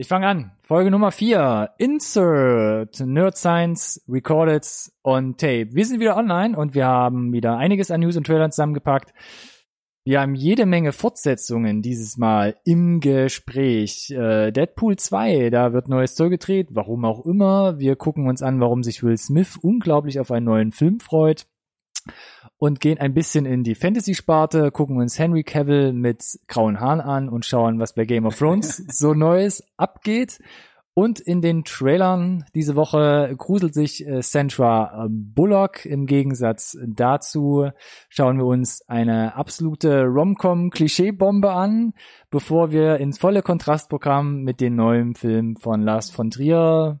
Ich fange an. Folge Nummer 4. Insert Nerd Science Recorded on Tape. Wir sind wieder online und wir haben wieder einiges an News und Trailern zusammengepackt. Wir haben jede Menge Fortsetzungen dieses Mal im Gespräch. Äh, Deadpool 2, da wird neues Zeug gedreht, warum auch immer. Wir gucken uns an, warum sich Will Smith unglaublich auf einen neuen Film freut und gehen ein bisschen in die Fantasy-Sparte, gucken uns Henry Cavill mit grauen Haaren an und schauen, was bei Game of Thrones so Neues abgeht. Und in den Trailern diese Woche gruselt sich äh, Sandra äh, Bullock. Im Gegensatz dazu schauen wir uns eine absolute Rom-Com-Klischee-Bombe an, bevor wir ins volle Kontrastprogramm mit dem neuen Film von Lars von Trier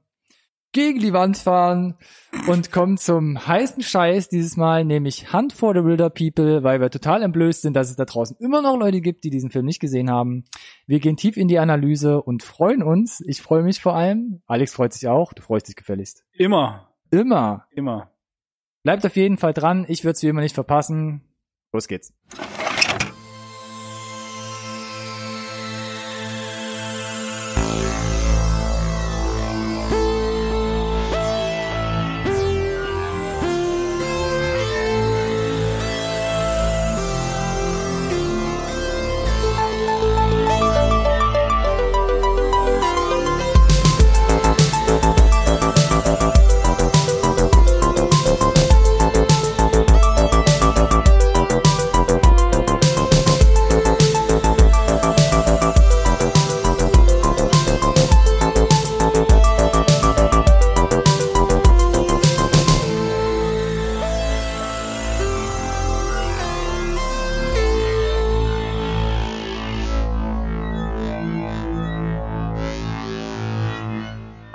gegen die Wand fahren und kommen zum heißen Scheiß dieses Mal, nämlich Hunt for the Wilder People, weil wir total entblößt sind, dass es da draußen immer noch Leute gibt, die diesen Film nicht gesehen haben. Wir gehen tief in die Analyse und freuen uns. Ich freue mich vor allem. Alex freut sich auch. Du freust dich gefälligst. Immer. Immer. Immer. Bleibt auf jeden Fall dran. Ich würde es wie immer nicht verpassen. Los geht's.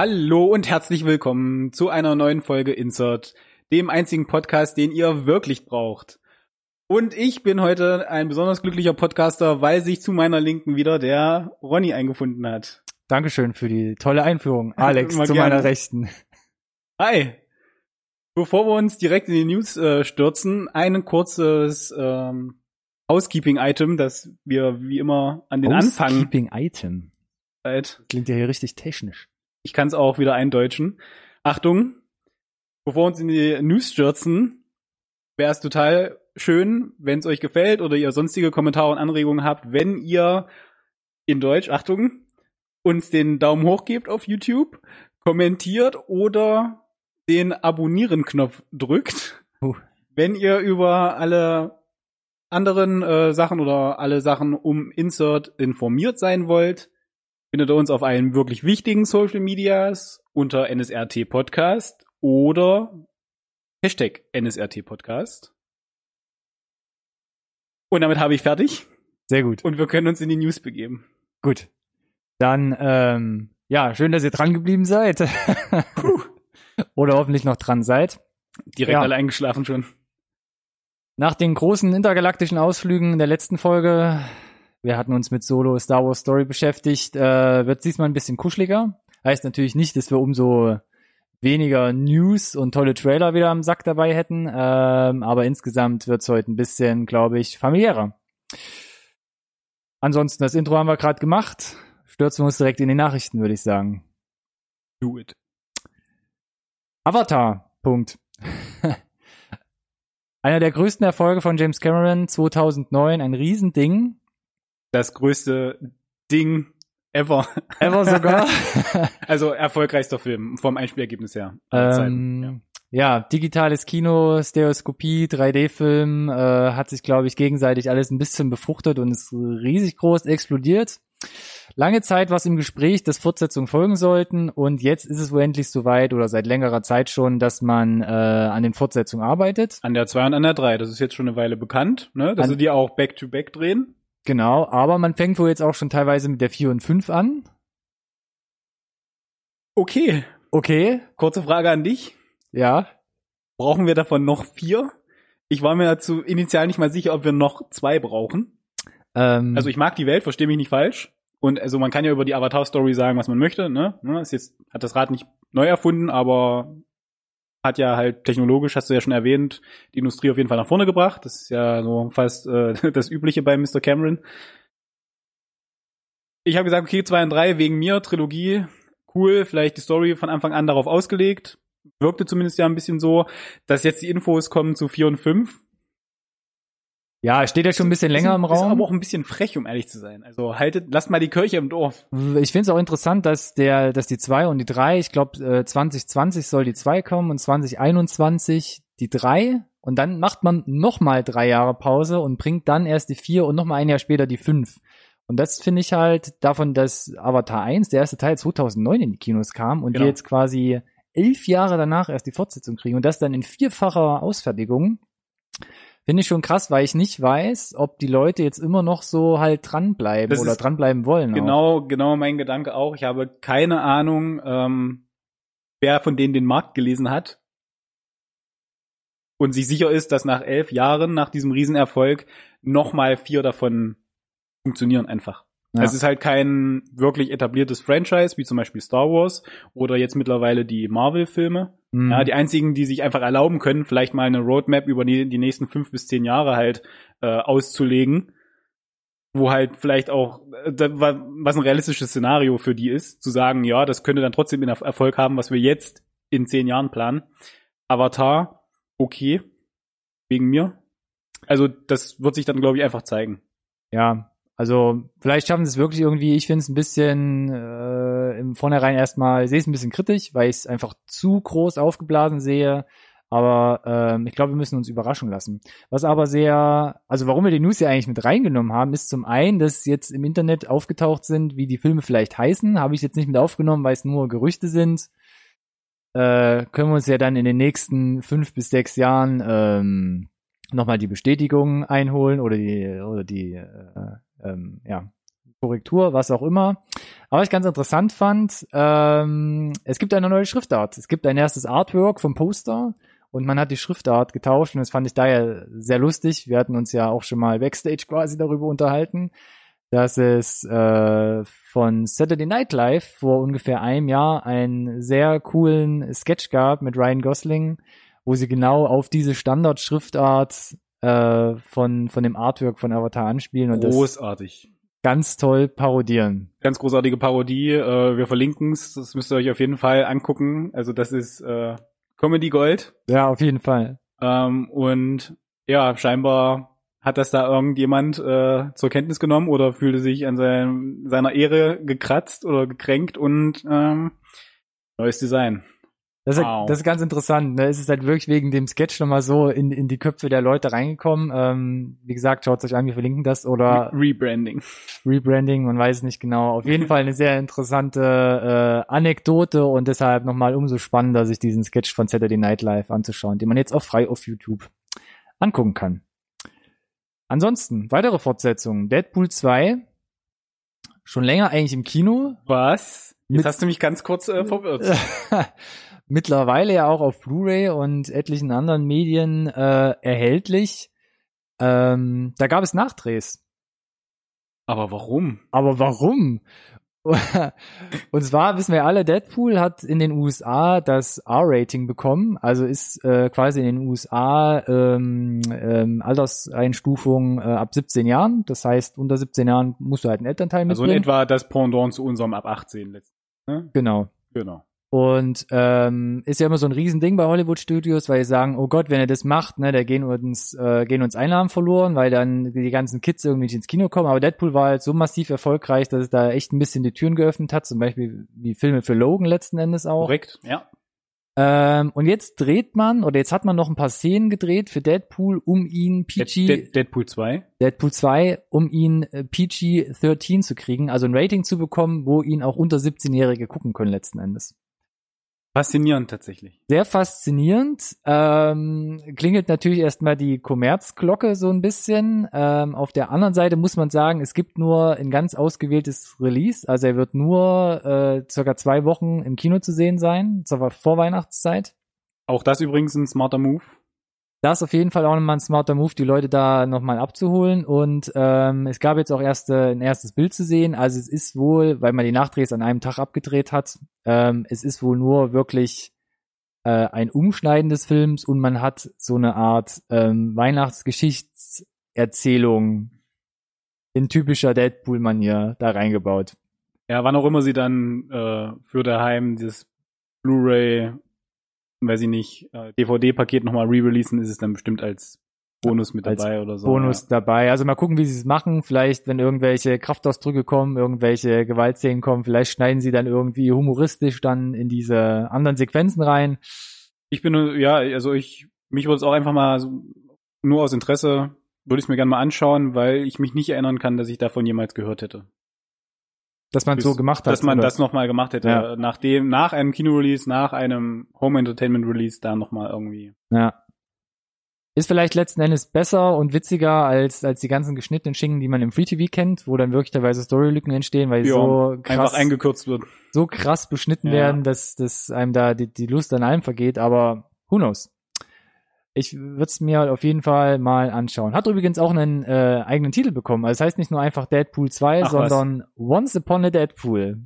Hallo und herzlich willkommen zu einer neuen Folge Insert, dem einzigen Podcast, den ihr wirklich braucht. Und ich bin heute ein besonders glücklicher Podcaster, weil sich zu meiner Linken wieder der Ronny eingefunden hat. Dankeschön für die tolle Einführung, Alex, zu gerne. meiner Rechten. Hi! Bevor wir uns direkt in die News äh, stürzen, ein kurzes ähm, Housekeeping-Item, das wir wie immer an den Anfang Housekeeping Item. Zeit Klingt ja hier richtig technisch. Ich kann es auch wieder eindeutschen. Achtung, bevor wir uns in die News stürzen, wäre es total schön, wenn es euch gefällt oder ihr sonstige Kommentare und Anregungen habt, wenn ihr in Deutsch, Achtung, uns den Daumen hoch gebt auf YouTube, kommentiert oder den Abonnieren-Knopf drückt. Uh. Wenn ihr über alle anderen äh, Sachen oder alle Sachen um Insert informiert sein wollt, findet ihr uns auf allen wirklich wichtigen Social Medias unter NSRT Podcast oder Hashtag NSRT Podcast. Und damit habe ich fertig Sehr gut. und wir können uns in die News begeben. Gut. Dann, ähm, ja, schön, dass ihr dran geblieben seid. Oder hoffentlich noch dran seid. Direkt Ja. alle eingeschlafen schon. Nach den großen intergalaktischen Ausflügen in der letzten Folge, wir hatten uns mit Solo Star Wars Story beschäftigt, äh, wird diesmal ein bisschen kuscheliger. Heißt natürlich nicht, dass wir umso weniger News und tolle Trailer wieder am Sack dabei hätten, ähm, aber insgesamt wird's heute ein bisschen, glaube ich, familiärer. Ansonsten, das Intro haben wir gerade gemacht. Stürzen wir uns direkt in die Nachrichten, würde ich sagen. Do it. Avatar. Punkt. Einer der größten Erfolge von James Cameron 2009, ein Riesending. Das größte Ding ever. Ever sogar. Also erfolgreichster Film vom Einspielergebnis her. ähm, ja. digitales Kino, Stereoskopie, 3D-Film, äh, hat sich, glaube ich, gegenseitig alles ein bisschen befruchtet und ist riesig groß explodiert. Lange Zeit war es im Gespräch, dass Fortsetzungen folgen sollten und jetzt ist es wohl endlich soweit oder seit längerer Zeit schon, dass man äh, an den Fortsetzungen arbeitet. An der 2 und an der 3, das ist jetzt schon eine Weile bekannt, ne? Dass An- sie die auch back-to-back drehen. Genau, aber man fängt wohl jetzt auch schon teilweise mit der 4 und 5 an. Okay, Okay, kurze Frage an dich. ja. Brauchen wir davon noch vier? Ich war mir dazu initial nicht mal sicher, ob wir noch zwei brauchen. Ähm, Also ich mag die Welt, verstehe mich nicht falsch. Und also man kann ja über die Avatar-Story sagen, was man möchte, ne? Ne, Ist jetzt, hat das Rad nicht neu erfunden, aber hat ja halt technologisch, hast du ja schon erwähnt, die Industrie auf jeden Fall nach vorne gebracht. Das ist ja so fast äh, das Übliche bei Mr. Cameron. ich habe gesagt, okay, zwei und drei wegen mir, Trilogie, cool, vielleicht die Story von Anfang an darauf ausgelegt. Wirkte zumindest ja ein bisschen so, dass jetzt die Infos kommen zu vier und fünf. Ja, steht ja schon ein bisschen länger im Ist Raum. aber auch ein bisschen frech, um ehrlich zu sein. Also haltet, lasst mal die Kirche im Dorf. Ich finde es auch interessant, dass der, dass die zwei und die drei, ich glaube äh, 2020 soll die zwei kommen und 2021 die drei und dann macht man noch mal drei Jahre Pause und bringt dann erst die vier und noch mal ein Jahr später die fünf. Und das finde ich halt davon, dass Avatar 1, der erste Teil 2009 in die Kinos kam und Genau. die jetzt quasi elf Jahre danach erst die Fortsetzung kriegen und das dann in vierfacher Ausfertigung. Finde ich schon krass, weil ich nicht weiß, ob die Leute jetzt immer noch so halt dranbleiben Das oder dranbleiben wollen. auch. Genau, genau mein Gedanke auch. Ich habe keine Ahnung, ähm, wer von denen den Markt gelesen hat und sich sicher ist, dass nach elf Jahren, nach diesem Riesenerfolg, nochmal vier davon funktionieren einfach. Ja. Es ist halt kein wirklich etabliertes Franchise, wie zum Beispiel Star Wars oder jetzt mittlerweile die Marvel-Filme. Mhm. Ja, die einzigen, die sich einfach erlauben können, vielleicht mal eine Roadmap über die, die nächsten fünf bis zehn Jahre halt äh, auszulegen, wo halt vielleicht auch, äh, was ein realistisches Szenario für die ist, zu sagen, ja, das könnte dann trotzdem den Erf- Erfolg haben, was wir jetzt in zehn Jahren planen. Avatar, okay, wegen mir. Also das wird sich dann, glaube ich, einfach zeigen. Ja, also vielleicht schaffen sie es wirklich irgendwie. Ich finde es ein bisschen äh, im Vornherein erstmal, sehe es ein bisschen kritisch, weil ich es einfach zu groß aufgeblasen sehe. Aber ähm, ich glaube, wir müssen uns überraschen lassen. Was aber sehr, also warum wir die News ja eigentlich mit reingenommen haben, ist zum einen, dass jetzt im Internet aufgetaucht sind, wie die Filme vielleicht heißen. Habe ich jetzt nicht mit aufgenommen, weil es nur Gerüchte sind. Äh, können wir uns ja dann in den nächsten fünf bis sechs Jahren ähm, nochmal die Bestätigung einholen oder die oder die äh, ähm, ja, Korrektur, was auch immer. Aber was ich ganz interessant fand, ähm, es gibt eine neue Schriftart. Es gibt ein erstes Artwork vom Poster und man hat die Schriftart getauscht und das fand ich daher sehr lustig. Wir hatten uns ja auch schon mal backstage quasi darüber unterhalten, dass es äh, von Saturday Night Live vor ungefähr einem Jahr einen sehr coolen Sketch gab mit Ryan Gosling, wo sie genau auf diese Standardschriftart äh, von, von dem Artwork von Avatar anspielen und das Großartig. ganz toll parodieren. Ganz großartige Parodie. Äh, wir verlinken es. Das müsst ihr euch auf jeden Fall angucken. Also das ist äh, Comedy Gold. Ja, auf jeden Fall. Ähm, und ja, scheinbar hat das da irgendjemand äh, zur Kenntnis genommen oder fühlte sich an seinem, seiner Ehre gekratzt oder gekränkt und ähm, neues Design. Das ist, Wow. das ist ganz interessant. Ne? Es ist halt wirklich wegen dem Sketch nochmal so in, in die Köpfe der Leute reingekommen. Ähm, wie gesagt, schaut euch an, wir verlinken das oder Re Rebranding. Rebranding, man weiß es nicht genau. Auf jeden Fall eine sehr interessante äh, Anekdote und deshalb nochmal umso spannender, sich diesen Sketch von Saturday Night Live anzuschauen, den man jetzt auch frei auf YouTube angucken kann. Ansonsten, weitere Fortsetzungen. Deadpool 2, schon länger eigentlich im Kino, Was? Jetzt hast du mich ganz kurz äh, verwirrt. mittlerweile ja auch auf Blu-ray und etlichen anderen Medien äh, erhältlich. Ähm, da gab es Nachdrehs. Aber warum? Aber warum? Und zwar wissen wir alle, Deadpool hat in den USA das R-Rating bekommen, also ist äh, quasi in den USA ähm, ähm, Alterseinstufung äh, ab 17 Jahren. Das heißt, unter 17 Jahren musst du halt einen Elternteil Also in mitbringen. etwa das Pendant zu unserem ab 18 letzten. Ne? genau. Genau. Und ähm, ist ja immer so ein Riesending bei Hollywood Studios, weil die sagen, oh Gott, wenn er das macht, ne, da gehen uns, äh, gehen uns Einnahmen verloren, weil dann die ganzen Kids irgendwie nicht ins Kino kommen. Aber Deadpool war halt so massiv erfolgreich, dass es da echt ein bisschen die Türen geöffnet hat, zum Beispiel wie Filme für Logan letzten Endes auch. Korrekt, ja. Ähm, und jetzt dreht man, oder jetzt hat man noch ein paar Szenen gedreht für Deadpool, um ihn Dead, PG, Dead, Deadpool 2. Deadpool 2, um ihn äh, PG-13 zu kriegen, also ein Rating zu bekommen, wo ihn auch unter 17-Jährige gucken können letzten Endes. Faszinierend tatsächlich. Sehr faszinierend. Ähm, klingelt natürlich erstmal die Kommerzglocke so ein bisschen. Ähm, auf der anderen Seite muss man sagen, es gibt nur ein ganz ausgewähltes Release. Also er wird nur äh, circa zwei Wochen im Kino zu sehen sein, zur Vorweihnachtszeit. Auch das übrigens ein smarter Move. Das ist auf jeden Fall auch nochmal ein smarter Move, die Leute da nochmal abzuholen. Und ähm, es gab jetzt auch erste, ein erstes Bild zu sehen. Also es ist wohl, weil man die Nachdrehs an einem Tag abgedreht hat, ähm, es ist wohl nur wirklich äh, ein Umschneiden des Films und man hat so eine Art ähm, Weihnachtsgeschichtserzählung in typischer Deadpool-Manier da reingebaut. Ja, wann auch immer sie dann äh, für daheim dieses Blu-ray, weiß ich nicht, äh, DVD-Paket nochmal re-releasen, ist es dann bestimmt als Bonus mit dabei oder so. Bonus dabei. Also mal gucken, wie sie es machen. Vielleicht, wenn irgendwelche Kraftausdrücke kommen, irgendwelche Gewaltszenen kommen, vielleicht schneiden sie dann irgendwie humoristisch dann in diese anderen Sequenzen rein. Ich bin, ja, also ich, mich würde es auch einfach mal so, nur aus Interesse, würde ich es mir gerne mal anschauen, weil ich mich nicht erinnern kann, dass ich davon jemals gehört hätte. Dass man so gemacht hat. Dass man oder? das nochmal gemacht hätte. Ja. Nachdem, nach einem Kino-Release, nach einem Home-Entertainment-Release, da nochmal irgendwie. Ja. Ist vielleicht letzten Endes besser und witziger als, als die ganzen geschnittenen Schinken, die man im Free TV kennt, wo dann wirklich teilweise Storylücken entstehen, weil die Ja, so krass, Einfach eingekürzt wird. so krass beschnitten Ja. werden, dass, dass einem da die, die Lust an allem vergeht, aber who knows? Ich würde es mir auf jeden Fall mal anschauen. Hat übrigens auch einen äh, eigenen Titel bekommen. Also es heißt nicht nur einfach Deadpool 2, Ach, was. sondern Once Upon a Deadpool.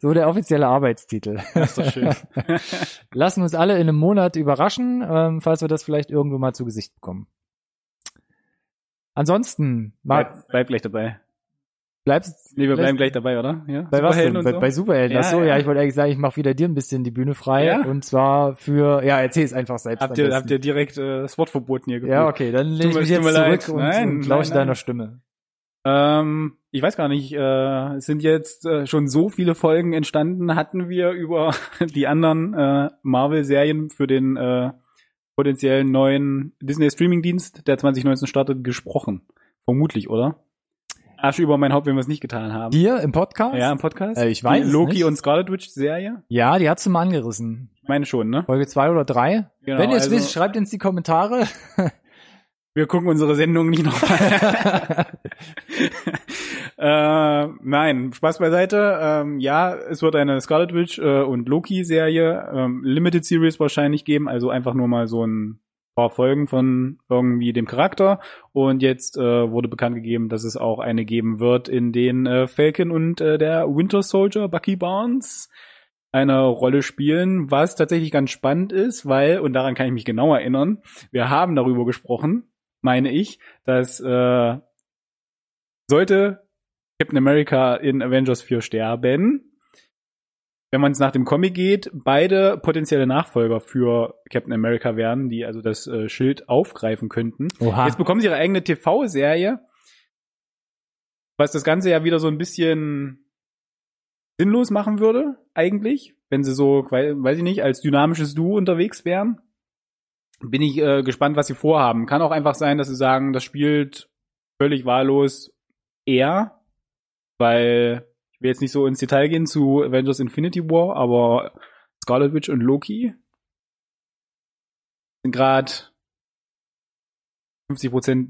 So der offizielle Arbeitstitel. Das ist doch schön. Lassen uns alle in einem Monat überraschen, ähm, falls wir das vielleicht irgendwo mal zu Gesicht bekommen. Ansonsten, mal, bleib, bleib gleich dabei. Bleibst Nee, wir bleiben gleich dabei, oder? Ja? bei was denn? Bei, so? bei Superhelden. Ja, Ach so, ja, ja. ich wollte eigentlich sagen, ich mache wieder dir ein bisschen die Bühne frei. Ja. Und zwar für, ja, erzähl es einfach selbst. Habt ihr, habt ihr direkt äh, das Wort verboten hier ja, okay, dann lehne ich mich jetzt zurück leid. und, Nein, und lausche deiner Stimme. Ähm, ich weiß gar nicht, äh, es sind jetzt äh, schon so viele Folgen entstanden, hatten wir über die anderen äh, Marvel-Serien für den äh, potenziellen neuen Disney-Streaming-Dienst, der 2019 startet, gesprochen. Vermutlich, oder? Asche über mein Haupt, wenn wir es nicht getan haben. Hier im Podcast? ja, im Podcast? Äh, ich weiß Die Loki nicht. und Scarlet Witch-Serie? Ja, die hat's mal angerissen. Ich meine schon, ne? Folge zwei oder drei. Genau, Wenn ihr es also- wisst, schreibt ins die Kommentare. Wir gucken unsere Sendung nicht nochmal. äh, nein, Spaß beiseite. Ähm, ja, es wird eine Scarlet Witch äh, und Loki-Serie, ähm, Limited Series wahrscheinlich geben, also einfach nur mal so ein paar Folgen von irgendwie dem Charakter. Und jetzt äh, wurde bekannt gegeben, dass es auch eine geben wird, in den äh, Falcon und äh, der Winter Soldier, Bucky Barnes, eine Rolle spielen, was tatsächlich ganz spannend ist, weil, und daran kann ich mich genau erinnern, wir haben darüber gesprochen, meine ich, dass äh, sollte Captain America in Avengers 4 sterben, wenn man es nach dem Comic geht, beide potenzielle Nachfolger für Captain America wären, die also das äh, Schild aufgreifen könnten. Oha. Jetzt bekommen sie ihre eigene TV-Serie, was das Ganze ja wieder so ein bisschen sinnlos machen würde, eigentlich, wenn sie so, wei- weiß ich nicht, als dynamisches Duo unterwegs wären. Bin ich äh, gespannt, was sie vorhaben. Kann auch einfach sein, dass sie sagen, das spielt völlig wahllos er, weil ich will jetzt nicht so ins Detail gehen zu Avengers Infinity War, aber Scarlet Witch und Loki sind gerade 50%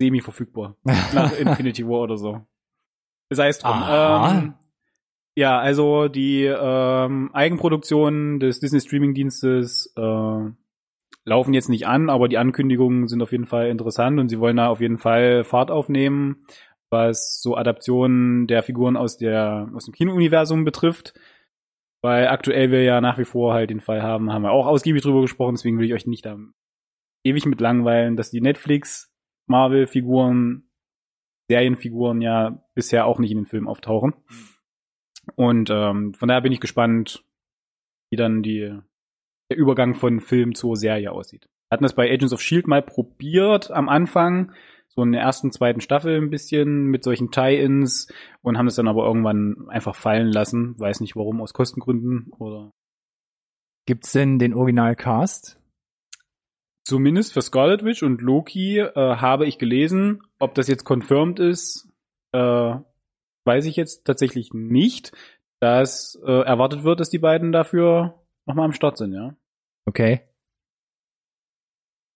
semi verfügbar nach Infinity War oder so. Sei es drum. Ähm, ja, also die ähm, Eigenproduktionen des Disney Streaming Dienstes äh, laufen jetzt nicht an, aber die Ankündigungen sind auf jeden Fall interessant und sie wollen da auf jeden Fall Fahrt aufnehmen, was so Adaptionen der Figuren aus der aus dem Kinouniversum betrifft. Weil aktuell wir ja nach wie vor halt den Fall haben, haben wir auch ausgiebig drüber gesprochen, deswegen will ich euch nicht da ewig mit langweilen, dass die Netflix Marvel-Figuren, Serienfiguren ja bisher auch nicht in den Filmen auftauchen. Und ähm, von daher bin ich gespannt, wie dann die, der Übergang von Film zur Serie aussieht. Wir hatten das bei Agents of Shield mal probiert am Anfang, so in der ersten, zweiten Staffel ein bisschen mit solchen Tie-Ins und haben es dann aber irgendwann einfach fallen lassen. Weiß nicht warum, aus Kostengründen oder Gibt's denn den Originalcast? Zumindest für Scarlet Witch und Loki äh, habe ich gelesen. Ob das jetzt confirmed ist, äh, weiß ich jetzt tatsächlich nicht. Dass äh, erwartet wird, dass die beiden dafür nochmal am Start sind, ja. Okay.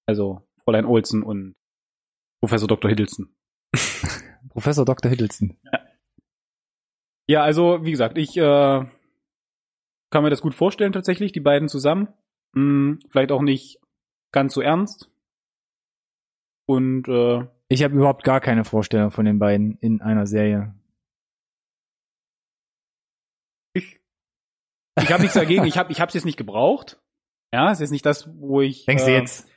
Also Fräulein Olsen und Professor Dr. Hiddleston. Professor Dr. Hiddleston. Ja, also wie gesagt, ich äh, kann mir das gut vorstellen tatsächlich, die beiden zusammen. Hm, vielleicht auch nicht ganz so ernst. Und äh, Ich habe überhaupt gar keine Vorstellung von den beiden in einer Serie. ich ich habe nichts dagegen. Ich habe ich hab's jetzt nicht gebraucht. Ja, es ist nicht das, wo ich Denkst du äh, jetzt?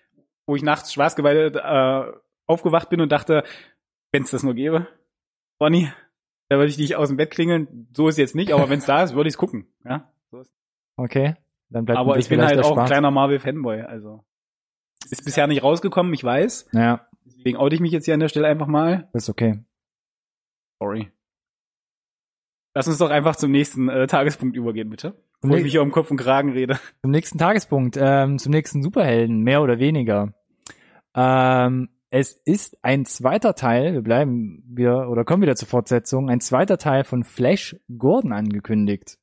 wo ich nachts schwarzgeweidet äh, aufgewacht bin und dachte, Wenn es das nur gäbe. Bonnie, da würde ich dich aus dem Bett klingeln. So ist jetzt nicht, aber wenn es da ist, würde ich es gucken. Ja? So ist. Okay. Dann bleibt Aber ich bin halt auch ein kleiner Marvel-Fanboy. Also ist bisher nicht rausgekommen, ich weiß. Ja, Deswegen oute ich mich jetzt hier an der Stelle einfach mal. ist okay. Sorry. Lass uns doch einfach zum nächsten äh, Tagespunkt übergehen, bitte. Bevor ich mich hier um Kopf und Kragen rede. Zum nächsten Tagespunkt, ähm, zum nächsten Superhelden, mehr oder weniger. Ähm, es ist ein zweiter Teil, wir bleiben wieder oder kommen wieder zur Fortsetzung, ein zweiter Teil von Flash Gordon angekündigt.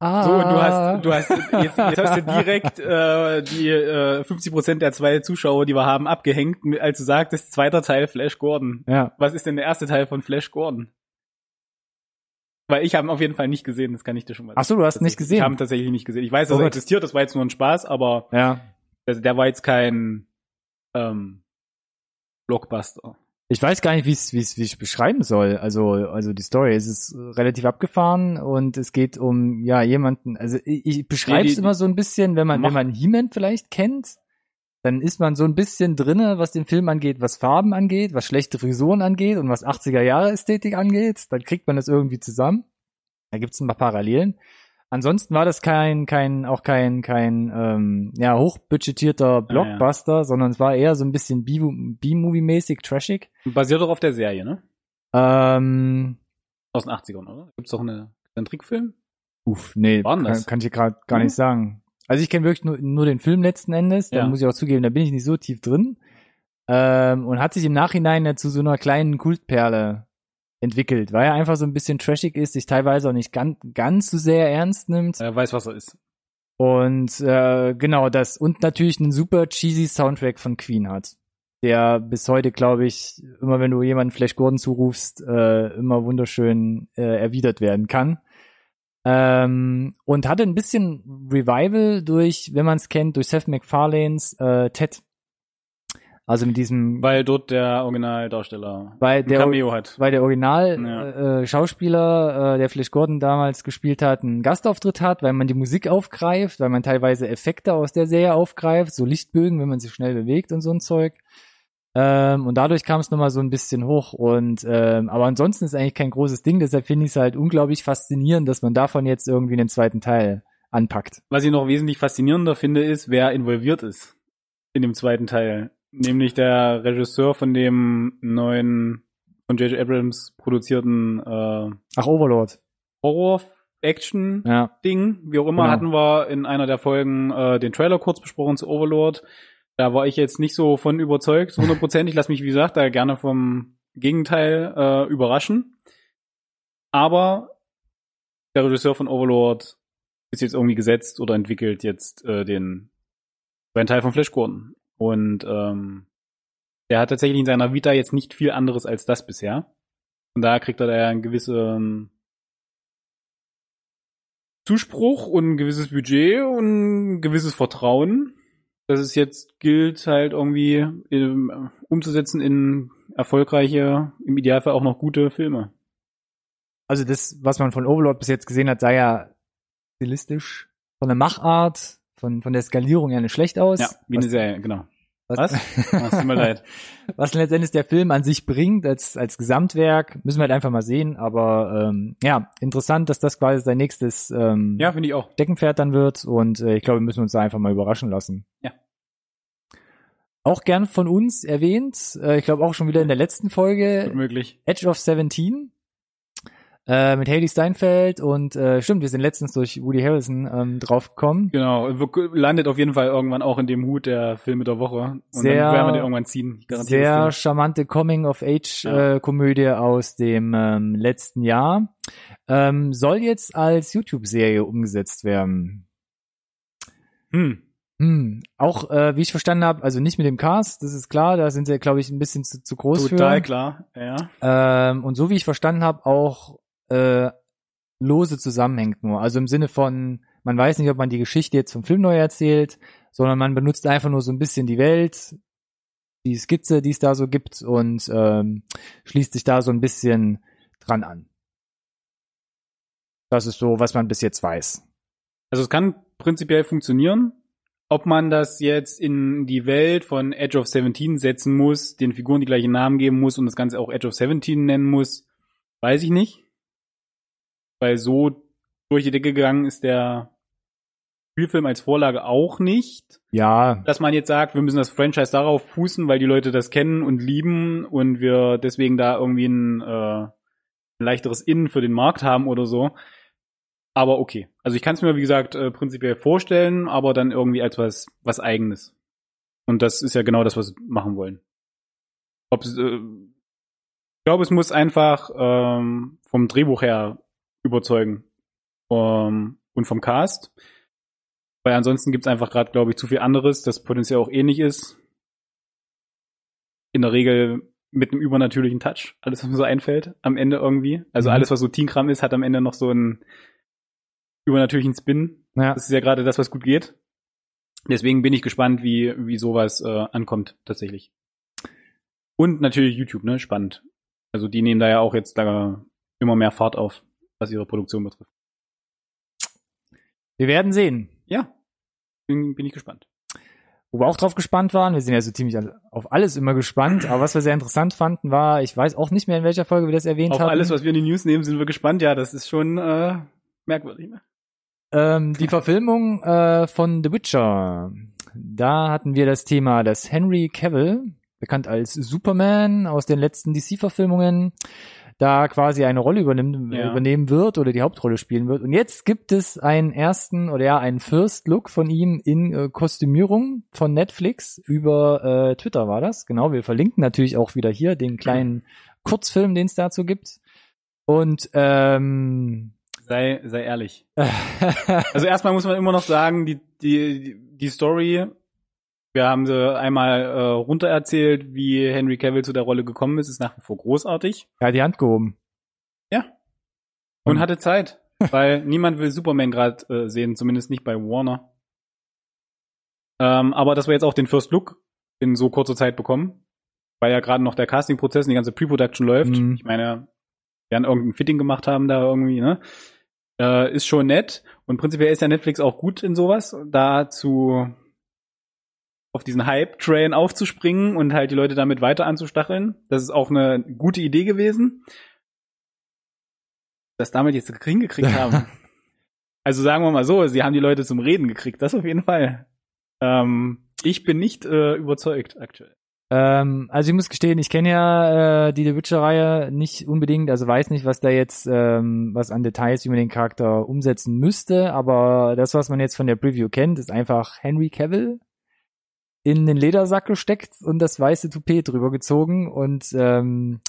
Ah, So, und du hast, du hast, jetzt, jetzt hast du direkt äh, die äh, 50% der zwei Zuschauer, die wir haben, abgehängt, als du sagtest, zweiter Teil Flash Gordon. ja, Was ist denn der erste Teil von Flash Gordon? Weil ich habe ihn auf jeden Fall nicht gesehen, das kann ich dir schon mal Ach so, du hast ihn nicht Ich gesehen. habe ihn tatsächlich nicht gesehen. Ich weiß, dass Oh er Gott. existiert, das war jetzt nur ein Spaß, aber ja. der, der war jetzt kein ähm, Blockbuster. Ich weiß gar nicht, wie es wie es wie ich beschreiben soll. Also also die Story es ist relativ abgefahren und es geht um ja jemanden. Also ich, ich beschreibe es immer so ein bisschen, wenn man Mach. wenn man He-Man vielleicht kennt, dann ist man so ein bisschen drinne, was den Film angeht, was Farben angeht, was schlechte Frisuren angeht und was 80er Jahre Ästhetik angeht. Dann kriegt man das irgendwie zusammen. Da gibt's ein paar Parallelen. Ansonsten war das kein, kein, auch kein, kein, ähm, ja, hochbudgetierter Blockbuster, sondern es war eher so ein bisschen B-Movie-mäßig, trashig. Basiert doch auf der Serie, ne? Ähm, Aus den 80ern, oder? Gibt's doch eine, einen Trickfilm? uff, nee, kann, kann ich dir gerade gar Hm? nicht sagen. Also ich kenne wirklich nur, nur den Film letzten Endes, da Ja. muss ich auch zugeben, da bin ich nicht so tief drin. Ähm, und hat sich im Nachhinein ja zu so einer kleinen Kultperle entwickelt, weil er einfach so ein bisschen trashig ist, sich teilweise auch nicht ganz, ganz so sehr ernst nimmt. Er weiß, was er ist. Und äh, genau das. Und natürlich einen super cheesy Soundtrack von Queen hat. Der bis heute, glaube ich, immer wenn du jemanden Flash Gordon zurufst, äh, immer wunderschön äh, erwidert werden kann. Ähm, und hatte ein bisschen Revival durch, wenn man es kennt, durch Seth MacFarlanes äh, Ted. Also mit diesem, Weil dort der Originaldarsteller weil ein der, Cameo hat. weil der Original Ja. äh, äh, der Flash Gordon damals gespielt hat, einen Gastauftritt hat, weil man die Musik aufgreift, weil man teilweise Effekte aus der Serie aufgreift, so Lichtbögen, wenn man sich schnell bewegt und so ein Zeug. Ähm, und dadurch kam es nochmal so ein bisschen hoch. Und ähm, aber ansonsten ist eigentlich kein großes Ding, deshalb finde ich es halt unglaublich faszinierend, dass man davon jetzt irgendwie einen zweiten Teil anpackt. Was ich noch wesentlich faszinierender finde, ist, wer involviert ist in dem zweiten Teil. Nämlich der Regisseur von dem neuen, von J.J. Abrams produzierten äh, Ach, Overlord. Horror-Action-Ding, Ja. wie auch immer, Genau. hatten wir in einer der Folgen äh, den Trailer kurz besprochen zu Overlord. Da war ich jetzt nicht so von überzeugt, hundertprozentig. Lass mich, wie gesagt, da gerne vom Gegenteil äh, überraschen. Aber der Regisseur von Overlord ist jetzt irgendwie gesetzt oder entwickelt jetzt äh, den einen Teil von Flash Gordon. Und ähm, der hat tatsächlich in seiner Vita jetzt nicht viel anderes als das bisher. Und da kriegt er da einen gewissen Zuspruch und ein gewisses Budget und ein gewisses Vertrauen, dass es jetzt gilt, halt irgendwie ähm, umzusetzen in erfolgreiche, im Idealfall auch noch gute Filme. Also das, was man von Overlord bis jetzt gesehen hat, sah ja stilistisch von der Machart, von, von der Skalierung ja nicht schlecht aus. Ja, wie was, eine Serie, genau. was, Was? tut mir leid. was letztendlich der Film an sich bringt als, als Gesamtwerk, müssen wir halt einfach mal sehen. Aber ähm, ja, interessant, dass das quasi sein nächstes ähm, Ja, finde ich auch. Steckenpferd dann wird. Und äh, ich glaube, wir müssen uns da einfach mal überraschen lassen. Ja. Auch gern von uns erwähnt, äh, ich glaube auch schon wieder in der letzten Folge, Gut möglich. Edge of 17 äh, mit Haley Steinfeld und äh, stimmt, wir sind letztens durch Woody Harrelson ähm, draufgekommen. Genau, landet auf jeden Fall irgendwann auch in dem Hut der Filme der Woche. Und Sehr- dann werden wir den irgendwann ziehen. Sehr charmante Coming-of-Age-Komödie aus dem ähm, letzten Jahr. Ähm, soll jetzt als YouTube-Serie umgesetzt werden. Hm. Hm. Auch, äh, wie ich verstanden habe, also nicht mit dem Cast, das ist klar, da sind sie, glaube ich, ein bisschen zu, zu groß Total für. klar, ja. Ähm, und so wie ich verstanden habe, auch äh, lose zusammenhängt nur. Also im Sinne von, man weiß nicht, ob man die Geschichte jetzt vom Film neu erzählt, sondern man benutzt einfach nur so ein bisschen die Welt, die Skizze, die es da so gibt und ähm, schließt sich da so ein bisschen dran an. Das ist so, was man bis jetzt weiß. Also es kann prinzipiell funktionieren. ob man das jetzt in die Welt von Edge of 17 setzen muss, den Figuren die gleichen Namen geben muss und das Ganze auch Edge of 17 nennen muss, weiß ich nicht. Weil so durch die Decke gegangen ist der Spielfilm als Vorlage auch nicht. Ja, Dass man jetzt sagt, wir müssen das Franchise darauf fußen, weil die Leute das kennen und lieben und wir deswegen da irgendwie ein, äh, ein leichteres Innen für den Markt haben oder so. Aber okay. Also ich kann es mir, wie gesagt, äh, prinzipiell vorstellen, aber dann irgendwie als was, was eigenes. Und das ist ja genau das, was wir machen wollen. Ob's, äh, ich glaube, es muss einfach ähm, vom Drehbuch her überzeugen. Ähm, und vom Cast. Weil ansonsten gibt's einfach gerade, glaube ich, zu viel anderes, das potenziell auch ähnlich ist. In der Regel mit einem übernatürlichen Touch. Alles, was mir so einfällt, am Ende irgendwie. Also Mhm. alles, was so Teenkram ist, hat am Ende noch so einen übernatürlichen Spin. ja. Das ist ja gerade das, was gut geht. Deswegen bin ich gespannt, wie, wie sowas äh, ankommt, tatsächlich. Und natürlich YouTube, ne? Spannend. Also die nehmen da ja auch jetzt da immer mehr Fahrt auf, was ihre Produktion betrifft. Wir werden sehen. Ja, bin, bin ich gespannt. Wo wir auch drauf gespannt waren, wir sind ja so ziemlich auf alles immer gespannt, aber was wir sehr interessant fanden, war, ich weiß auch nicht mehr, in welcher Folge wir das erwähnt Auf haben. alles, was wir in die News nehmen, sind wir gespannt. Ja, das ist schon äh, merkwürdig. Ne? Ähm, die Verfilmung äh, von The Witcher. Da hatten wir das Thema, dass Henry Cavill, bekannt als Superman aus den letzten DC-Verfilmungen, da quasi eine Rolle übernimmt, Ja. übernehmen wird oder die Hauptrolle spielen wird. Und jetzt gibt es einen ersten oder ja einen First Look von ihm in äh, Kostümierung von Netflix über äh, Twitter war das. Genau, wir verlinken natürlich auch wieder hier den kleinen Kurzfilm, den es dazu gibt. Und ähm, Sei, sei ehrlich. Also erstmal muss man immer noch sagen, die, die, die Story, wir haben sie einmal äh, runtererzählt, wie Henry Cavill zu der Rolle gekommen ist, ist nach wie vor großartig. ja, die Hand gehoben. Ja. Und Und- hatte Zeit, weil niemand will Superman gerade äh, sehen, zumindest nicht bei Warner. Ähm, aber dass wir jetzt auch den First Look in so kurzer Zeit bekommen, weil ja gerade noch der Casting-Prozess und die ganze Pre-Production läuft. Mhm. Ich meine, wir werden irgendein Fitting gemacht haben da irgendwie, ne? Äh, ist schon nett. Und prinzipiell ist ja Netflix auch gut in sowas, da zu auf diesen Hype-Train aufzuspringen und halt die Leute damit weiter anzustacheln. Das ist auch eine gute Idee gewesen. Das damit jetzt hingekriegt haben. Also sagen wir mal so, sie haben die Leute zum Reden gekriegt, das auf jeden Fall. Ähm, ich bin nicht äh, überzeugt aktuell. Ähm, also ich muss gestehen, ich kenne ja äh, die The Witcher-Reihe nicht unbedingt, also weiß nicht, was da jetzt, ähm, was an Details, wie man den Charakter umsetzen müsste, aber das, was man jetzt von der Preview kennt, ist einfach Henry Cavill in den Ledersack gesteckt und das weiße Toupet drüber gezogen und ähm,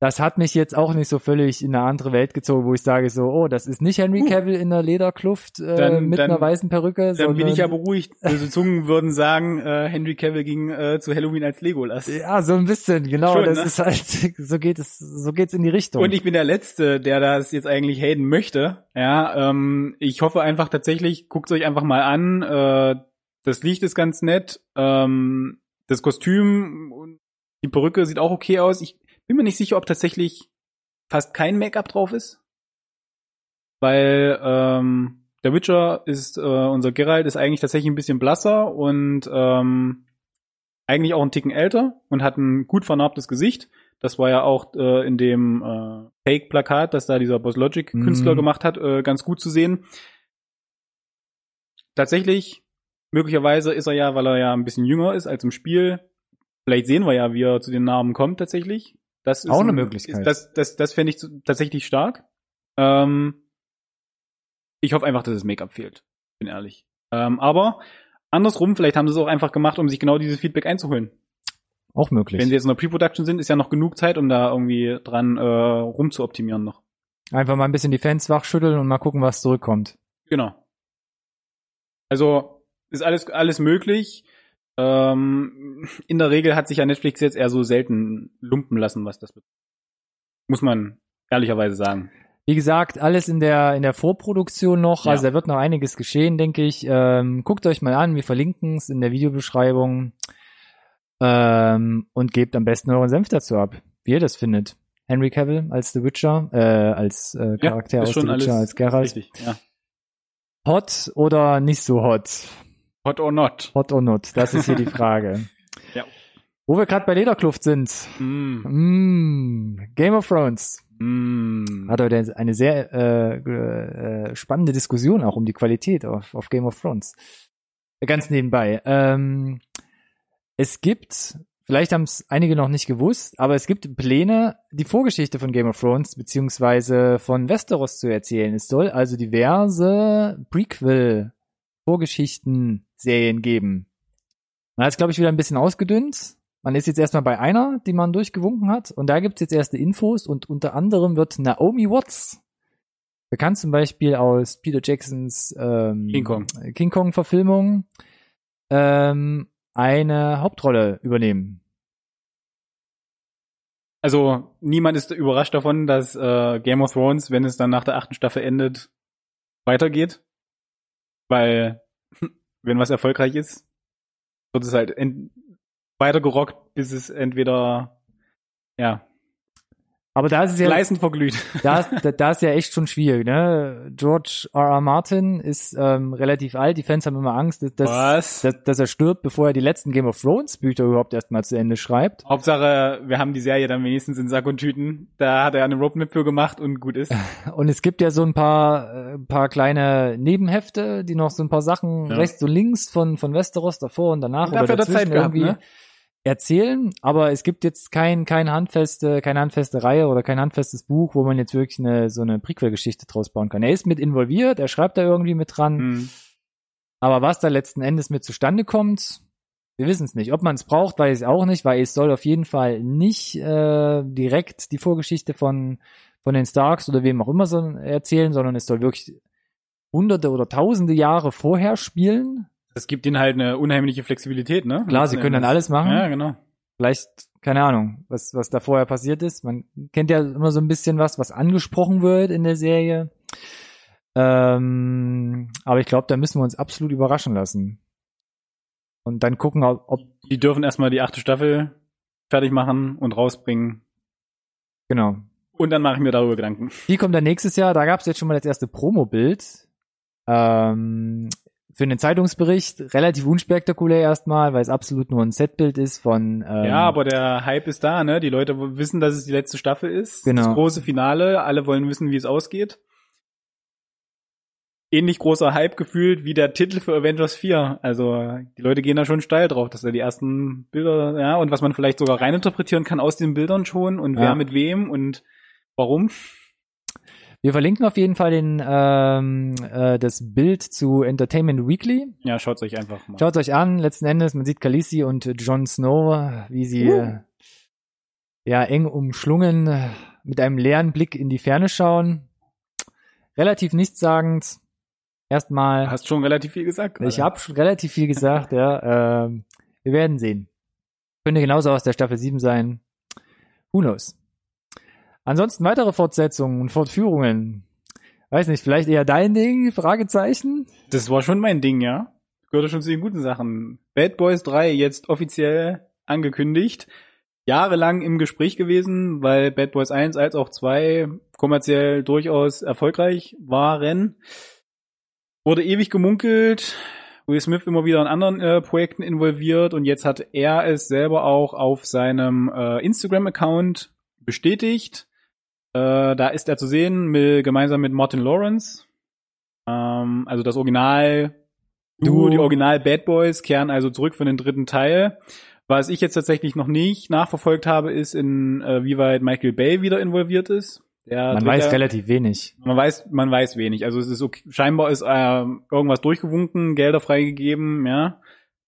das hat mich jetzt auch nicht so völlig in eine andere Welt gezogen, wo ich sage so, oh, das ist nicht Henry. Cavill in einer Lederkluft äh, Dann- mit dann- einer weißen Perücke, Dann bin ich ja beruhigt. Böse Zungen würden sagen, äh, Henry Cavill ging äh, zu Halloween als Legolas. Ja, so ein bisschen, genau. Schon, das ne? ist halt, so geht es, so geht's in die Richtung. Und ich bin der Letzte, der das jetzt eigentlich haten möchte. Ja, ähm, ich hoffe einfach tatsächlich, guckt euch einfach mal an. Äh, das Licht ist ganz nett. Ähm, das Kostüm und die Perücke sieht auch okay aus. Ich bin mir nicht sicher, ob tatsächlich fast kein Make-up drauf ist. Weil ähm, der Witcher ist, äh, unser Geralt ist eigentlich tatsächlich ein bisschen blasser und ähm, eigentlich auch einen Ticken älter und hat ein gut vernarbtes Gesicht. Das war ja auch äh, in dem äh, Fake-Plakat, das da dieser Boss Logic-Künstler Mhm. gemacht hat, äh, ganz gut zu sehen. Tatsächlich, möglicherweise ist er ja, weil er ja ein bisschen jünger ist als im Spiel. Vielleicht sehen wir ja, wie er zu den Namen kommt tatsächlich. Das ist Auch eine ein- Möglichkeit. Ist, das das, das fände ich tatsächlich stark. Ähm, ich hoffe einfach, dass das Make-up fehlt. Bin ehrlich. Ähm, aber andersrum, vielleicht haben sie es auch einfach gemacht, um sich genau dieses Feedback einzuholen. auch möglich. Wenn sie jetzt in der Pre-Production sind, ist ja noch genug Zeit, um da irgendwie dran äh, rumzuoptimieren noch. Einfach mal ein bisschen die Fans wachschütteln und mal gucken, was zurückkommt. Genau. Also ist alles alles möglich. Ähm, in der Regel hat sich ja Netflix jetzt eher so selten lumpen lassen, was das betrifft. Muss man ehrlicherweise sagen. Wie gesagt, alles in der in der Vorproduktion noch. Ja. Also da wird noch einiges geschehen, denke ich. Ähm, guckt euch mal an, wir verlinken es in der Videobeschreibung ähm, und gebt am besten euren Senf dazu ab, wie ihr das findet. Henry Cavill als The Witcher, äh, als äh, Charakter ist aus The Witcher, als Geralt. Richtig, ja. Hot oder nicht so hot? Hot or not? Hot or not? Das ist hier die Frage. Ja. Wo wir gerade bei Lederkluft sind. Mm. Mm, Game of Thrones. Mm. Hat heute eine sehr äh, äh, spannende Diskussion auch um die Qualität auf, auf Game of Thrones. Ganz nebenbei. Ähm, es gibt, vielleicht haben es einige noch nicht gewusst, aber es gibt Pläne, die Vorgeschichte von Game of Thrones beziehungsweise von Westeros zu erzählen. Es soll also diverse Prequel-Vorgeschichten-Serien geben. Man hat es, glaube ich, wieder ein bisschen ausgedünnt. Man ist jetzt erstmal bei einer, die man durchgewunken hat. Und da gibt's jetzt erste Infos und unter anderem wird Naomi Watts, bekannt zum Beispiel aus Peter Jacksons ähm, King Kong. King Kong Verfilmung, ähm, eine Hauptrolle übernehmen. Also niemand ist überrascht davon, dass äh, Game of Thrones, wenn es dann nach der achten Staffel endet, weitergeht. Weil wenn was erfolgreich ist, wird es halt weitergerockt, bis es entweder ja Aber da ist es ja, gleißend verglüht. da ist, da, da ist ja echt schon schwierig, ne? George R. R. Martin ist ähm, relativ alt. Die Fans haben immer Angst, dass, dass, dass, er stirbt, bevor er die letzten Game of Thrones Bücher überhaupt erstmal zu Ende schreibt. Hauptsache, wir haben die Serie dann wenigstens in Sack und Tüten. Da hat er eine Roadmap für gemacht und gut ist. Und es gibt ja so ein paar, äh, paar kleine Nebenhefte, die noch so ein paar Sachen Ja. rechts und links von, von Westeros davor und danach Und dafür hat er dazwischen Zeit gehabt, irgendwie ne? Erzählen. Aber es gibt jetzt kein, kein handfeste, keine handfeste Reihe oder kein handfestes Buch, wo man jetzt wirklich eine, so eine Prequel-Geschichte draus bauen kann. Er ist mit involviert, er schreibt da irgendwie mit dran. Hm. Aber was da letzten Endes mit zustande kommt, wir wissen es nicht. Ob man es braucht, weiß ich auch nicht, weil es soll auf jeden Fall nicht äh, direkt die Vorgeschichte von, von den Starks oder wem auch immer so erzählen, sondern es soll wirklich hunderte oder tausende Jahre vorher spielen. Das gibt ihnen halt eine unheimliche Flexibilität, ne? Klar, sie können dann alles machen. Ja, genau. Vielleicht, keine Ahnung, was, was da vorher passiert ist. Man kennt ja immer so ein bisschen was, was angesprochen wird in der Serie. Ähm, aber ich glaube, da müssen wir uns absolut überraschen lassen. Und dann gucken, ob, ob Die dürfen erstmal die achte Staffel fertig machen und rausbringen. genau, Und dann mache ich mir darüber Gedanken. Die kommt dann nächstes Jahr. Da gab es jetzt schon mal das erste Promo-Bild. Ähm, für einen Zeitungsbericht. Relativ unspektakulär erstmal, weil es absolut nur ein Setbild ist von. Ähm, ja, aber der Hype ist da, ne? Die Leute wissen, dass es die letzte Staffel ist. Genau. Das große Finale. Alle wollen wissen, wie es ausgeht. Ähnlich großer Hype gefühlt wie der Titel für Avengers 4. Also die Leute gehen da schon steil drauf, dass da die ersten Bilder, ja, und was man vielleicht sogar reininterpretieren kann aus den Bildern schon und Ja. wer mit wem und warum. Wir verlinken auf jeden Fall den, ähm, äh, das Bild zu Entertainment Weekly. Ja, schaut's euch einfach mal. Schaut euch an. Letzten Endes, man sieht Khaleesi und Jon Snow, wie sie äh, ja eng umschlungen äh, mit einem leeren Blick in die Ferne schauen. Relativ nichtssagend. Erstmal. Hast schon relativ viel gesagt. Ich gerade. habe schon relativ viel gesagt, ja. Ähm, wir werden sehen. Könnte genauso aus der Staffel 7 sein. Who knows? Ansonsten weitere Fortsetzungen und Fortführungen. Weiß nicht, vielleicht eher dein Ding? Fragezeichen? Das war schon mein Ding, ja. Gehörte schon zu den guten Sachen. Bad Boys 3 jetzt offiziell angekündigt. Jahrelang im Gespräch gewesen, weil Bad Boys 1 als auch 2 kommerziell durchaus erfolgreich waren. Wurde ewig gemunkelt. Will Smith immer wieder in anderen äh, Projekten involviert und jetzt hat er es selber auch auf seinem äh, Instagram-Account bestätigt. Äh, da ist er zu sehen, mit, gemeinsam mit Martin Lawrence. Ähm, also das Original Duo, Duo. die Original Bad Boys kehren also zurück für den dritten Teil. Was ich jetzt tatsächlich noch nicht nachverfolgt habe, ist, in äh, wie weit Michael Bay wieder involviert ist. Der Man weiß ja- relativ wenig. man weiß, man weiß wenig. Also es ist okay. scheinbar ist äh, irgendwas durchgewunken, Gelder freigegeben, ja.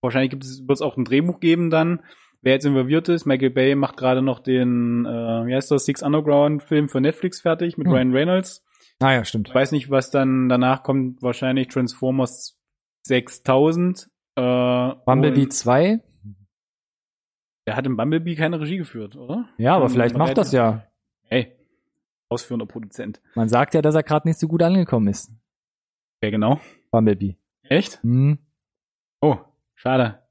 Wahrscheinlich wird es auch ein Drehbuch geben dann. Wer jetzt involviert ist, Michael Bay macht gerade noch den, äh, wie heißt das, Six Underground Film für Netflix fertig mit Hm. Ryan Reynolds. Ah ja, stimmt. Ich weiß nicht, was dann danach kommt. Wahrscheinlich Transformers 6000. Äh, Bumblebee und 2? Der hat im Bumblebee keine Regie geführt, oder? Ja, aber Ähm, vielleicht macht das ja. Hey, ausführender Produzent. Man sagt ja, dass er gerade nicht so gut angekommen ist. Wer genau? Bumblebee. Echt? Hm. Oh, schade.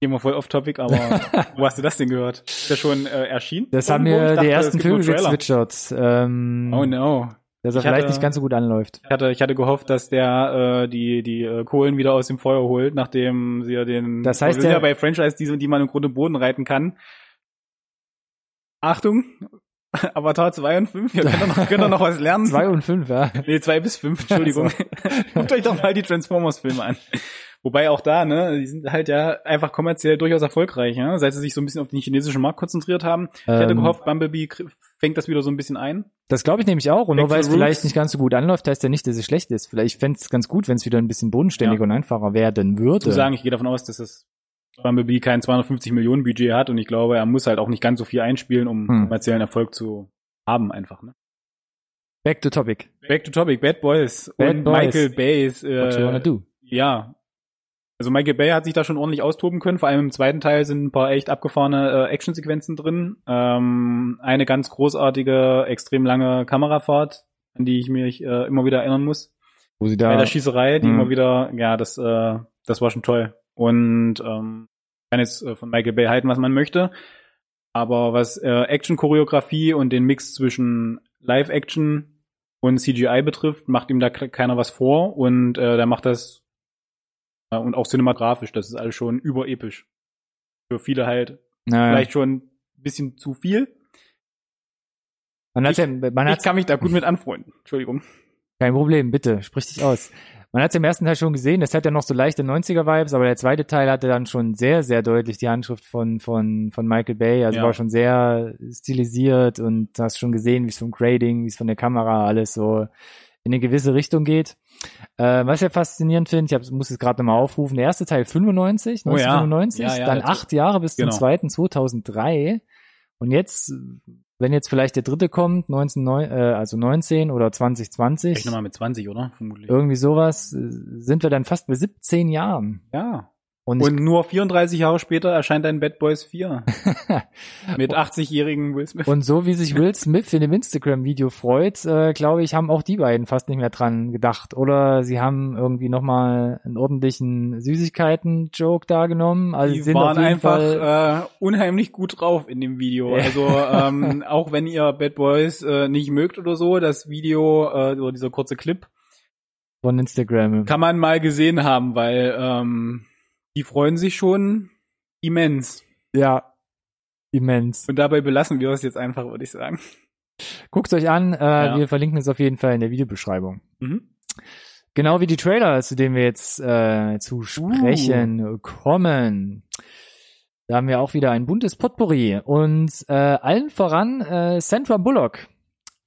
Gehen wir voll off topic, aber wo hast du das denn gehört? Ist der schon äh, erschienen? Das haben mir dachte, die ersten Vögel gezwitschert. Ähm, Oh no. dass er Ich vielleicht hatte- nicht ganz so gut anläuft. Ich hatte, ich hatte gehofft, dass der äh, die, die äh, Kohlen wieder aus dem Feuer holt, nachdem sie ja den Das heißt ja- bei Franchise, die, die man im Grunde Boden reiten kann. Achtung, Avatar 2 und 5, ihr könnt doch noch, könnt doch noch was lernen. Zwei und fünf, ja. Nee, 2 bis 5, Entschuldigung. Guckt euch doch mal die Transformers-Filme an. Wobei auch da, ne, die sind halt ja einfach kommerziell durchaus erfolgreich, ja, seit sie sich so ein bisschen auf den chinesischen Markt konzentriert haben. Ich hätte Ähm, gehofft, Bumblebee fängt das wieder so ein bisschen ein. Das glaube ich nämlich auch. Und nur Back to weil es vielleicht nicht ganz so gut anläuft, heißt ja nicht, dass es schlecht ist. Vielleicht fände es ganz gut, wenn es wieder ein bisschen bodenständiger Ja. und einfacher werden würde. zu sagen, ich gehe davon aus, dass das Bumblebee kein 250 Millionen Budget hat und ich glaube, er muss halt auch nicht ganz so viel einspielen, um Hm. kommerziellen Erfolg zu haben einfach. Ne? Back to topic. Back to topic, Bad Boys Bad und Boys. Michael Bay ist, What you wanna äh, do? ja. Also Michael Bay hat sich da schon ordentlich austoben können. Vor allem im zweiten Teil sind ein paar echt abgefahrene äh, Actionsequenzen drin. Ähm, eine ganz großartige, extrem lange Kamerafahrt, an die ich mich äh, immer wieder erinnern muss. Wo sie bei da. der Schießerei, die Mhm. immer wieder, ja, das, äh, das war schon toll. Und ähm, kann jetzt äh, von Michael Bay halten, was man möchte. Aber was äh, Action-Choreografie und den Mix zwischen Live-Action und CGI betrifft, macht ihm da ke- keiner was vor. Und äh, der macht das und auch cinematografisch, das ist alles schon überepisch. Für viele halt naja. vielleicht schon ein bisschen zu viel. Man hat ja, man Ich kann mich da gut mit anfreunden. Entschuldigung. kein Problem, bitte, sprich dich aus. Man hat es im ersten Teil schon gesehen, das hat ja noch so leichte 90er-Vibes, aber der zweite Teil hatte dann schon sehr, sehr deutlich die Handschrift von, von, von Michael Bay. Also Ja. war schon sehr stilisiert und du hast schon gesehen, wie es vom Grading, wie es von der Kamera alles so in eine gewisse Richtung geht. Äh, was ich ja faszinierend finde, ich hab, muss es gerade nochmal aufrufen, der erste Teil 95, Oh ja. 1995, Ja, ja, dann acht Jahre bis zum genau. zweiten 2003 und jetzt, wenn jetzt vielleicht der dritte kommt, 19, äh, also 19 oder 2020, Vielleicht nochmal mit 20, oder? Vermutlich. irgendwie sowas, äh, sind wir dann fast bei 17 Jahren. Ja. Und, Und nur 34 Jahre später erscheint dann Bad Boys 4. Mit 80-jährigen Will Smith. und so wie sich Will Smith in dem Instagram-Video freut, äh, glaube ich, haben auch die beiden fast nicht mehr dran gedacht. Oder sie haben irgendwie nochmal einen ordentlichen Süßigkeiten-Joke da genommen. Also sie die sind waren einfach Fall, äh, unheimlich gut drauf in dem Video. Also ähm, auch wenn ihr Bad Boys äh, nicht mögt oder so, das Video äh, oder dieser kurze Clip von Instagram. kann man mal gesehen haben, weil ähm, die freuen sich schon immens. Ja, immens. Und dabei belassen wir es jetzt einfach, würde ich sagen. Guckt euch an, äh, Ja. wir verlinken es auf jeden Fall in der Videobeschreibung. Mhm. Genau wie die Trailer, zu denen wir jetzt äh, zu sprechen kommen. Da haben wir auch wieder ein buntes Potpourri. Und äh, allen voran äh, Sandra Bullock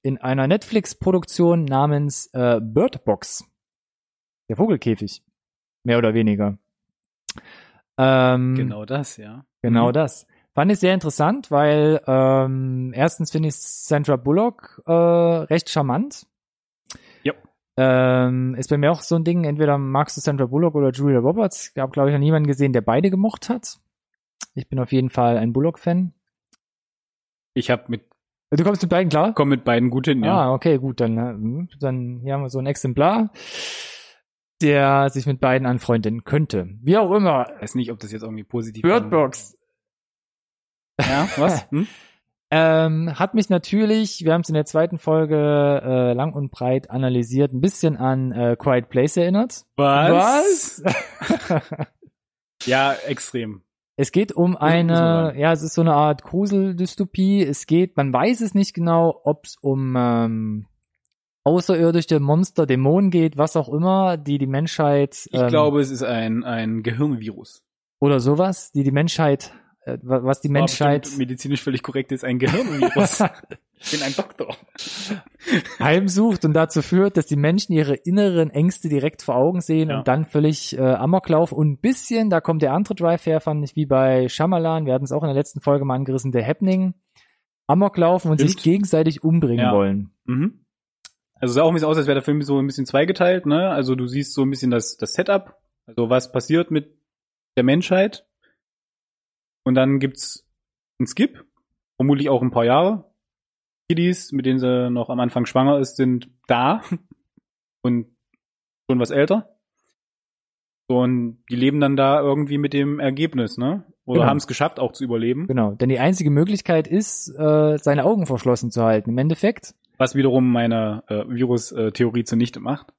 in einer Netflix-Produktion namens äh, Bird Box. Der Vogelkäfig. Mehr oder weniger. Ähm, Genau das, ja. Genau Mhm. das. Fand ich sehr interessant, weil ähm, erstens finde ich Sandra Bullock äh, recht charmant. Ja. Ähm, ist bei mir auch so ein Ding, entweder magst du Sandra Bullock oder Julia Roberts. Ich habe, glaube ich, noch niemanden gesehen, der beide gemocht hat. Ich bin auf jeden Fall ein Bullock-Fan. Ich habe mit Du kommst mit beiden klar? komm mit beiden gut hin, ja. Ah, okay, gut, dann, äh, hm, dann hier haben wir so ein Exemplar, der sich mit beiden anfreunden könnte. Wie auch immer. Weiß nicht, ob das jetzt irgendwie positiv Birdbox. Ja, was? Hm? Ähm, hat mich natürlich, wir haben es in der zweiten Folge äh, lang und breit analysiert, ein bisschen an äh, Quiet Place erinnert. Was? Ja, extrem. Es geht um eine, ja, es ist so eine Art Gruseldystopie. Es geht, man weiß es nicht genau, ob es um ähm, außerirdische Monster, Dämonen geht, was auch immer, die die Menschheit Ich ähm, glaube, es ist ein, ein Gehirnvirus. oder sowas, die die Menschheit, äh, wa- was die War Menschheit medizinisch völlig korrekt ist, ein Gehirnvirus. ich bin ein Doktor. heimsucht und dazu führt, dass die Menschen ihre inneren Ängste direkt vor Augen sehen Ja. und dann völlig äh, Amok laufen. Und ein bisschen, da kommt der andere Drive her, fand ich, wie bei Shyamalan, wir hatten es auch in der letzten Folge mal angerissen, der Happening, Amok laufen und Stimmt. sich gegenseitig umbringen Ja. wollen. Mhm. Also es sah auch ein bisschen aus, als wäre der Film so ein bisschen zweigeteilt, ne? Also du siehst so ein bisschen das, das Setup, also was passiert mit der Menschheit. Und dann gibt's einen Skip, vermutlich auch ein paar Jahre. Kiddies, mit denen sie noch am Anfang schwanger ist, sind da und schon was älter. Und die leben dann da irgendwie mit dem Ergebnis, ne? Oder Genau. haben es geschafft, auch zu überleben. Genau, denn die einzige Möglichkeit ist, äh, seine Augen verschlossen zu halten. Im Endeffekt Was wiederum meine äh, Virus-Theorie zunichte macht.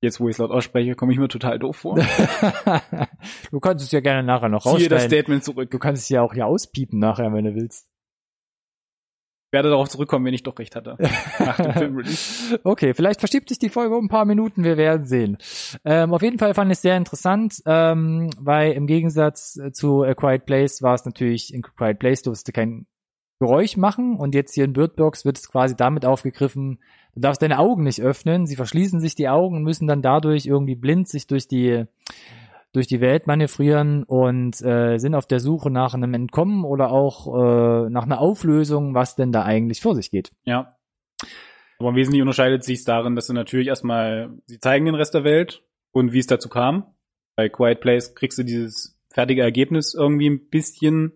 Jetzt, wo ich es laut ausspreche, komme ich mir total doof vor. du kannst es ja gerne nachher noch Ziehe das rausstellen. Statement zurück. Du kannst es ja auch hier auspiepen nachher, wenn du willst. Ich werde darauf zurückkommen, wenn ich doch recht hatte. Nach dem Filmrelease. Okay, vielleicht verschiebt sich die Folge um ein paar Minuten, wir werden sehen. Ähm, auf jeden Fall fand ich es sehr interessant, ähm, weil im Gegensatz äh, zu A Quiet Place war es natürlich, in A Quiet Place du kein Geräusch machen und jetzt hier in Bird Box wird es quasi damit aufgegriffen, du darfst deine Augen nicht öffnen, sie verschließen sich die Augen und müssen dann dadurch irgendwie blind sich durch die durch die Welt manövrieren und äh, sind auf der Suche nach einem Entkommen oder auch äh, nach einer Auflösung, was denn da eigentlich vor sich geht. Ja. Aber wesentlich unterscheidet sich darin, dass sie natürlich erstmal, sie zeigen den Rest der Welt und wie es dazu kam. Bei Quiet Place kriegst du dieses fertige Ergebnis irgendwie ein bisschen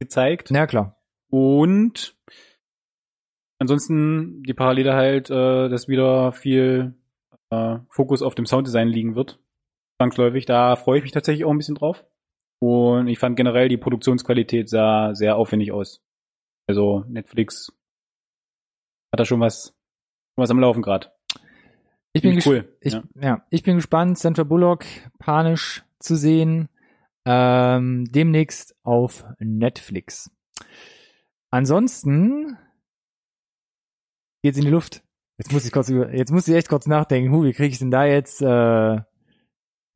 gezeigt. Ja, klar. Und ansonsten die Parallele halt, äh, dass wieder viel äh, Fokus auf dem Sounddesign liegen wird. Zwangsläufig, da freue ich mich tatsächlich auch ein bisschen drauf. Und ich fand generell die Produktionsqualität sah sehr aufwendig aus. Also Netflix hat da schon was, schon was am Laufen gerade. Ich bin, cool. ich, ja. ja. ich bin gespannt, Sandra Bullock panisch zu sehen. Ähm, demnächst auf Netflix. Ansonsten geht's in die Luft. Jetzt muss ich kurz über, jetzt muss ich echt kurz nachdenken. Hu, wie kriege ich denn da jetzt äh,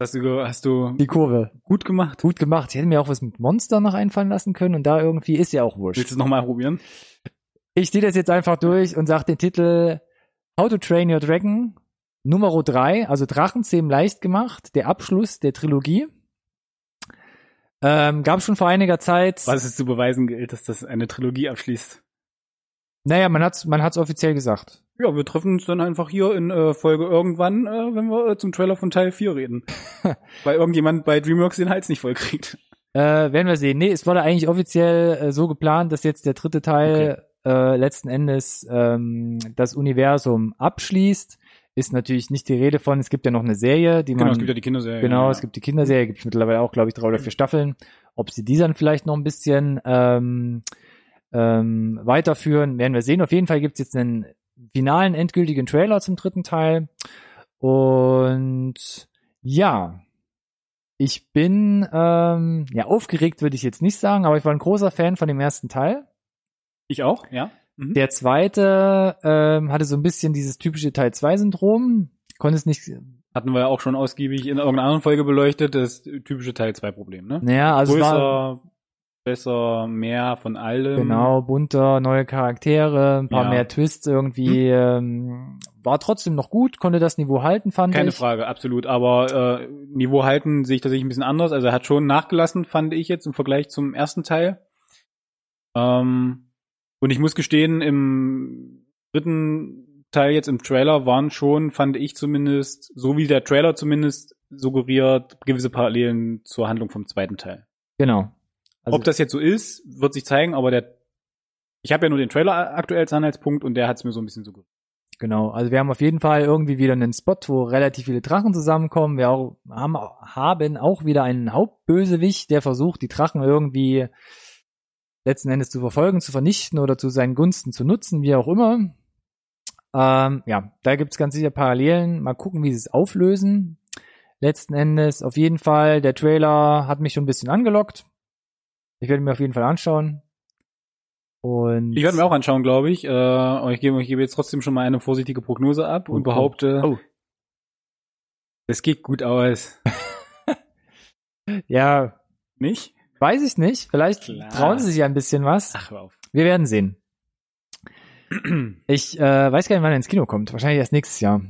Hast du, hast du die Kurve? gut gemacht? Gut gemacht. Ich hätte mir auch was mit Monster noch einfallen lassen können und da irgendwie ist ja auch wurscht. Willst du es nochmal probieren? Ich ziehe das jetzt einfach durch und sage den Titel How to Train Your Dragon Nummer 3, also Drachenzähmen leicht gemacht, der Abschluss der Trilogie. Ähm, gab schon vor einiger Zeit. Was es zu beweisen gilt, dass das eine Trilogie abschließt. Naja, man hat's, man hat's offiziell gesagt. Ja, wir treffen uns dann einfach hier in äh, Folge irgendwann, äh, wenn wir äh, zum Trailer von Teil 4 reden. Weil irgendjemand bei DreamWorks den Hals nicht voll kriegt. Äh, werden wir sehen. Nee, es wurde eigentlich offiziell äh, so geplant, dass jetzt der dritte Teil äh, letzten Endes ähm, das Universum abschließt. Ist natürlich nicht die Rede von, es gibt ja noch eine Serie, die Genau, man es gibt ja die Kinderserie. Genau, ja. es gibt die Kinderserie, gibt es mittlerweile auch, glaube ich, drei oder vier Staffeln. Ob sie die dann vielleicht noch ein bisschen ähm, ähm, weiterführen, werden wir sehen. Auf jeden Fall gibt es jetzt einen finalen, endgültigen Trailer zum dritten Teil. Und ja, ich bin ähm, ja aufgeregt, würde ich jetzt nicht sagen, aber ich war ein großer Fan von dem ersten Teil. Ich auch, ja. Mhm. Der zweite ähm, hatte so ein bisschen dieses typische Teil 2-Syndrom. Konnte es nicht. Hatten wir ja auch schon ausgiebig in irgendeiner anderen Folge beleuchtet, das typische Teil 2 Problem, ne? Naja, also es war, Größer, besser, mehr von allem. Genau, bunter, neue Charaktere, ein paar Ja. mehr Twists irgendwie. Ähm, war trotzdem noch gut, konnte das Niveau halten, fand Keine ich. Frage, absolut. Aber äh, Niveau halten sehe ich tatsächlich ein bisschen anders. Also er hat schon nachgelassen, fand ich jetzt im Vergleich zum ersten Teil. Ähm, und ich muss gestehen, im dritten Teil jetzt im Trailer waren schon, fand ich zumindest, so wie der Trailer zumindest suggeriert, gewisse Parallelen zur Handlung vom zweiten Teil. Genau. Also, Ob das jetzt so ist, wird sich zeigen, aber der ich habe ja nur den Trailer aktuell als Anhaltspunkt und der hat es mir so ein bisschen suggeriert. genau. Also wir haben auf jeden Fall irgendwie wieder einen Spot, wo relativ viele Drachen zusammenkommen. Wir auch, haben, haben auch wieder einen Hauptbösewicht, der versucht, die Drachen irgendwie letzten Endes zu verfolgen, zu vernichten oder zu seinen Gunsten zu nutzen, wie auch immer. Ähm, ja, da gibt's ganz sicher Parallelen. Mal gucken, wie sie es auflösen. Letzten Endes, auf jeden Fall, der Trailer hat mich schon ein bisschen angelockt. Ich werde mir auf jeden Fall anschauen. Und Ich werde mir auch anschauen, glaube ich. Äh, aber ich gebe, ich gebe jetzt trotzdem schon mal eine vorsichtige Prognose ab Oh, und behaupte, Oh. es geht gut aus. ja, Nicht? Weiß ich nicht. Vielleicht Klar. trauen sie sich ja ein bisschen was. Ach, auf. Wir werden sehen. Ich äh, weiß gar nicht, wann er ins Kino kommt. Wahrscheinlich erst nächstes Jahr.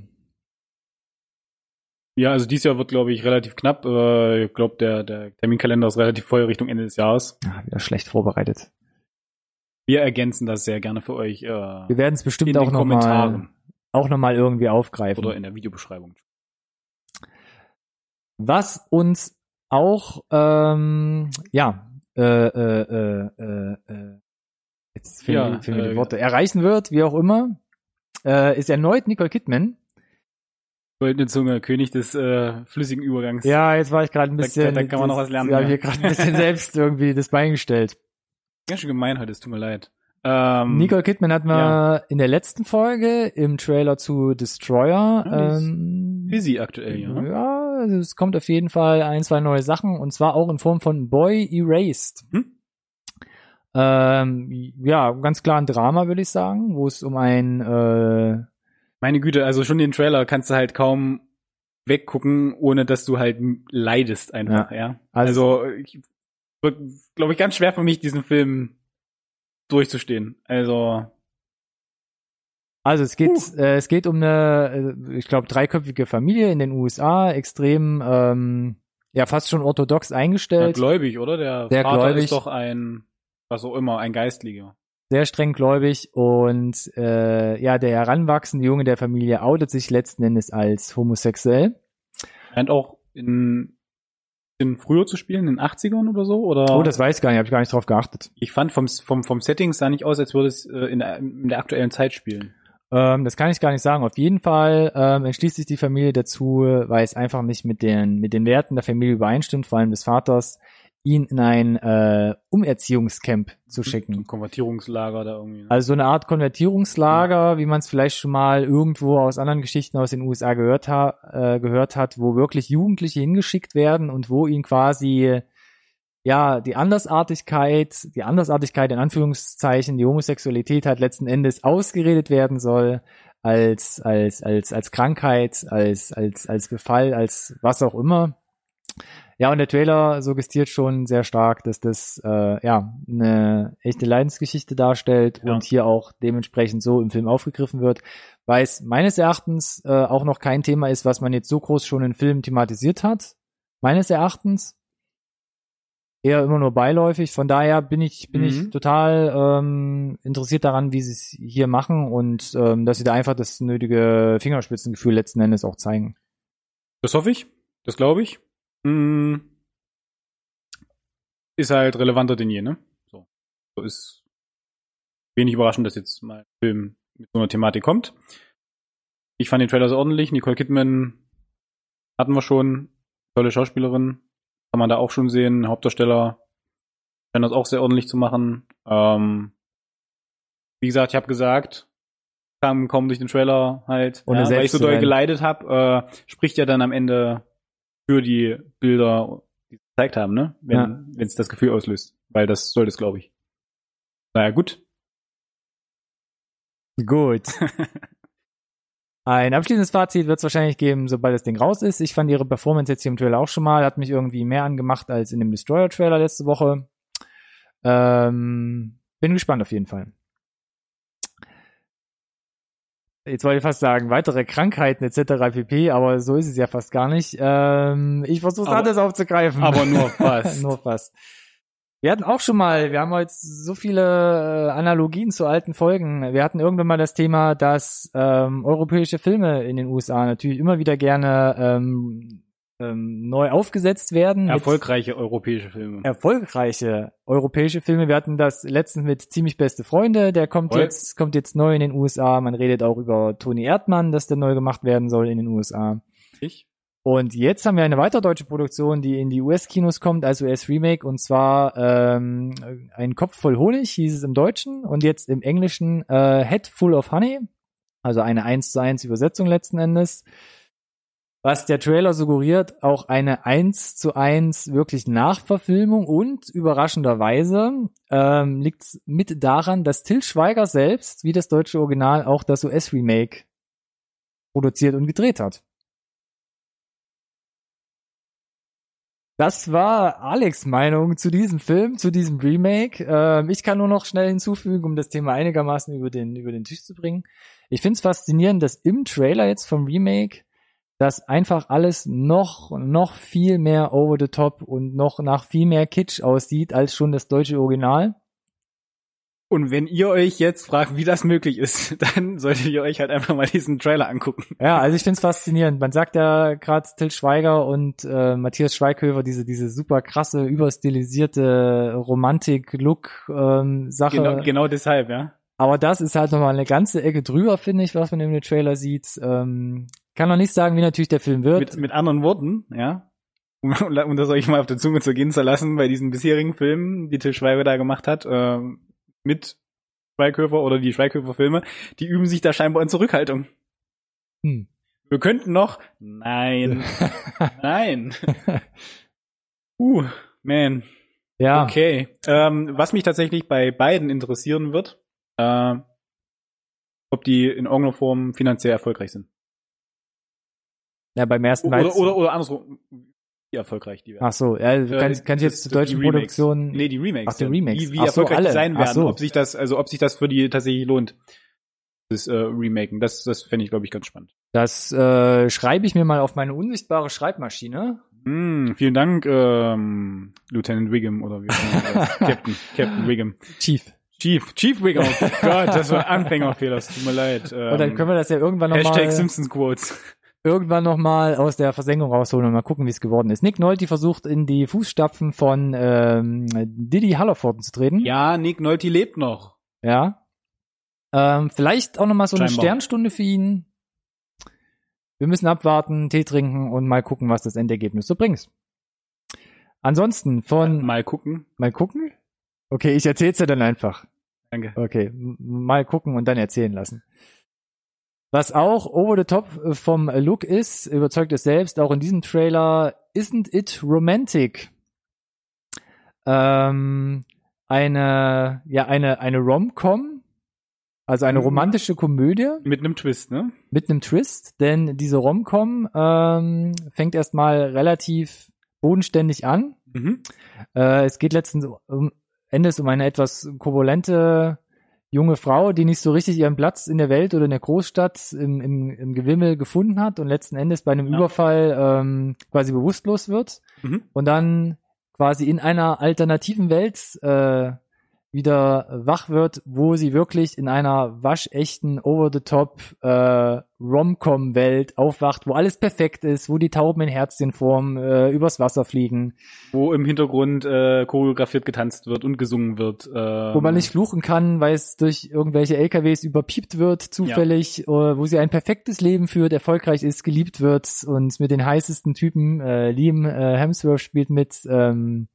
Ja, also dieses Jahr wird, glaube ich, relativ knapp. Äh, ich glaube, der, der Terminkalender ist relativ voll Richtung Ende des Jahres. Ah, wieder schlecht vorbereitet. Wir ergänzen das sehr gerne für euch äh, Wir werden es bestimmt auch den noch mal, Kommentaren auch noch mal irgendwie aufgreifen. oder in der Videobeschreibung. Was uns auch, ähm, ja, äh, äh, äh, äh, äh, jetzt fehlen, Ja, mir- fehlen mir die äh, Worte, erreichen wird, wie auch immer, äh, ist erneut Nicole Kidman. Goldene Zunge, König des äh, flüssigen Übergangs. Ja, jetzt war ich gerade ein Da- bisschen, da kann man noch was lernen, Ja, ja. hier gerade ein bisschen selbst irgendwie das Bein gestellt. Ganz schön gemein heute, es tut mir leid. Ähm, Nicole Kidman hatten wir ja. in der letzten Folge im Trailer zu Destroyer. Ja, ähm, busy aktuell, ja. ja, also es kommt auf jeden Fall ein, zwei neue Sachen und zwar auch in Form von Boy Erased. Hm? Ähm, ja, ganz klar ein Drama, würde ich sagen, wo es um ein äh, Meine Güte, also schon den Trailer kannst du halt kaum weggucken, ohne dass du halt leidest einfach, ja. Also- Also, ich, wird, glaube ich, ganz schwer für mich, diesen Film durchzustehen. Also, Also es geht, äh, es geht um eine, äh, ich glaube, dreiköpfige Familie in den USA, extrem, ähm, ja, fast schon orthodox ja, eingestellt, gläubig, oder? Der Sehr Vater gläubig. ist doch ein, was auch immer, ein Geistlicher. sehr streng gläubig und äh, ja, der heranwachsende Junge der Familie outet sich letzten Endes als homosexuell. Scheint auch in, in früher zu spielen, in den 80ern oder so, oder? Oh, das weiß ich gar nicht, habe ich gar nicht drauf geachtet. ich fand vom, vom, vom Setting sah nicht aus, als würde es äh, in, der, in der aktuellen Zeit spielen. Ähm, das kann ich gar nicht sagen. Auf jeden Fall ähm, entschließt sich die Familie dazu, weil es einfach nicht mit den, mit den Werten der Familie übereinstimmt, vor allem des Vaters, ihn in ein äh, Umerziehungscamp zu Ein schicken. Konvertierungslager da irgendwie. ne? Also so eine Art Konvertierungslager, wie man es vielleicht schon mal irgendwo aus anderen Geschichten aus den USA gehört, ha äh, gehört hat, wo wirklich Jugendliche hingeschickt werden und wo ihnen quasi ja die Andersartigkeit, die Andersartigkeit in Anführungszeichen, die Homosexualität halt letzten Endes ausgeredet werden soll als als als als Krankheit, als als als Befall, als was auch immer. Ja, und der Trailer suggestiert schon sehr stark, dass das äh, ja eine echte Leidensgeschichte darstellt Ja. und hier auch dementsprechend so im Film aufgegriffen wird, weil es meines Erachtens äh, auch noch kein Thema ist, was man jetzt so groß schon in Filmen thematisiert hat. Meines Erachtens eher immer nur beiläufig. Von daher bin ich bin Mhm. ich total ähm, interessiert daran, wie sie es hier machen und ähm, dass sie da einfach das nötige Fingerspitzengefühl letzten Endes auch zeigen. Das hoffe ich. Das glaube ich. Mm. Ist halt relevanter denn je, ne? So. So ist wenig überraschend, dass jetzt mal ein Film mit so einer Thematik kommt. Ich fand den Trailer sehr ordentlich. Nicole Kidman hatten wir schon. Tolle Schauspielerin. Kann man da auch schon sehen. Hauptdarsteller scheint das auch sehr ordentlich zu machen. Ähm, wie gesagt, ich habe gesagt, kam kaum durch den Trailer halt, Ohne ja, weil ich so doll leiden. geleidet habe, äh, spricht ja dann am Ende für die Bilder, die sie gezeigt haben, ne? Wenn Ja. wenn es das Gefühl auslöst. Weil das soll das, glaube ich. Naja, gut. Gut. Ein abschließendes Fazit wird es wahrscheinlich geben, sobald das Ding raus ist. Ich fand ihre Performance jetzt hier im Trailer auch schon mal, hat mich irgendwie mehr angemacht als in dem Destroyer-Trailer letzte Woche. Ähm, bin gespannt auf jeden Fall. Jetzt wollte ich fast sagen, weitere Krankheiten etc. pp, aber so ist es ja fast gar nicht. Ähm, ich versuche es anders aufzugreifen. Aber nur fast. Nur fast. Wir hatten auch schon mal, wir haben heute so viele äh, Analogien zu alten Folgen. Wir hatten irgendwann mal das Thema, dass ähm, europäische Filme in den USA natürlich immer wieder gerne ähm, ähm, neu aufgesetzt werden. Erfolgreiche europäische Filme. Erfolgreiche europäische Filme. Wir hatten das letztens mit ziemlich beste Freunde. Der kommt Voll. jetzt, kommt jetzt neu in den USA. Man redet auch über Toni Erdmann, dass der neu gemacht werden soll in den USA. Ich? Und jetzt haben wir eine weitere deutsche Produktion, die in die US-Kinos kommt, als US-Remake, und zwar ähm, Ein Kopf voll Honig, hieß es im Deutschen, und jetzt im Englischen äh, Head Full of Honey, also eine 1 zu 1 Übersetzung letzten Endes. Was der Trailer suggeriert, auch eine 1 zu 1 wirklich Nachverfilmung und überraschenderweise ähm, liegt mit daran, dass Till Schweiger selbst, wie das deutsche Original, auch das US-Remake produziert und gedreht hat. Das war Alex Meinung zu diesem Film, zu diesem Remake. Ähm, ich kann nur noch schnell hinzufügen, um das Thema einigermaßen über den, über den Tisch zu bringen. Ich finde es faszinierend, dass im Trailer jetzt vom Remake das einfach alles noch, noch viel mehr over the top und noch nach viel mehr Kitsch aussieht als schon das deutsche Original. Und wenn ihr euch jetzt fragt, wie das möglich ist, dann solltet ihr euch halt einfach mal diesen Trailer angucken. Ja, also ich find's faszinierend. Man sagt ja gerade Till Schweiger und äh, Matthias Schweighöfer diese diese super krasse überstilisierte Romantik-Look-Sache. Genau, genau deshalb, ja. Aber das ist halt nochmal eine ganze Ecke drüber, finde ich, was man in dem Trailer sieht. Ähm, kann noch nicht sagen, wie natürlich der Film wird. Mit, mit anderen Worten, ja. Um, um das euch mal auf der Zunge zu gehen zu lassen, bei diesen bisherigen Filmen, die Til Schweiger da gemacht hat, ähm, mit Schweighöfer oder die Schweighöfer-Filme, die üben sich da scheinbar in Zurückhaltung. Hm. Wir könnten noch. Nein. Nein. Uh, man. Ja, Okay. Ähm, was mich tatsächlich bei beiden interessieren wird, äh, ob die in irgendeiner Form finanziell erfolgreich sind. ja, beim ersten Oder, Mal. oder, oder andersrum, wie erfolgreich die werden. Ach so, ja, du Äh, kannst, das- jetzt zur deutschen. Produktion. Nee, die Remakes. Ach, die. Remakes. Wie, wie Ach so, erfolgreich alle. die sein werden, so. ob sich das, also ob sich das für die tatsächlich lohnt. Das äh, Remaken, das, das fände ich, glaube ich, ganz spannend. Das äh, schreibe ich mir mal auf meine unsichtbare Schreibmaschine. Hm, vielen Dank, ähm, Lieutenant Wiggum oder wie auch immer Captain, Captain Wiggum. Chief. Chief, Chief Wiggum. Oh Gott, das war ein Anfängerfehler, es tut mir leid. Ähm, Und dann können wir das ja irgendwann Hashtag nochmal Simpsons Quotes. Irgendwann noch mal aus der Versenkung rausholen und mal gucken, wie es geworden ist. Nick Nolte versucht in die Fußstapfen von ähm, Diddy Hallerford zu treten. Ja, Nick Nolte lebt noch. Ja. Ähm, vielleicht auch noch mal so eine Scheinbar. Sternstunde für ihn. Wir müssen abwarten, Tee trinken und mal gucken, was das Endergebnis so bringt. Ansonsten von Mal gucken. mal gucken. Okay, ich erzähl's dir dann einfach. Danke. Okay, mal gucken und dann erzählen lassen. Was auch over the top äh, vom Look ist, überzeugt es selbst, auch in diesem Trailer, Isn't It Romantic? Ähm, eine, ja, eine, eine Rom-Com, also eine Mhm. romantische Komödie Mit einem Twist, ne? mit einem Twist, denn diese Rom-Com ähm, fängt erstmal relativ bodenständig an. Mhm. Äh, es geht letztens um Endes um eine etwas korpulente junge Frau, die nicht so richtig ihren Platz in der Welt oder in der Großstadt im, im, im Gewimmel gefunden hat und letzten Endes bei einem Ja. Überfall ähm, quasi bewusstlos wird Mhm. und dann quasi in einer alternativen Welt äh, wieder wach wird, wo sie wirklich in einer waschechten, over-the-top äh, Rom-Com-Welt aufwacht, wo alles perfekt ist, wo die Tauben in Herzchenform äh, übers Wasser fliegen, Wo im Hintergrund äh, choreografiert getanzt wird und gesungen wird. Ähm, wo man nicht fluchen kann, weil es durch irgendwelche LKWs überpiept wird, zufällig, äh, wo sie ein perfektes Leben führt, erfolgreich ist, geliebt wird und mit den heißesten Typen, äh, Liam äh, Hemsworth spielt mit, ähm,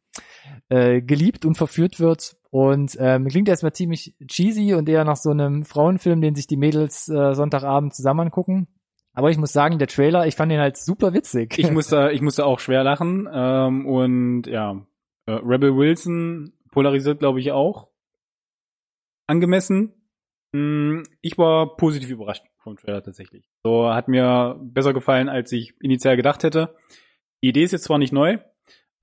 äh, geliebt und verführt wird und ähm, klingt erstmal ziemlich cheesy und eher nach so einem Frauenfilm, den sich die Mädels äh, Sonntagabend zusammen angucken. Aber ich muss sagen, der Trailer, ich fand ihn halt super witzig. Ich musste, ich musste auch schwer lachen. Ähm, und ja, äh, Rebel Wilson polarisiert, glaube ich, auch. Angemessen. Mm, Ich war positiv überrascht vom Trailer tatsächlich. So hat mir besser gefallen, als ich initial gedacht hätte. Die Idee ist jetzt zwar nicht neu,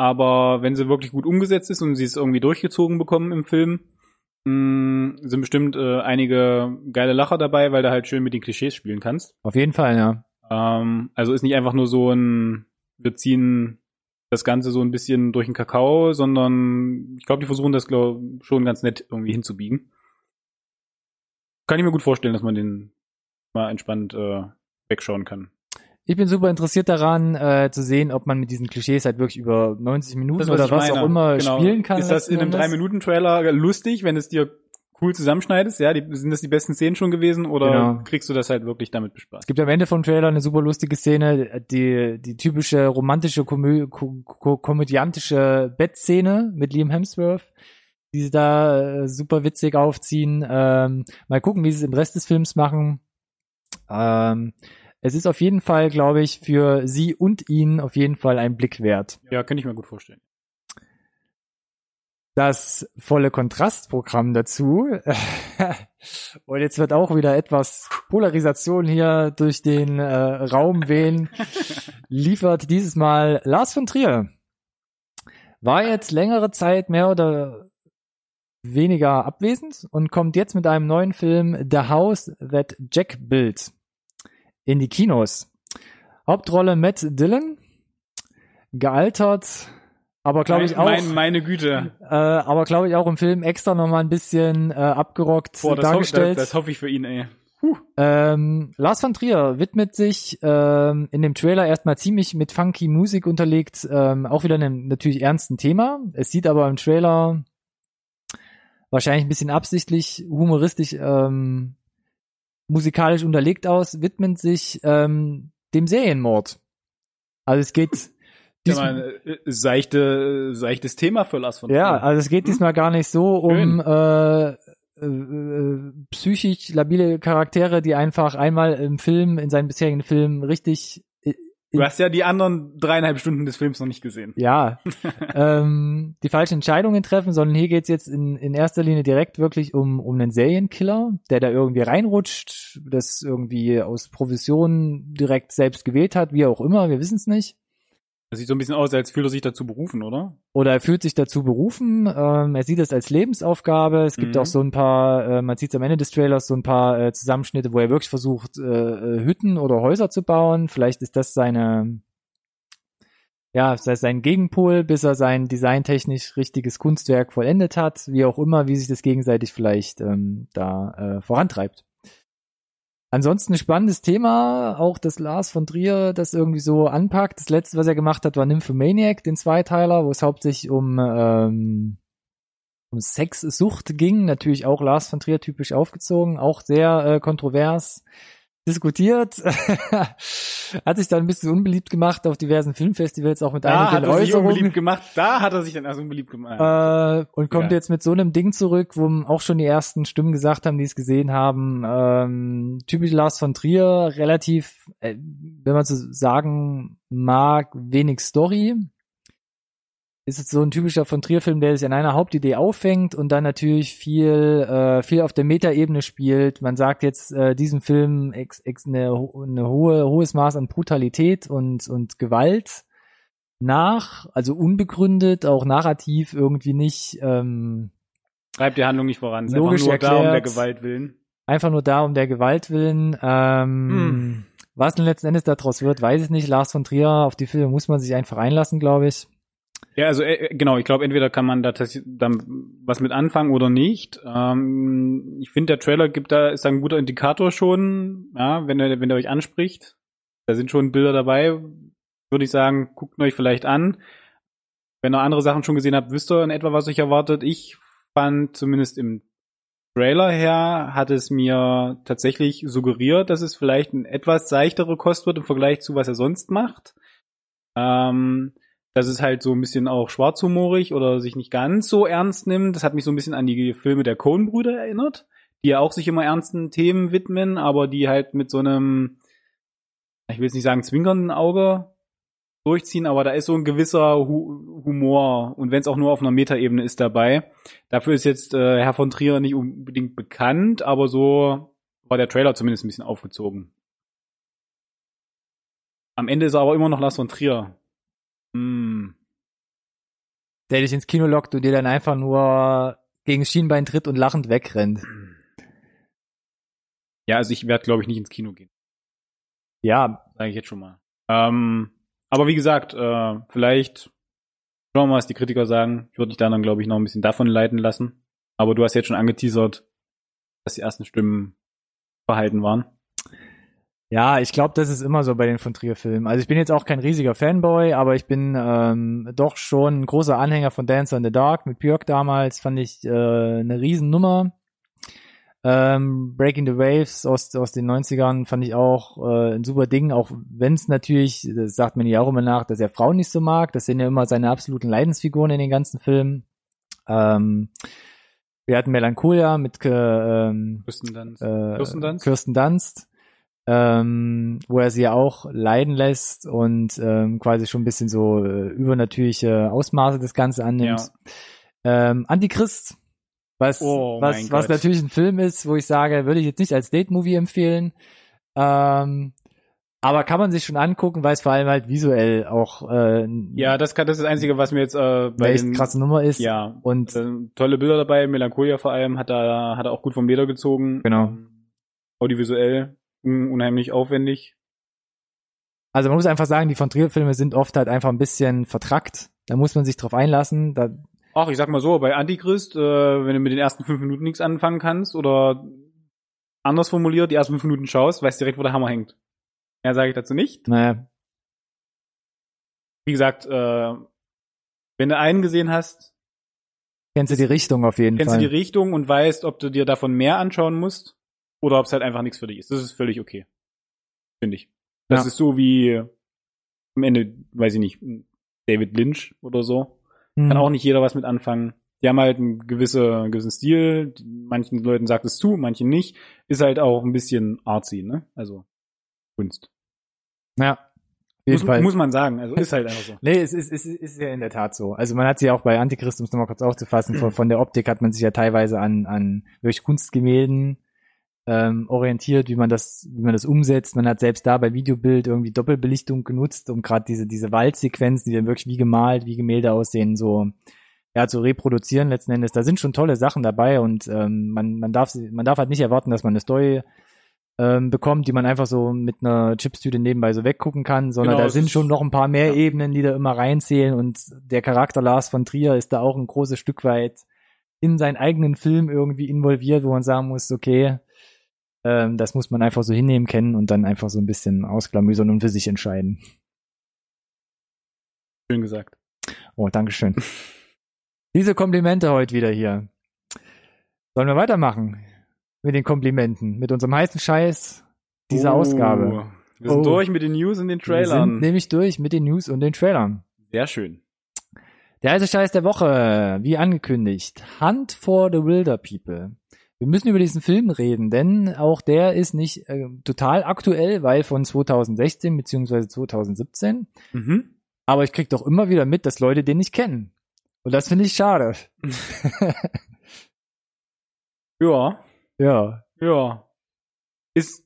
aber wenn sie wirklich gut umgesetzt ist und sie es irgendwie durchgezogen bekommen im Film, mm, sind bestimmt äh, einige geile Lacher dabei, weil du halt schön mit den Klischees spielen kannst. Auf jeden Fall, ja. Ähm, also ist nicht einfach nur so ein, wir ziehen das Ganze so ein bisschen durch den Kakao, sondern ich glaube, die versuchen das glaub, schon ganz nett irgendwie hinzubiegen. Kann ich mir gut vorstellen, dass man den mal entspannt äh, wegschauen kann. Ich bin super interessiert daran, äh, zu sehen, ob man mit diesen Klischees halt wirklich über 90 Minuten was oder was meine. auch immer Genau. spielen kann. Ist das in einem letzten Endes. 3-Minuten-Trailer lustig, wenn es dir cool zusammenschneidest? Ja, die, sind das die besten Szenen schon gewesen oder Genau. kriegst du das halt wirklich damit Es bespaßt? gibt am Ende vom Trailer eine super lustige Szene, die, die typische romantische, komö ko ko komödiantische Bettszene mit Liam Hemsworth, die sie da äh, super witzig aufziehen. Ähm, mal gucken, wie sie es im Rest des Films machen. Ähm, es ist auf jeden Fall, glaube ich, für sie und ihn auf jeden Fall ein Blick wert. Ja, könnte ich mir gut vorstellen. das volle Kontrastprogramm dazu. Und jetzt wird auch wieder etwas Polarisation hier durch den äh, Raum wehen. Liefert dieses Mal Lars von Trier. War jetzt längere Zeit mehr oder weniger abwesend und kommt jetzt mit einem neuen Film The House That Jack Built in die Kinos. Hauptrolle Matt Dillon, gealtert, aber glaube ich auch Mein, meine Güte. äh, aber glaube ich auch im Film extra nochmal ein bisschen äh, abgerockt Boah, das, hoff, das, dargestellt. das hoffe ich für ihn, ey. ähm, Lars von Trier widmet sich ähm, in dem Trailer erstmal ziemlich mit funky Musik unterlegt, ähm, auch wieder einem natürlich ernsten Thema. Es sieht aber im Trailer wahrscheinlich ein bisschen absichtlich, humoristisch, ähm, musikalisch unterlegt aus, widmet sich ähm, dem Serienmord. Also es geht Ja, dies- mal, äh, seichte, seichtes Thema für Lars von Ja, also es geht diesmal gar nicht so um äh, äh, äh, psychisch labile Charaktere, die einfach einmal im Film, in seinen bisherigen Filmen richtig Du hast ja die anderen dreieinhalb Stunden des Films noch nicht gesehen. ja, ähm, die falschen Entscheidungen treffen, sondern hier geht's jetzt in, in erster Linie direkt wirklich um, um einen Serienkiller, der da irgendwie reinrutscht, das irgendwie aus Provision direkt selbst gewählt hat, wie auch immer, wir wissen es nicht. Das sieht so ein bisschen aus, als fühlt er sich dazu berufen, oder? Oder er fühlt sich dazu berufen, ähm, er sieht es als Lebensaufgabe. Es gibt Mhm. auch so ein paar, äh, man sieht am Ende des Trailers so ein paar äh, Zusammenschnitte, wo er wirklich versucht, äh, äh, Hütten oder Häuser zu bauen. Vielleicht ist das seine, ja, sei sein Gegenpol, bis er sein designtechnisch richtiges Kunstwerk vollendet hat, wie auch immer, wie sich das gegenseitig vielleicht ähm, da äh, vorantreibt. Ansonsten ein spannendes Thema, auch das Lars von Trier das irgendwie so anpackt. Das letzte, was er gemacht hat, war Nymphomaniac, den Zweiteiler, wo es hauptsächlich um, ähm, um Sexsucht ging. Natürlich auch Lars von Trier typisch aufgezogen, auch sehr äh, kontrovers diskutiert. hat sich dann ein bisschen unbeliebt gemacht auf diversen Filmfestivals, auch mit Da hat einigen er sich Äußerungen. unbeliebt gemacht. Da hat er sich dann also unbeliebt gemacht. Äh, und kommt Ja. jetzt mit so einem Ding zurück, wo auch schon die ersten Stimmen gesagt haben, die es gesehen haben. Ähm, typisch Lars von Trier, relativ, äh, wenn man so sagen mag, wenig Story. Ist jetzt so ein typischer von Trier-Film, der sich an einer Hauptidee auffängt und dann natürlich viel, äh, viel auf der Metaebene spielt. Man sagt jetzt äh, diesem Film ex, ex, eine, eine hohe, hohes Maß an Brutalität und, und Gewalt nach, also unbegründet, auch narrativ irgendwie nicht, ähm, Treibt die Handlung nicht voran. Ist Logisch einfach nur da um der erklärt. Gewalt willen. einfach nur da um der Gewalt willen. Ähm, Hm. Was denn letzten Endes daraus wird, weiß ich nicht. Lars von Trier, auf die Filme muss man sich einfach einlassen, glaube ich. Ja, also äh, genau, ich glaube, entweder kann man da dann was mit anfangen oder nicht. Ähm, ich finde, der Trailer gibt da, ist da ein guter Indikator schon, ja, wenn er, wenn euch anspricht. Da sind schon Bilder dabei, würde ich sagen, guckt euch vielleicht an. Wenn ihr andere Sachen schon gesehen habt, wisst ihr in etwa, was euch erwartet. Ich fand zumindest im Trailer her hat es mir tatsächlich suggeriert, dass es vielleicht ein etwas seichtere Kost wird im Vergleich zu was er sonst macht. Ähm, dass es halt so ein bisschen auch schwarzhumorig oder sich nicht ganz so ernst nimmt. Das hat mich so ein bisschen an die Filme der Coen-Brüder erinnert, die ja auch sich immer ernsten Themen widmen, aber die halt mit so einem, ich will jetzt nicht sagen zwinkernden Auge durchziehen, aber da ist so ein gewisser Hu Humor und wenn es auch nur auf einer Metaebene ist dabei. Dafür ist jetzt äh, Herr von Trier nicht unbedingt bekannt, aber so war der Trailer zumindest ein bisschen aufgezogen. Am Ende ist er aber immer noch Lars von Trier. Hm. Der dich ins Kino lockt und dir dann einfach nur gegen Schienbein tritt und lachend wegrennt. Ja, also ich werde, glaube ich, nicht ins Kino gehen. Ja, Sage ich jetzt schon mal. Ähm, aber wie gesagt, äh, vielleicht schauen wir mal, was die Kritiker sagen. Ich würde dich dann, dann glaube ich, noch ein bisschen davon leiten lassen. Aber du hast jetzt schon angeteasert, dass die ersten Stimmen verhalten waren. Ja, ich glaube, das ist immer so bei den von Trier-Filmen. Also ich bin jetzt auch kein riesiger Fanboy, aber ich bin ähm, doch schon ein großer Anhänger von Dancer in the Dark mit Björk damals. Fand ich äh, eine Riesennummer. Ähm, Breaking the Waves aus, aus den 90ern fand ich auch äh, ein super Ding, auch wenn es natürlich, das sagt man ja auch immer nach, dass er Frauen nicht so mag. Das sind ja immer seine absoluten Leidensfiguren in den ganzen Filmen. Ähm, wir hatten Melancholia mit äh, ähm, Kirsten Dunst. äh, Kirsten Dunst? Kirsten Dunst ähm, wo er sie ja auch leiden lässt und ähm, quasi schon ein bisschen so äh, übernatürliche Ausmaße das Ganze annimmt. Ähm, Antichrist, was, Oh was, was Gott. natürlich ein Film ist, wo ich sage, würde ich jetzt nicht als Date-Movie empfehlen. Ähm, aber kann man sich schon angucken, weil es vor allem halt visuell auch äh, Ja, das, kann, das ist das Einzige, was mir jetzt äh, bei echt den, krasse Nummer ist. ja, Und äh, tolle Bilder dabei. Melancholia vor allem hat er, hat er auch gut vom Leder gezogen. Genau. Audiovisuell unheimlich aufwendig. also man muss einfach sagen, die von Trier-Filme sind oft halt einfach ein bisschen vertrackt. Da muss man sich drauf einlassen. Da, Ach, ich sag mal so, bei Antichrist, äh, wenn du mit den ersten fünf Minuten nichts anfangen kannst oder anders formuliert, die ersten fünf Minuten schaust, weißt direkt, wo der Hammer hängt. Mehr sage ich dazu nicht. naja, Wie gesagt, äh, wenn du einen gesehen hast, kennst du die Richtung auf jeden kennst Fall. du die Richtung und weißt, ob du dir davon mehr anschauen musst oder ob es halt einfach nichts für dich ist. Das ist völlig okay. Finde ich. Das Ja. ist so wie am Ende, weiß ich nicht, David Lynch oder so. Hm. Kann auch nicht jeder was mit anfangen. Die haben halt einen gewisse, gewissen Stil. Manchen Leuten sagt es zu, manchen nicht. Ist halt auch ein bisschen artsy, ne? Also Kunst. Ja. Muss, muss man sagen. Also ist halt einfach so. Nee, es ist, ist, ist ja in der Tat so. Also man hat sie auch bei Antichrist, um es nochmal kurz aufzufassen, von, von der Optik hat man sich ja teilweise an, an wirklich Kunstgemälden ähm, orientiert, wie man das, wie man das umsetzt. Man hat selbst da bei Videobild irgendwie Doppelbelichtung genutzt, um gerade diese, diese Waldsequenzen, die dann wirklich wie gemalt, wie Gemälde aussehen, so ja, zu reproduzieren letzten Endes. Da sind schon tolle Sachen dabei und ähm, man, man, darf, man darf halt nicht erwarten, dass man eine Story ähm, bekommt, die man einfach so mit einer Chipstüte nebenbei so weggucken kann, sondern Genau, da sind schon noch ein paar mehr ja. Ebenen, die da immer reinzählen und der Charakter Lars von Trier ist da auch ein großes Stück weit in seinen eigenen Film irgendwie involviert, wo man sagen muss, okay, ähm, das muss man einfach so hinnehmen, kennen und dann einfach so ein bisschen ausklamüsern und für sich entscheiden. Schön gesagt. Oh, Dankeschön. Diese Komplimente heute wieder hier. Sollen wir weitermachen mit den Komplimenten, mit unserem heißen Scheiß dieser Oh, Ausgabe? Wir sind Oh. durch mit den News und den Wir sind Trailern. nämlich durch mit den News und den Trailern. Sehr schön. Der heiße Scheiß der Woche, wie angekündigt, Hunt for the Wilder People. Wir müssen über diesen Film reden, denn auch der ist nicht äh, total aktuell, weil von 2016 beziehungsweise 2017. Mhm. Aber ich krieg doch immer wieder mit, dass Leute den nicht kennen. Und das finde ich schade. Ja, Ja, ja. Ist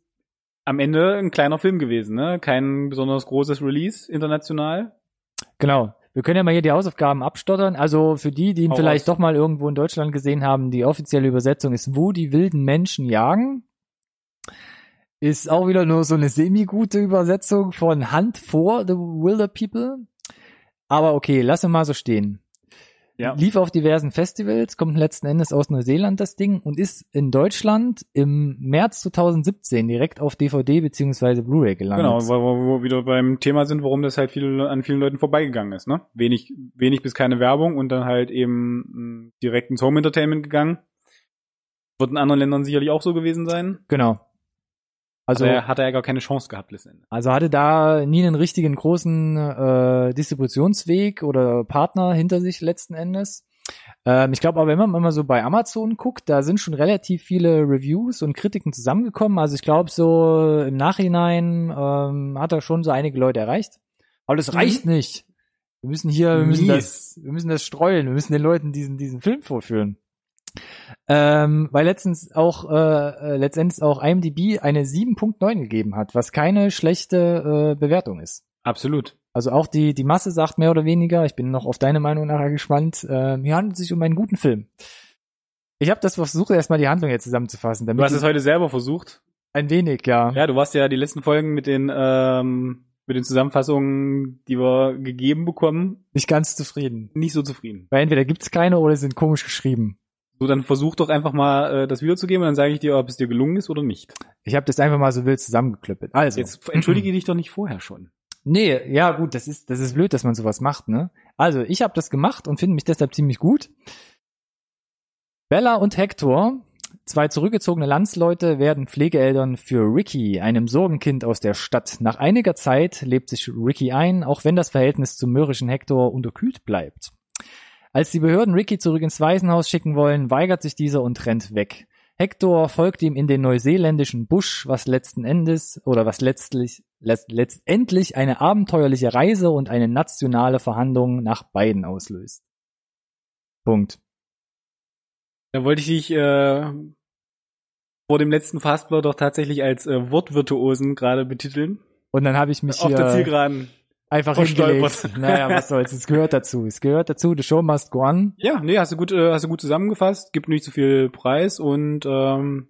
am Ende ein kleiner Film gewesen, ne? Kein besonders großes Release international. genau. Wir können ja mal hier die Hausaufgaben abstottern. Also für die, die ihn Hau vielleicht raus. doch mal irgendwo in Deutschland gesehen haben, die offizielle Übersetzung ist, wo die wilden Menschen jagen. Ist auch wieder nur so eine semi-gute Übersetzung von Hunt for the Wilder People. Aber okay, lassen wir mal so stehen. Ja. Lief auf diversen Festivals, kommt letzten Endes aus Neuseeland das Ding und ist in Deutschland im März 2017 direkt auf DVD beziehungsweise Blu-ray gelandet. Genau, wo, wo wir wieder beim Thema sind, warum das halt viel, an vielen Leuten vorbeigegangen ist, ne? Wenig, wenig bis keine Werbung und dann halt eben mh, direkt ins Home Entertainment gegangen. Wird in anderen Ländern sicherlich auch so gewesen sein. Genau. Also, Also er hat er ja gar keine Chance gehabt letztendlich. also hatte da nie einen richtigen großen äh, Distributionsweg oder Partner hinter sich letzten Endes. Ähm, ich glaube aber, wenn man immer so bei Amazon guckt, da sind schon relativ viele Reviews und Kritiken zusammengekommen. Also ich glaube, so im Nachhinein ähm, hat er schon so einige Leute erreicht. Aber das Mhm. reicht nicht. Wir müssen hier, wir müssen das, wir müssen das streuen, wir müssen den Leuten diesen, diesen Film vorführen. Ähm, weil letztens auch, äh, äh, letztendlich auch IMDb eine 7.9 gegeben hat, was keine schlechte äh, Bewertung ist. Absolut. Also auch die, die Masse sagt mehr oder weniger, ich bin noch auf deine Meinung nachher gespannt, äh, hier handelt es sich um einen guten Film. Ich habe das versucht, erstmal die Handlung jetzt zusammenzufassen, damit Du hast es heute selber versucht. ein wenig, ja. Ja, du warst ja die letzten Folgen mit den, ähm, mit den Zusammenfassungen, die wir gegeben bekommen, Nicht ganz zufrieden. nicht so zufrieden. Weil entweder gibt's keine oder sind komisch geschrieben. So, dann versuch doch einfach mal äh, das wiederzugeben und dann sage ich dir, ob es dir gelungen ist oder nicht. Ich habe das einfach mal so wild zusammengeklüppelt. Also. Jetzt entschuldige dich doch nicht vorher schon. Nee, ja gut, das ist das ist blöd, dass man sowas macht, ne? Also, ich habe das gemacht und finde mich deshalb ziemlich gut. Bella und Hector, zwei zurückgezogene Landsleute, werden Pflegeeltern für Ricky, einem Sorgenkind aus der Stadt. Nach einiger Zeit lebt sich Ricky ein, auch wenn das Verhältnis zum mürrischen Hector unterkühlt bleibt. Als die Behörden Ricky zurück ins Waisenhaus schicken wollen, weigert sich dieser und rennt weg. Hector folgt ihm in den neuseeländischen Busch, was letzten Endes oder was letztlich letzt, letztendlich eine abenteuerliche Reise und eine nationale Verhandlung nach beiden auslöst. Punkt. Da wollte ich dich äh, vor dem letzten Fastwort doch tatsächlich als äh, Wortvirtuosen gerade betiteln. Und dann habe ich mich Auf der hier Zielgeraden. Einfach hingelegt. Naja, was soll's, es gehört dazu. Es gehört dazu, the show must go on. Ja, nee, hast du gut, äh, hast du gut zusammengefasst, gibt nicht so viel Preis und ähm,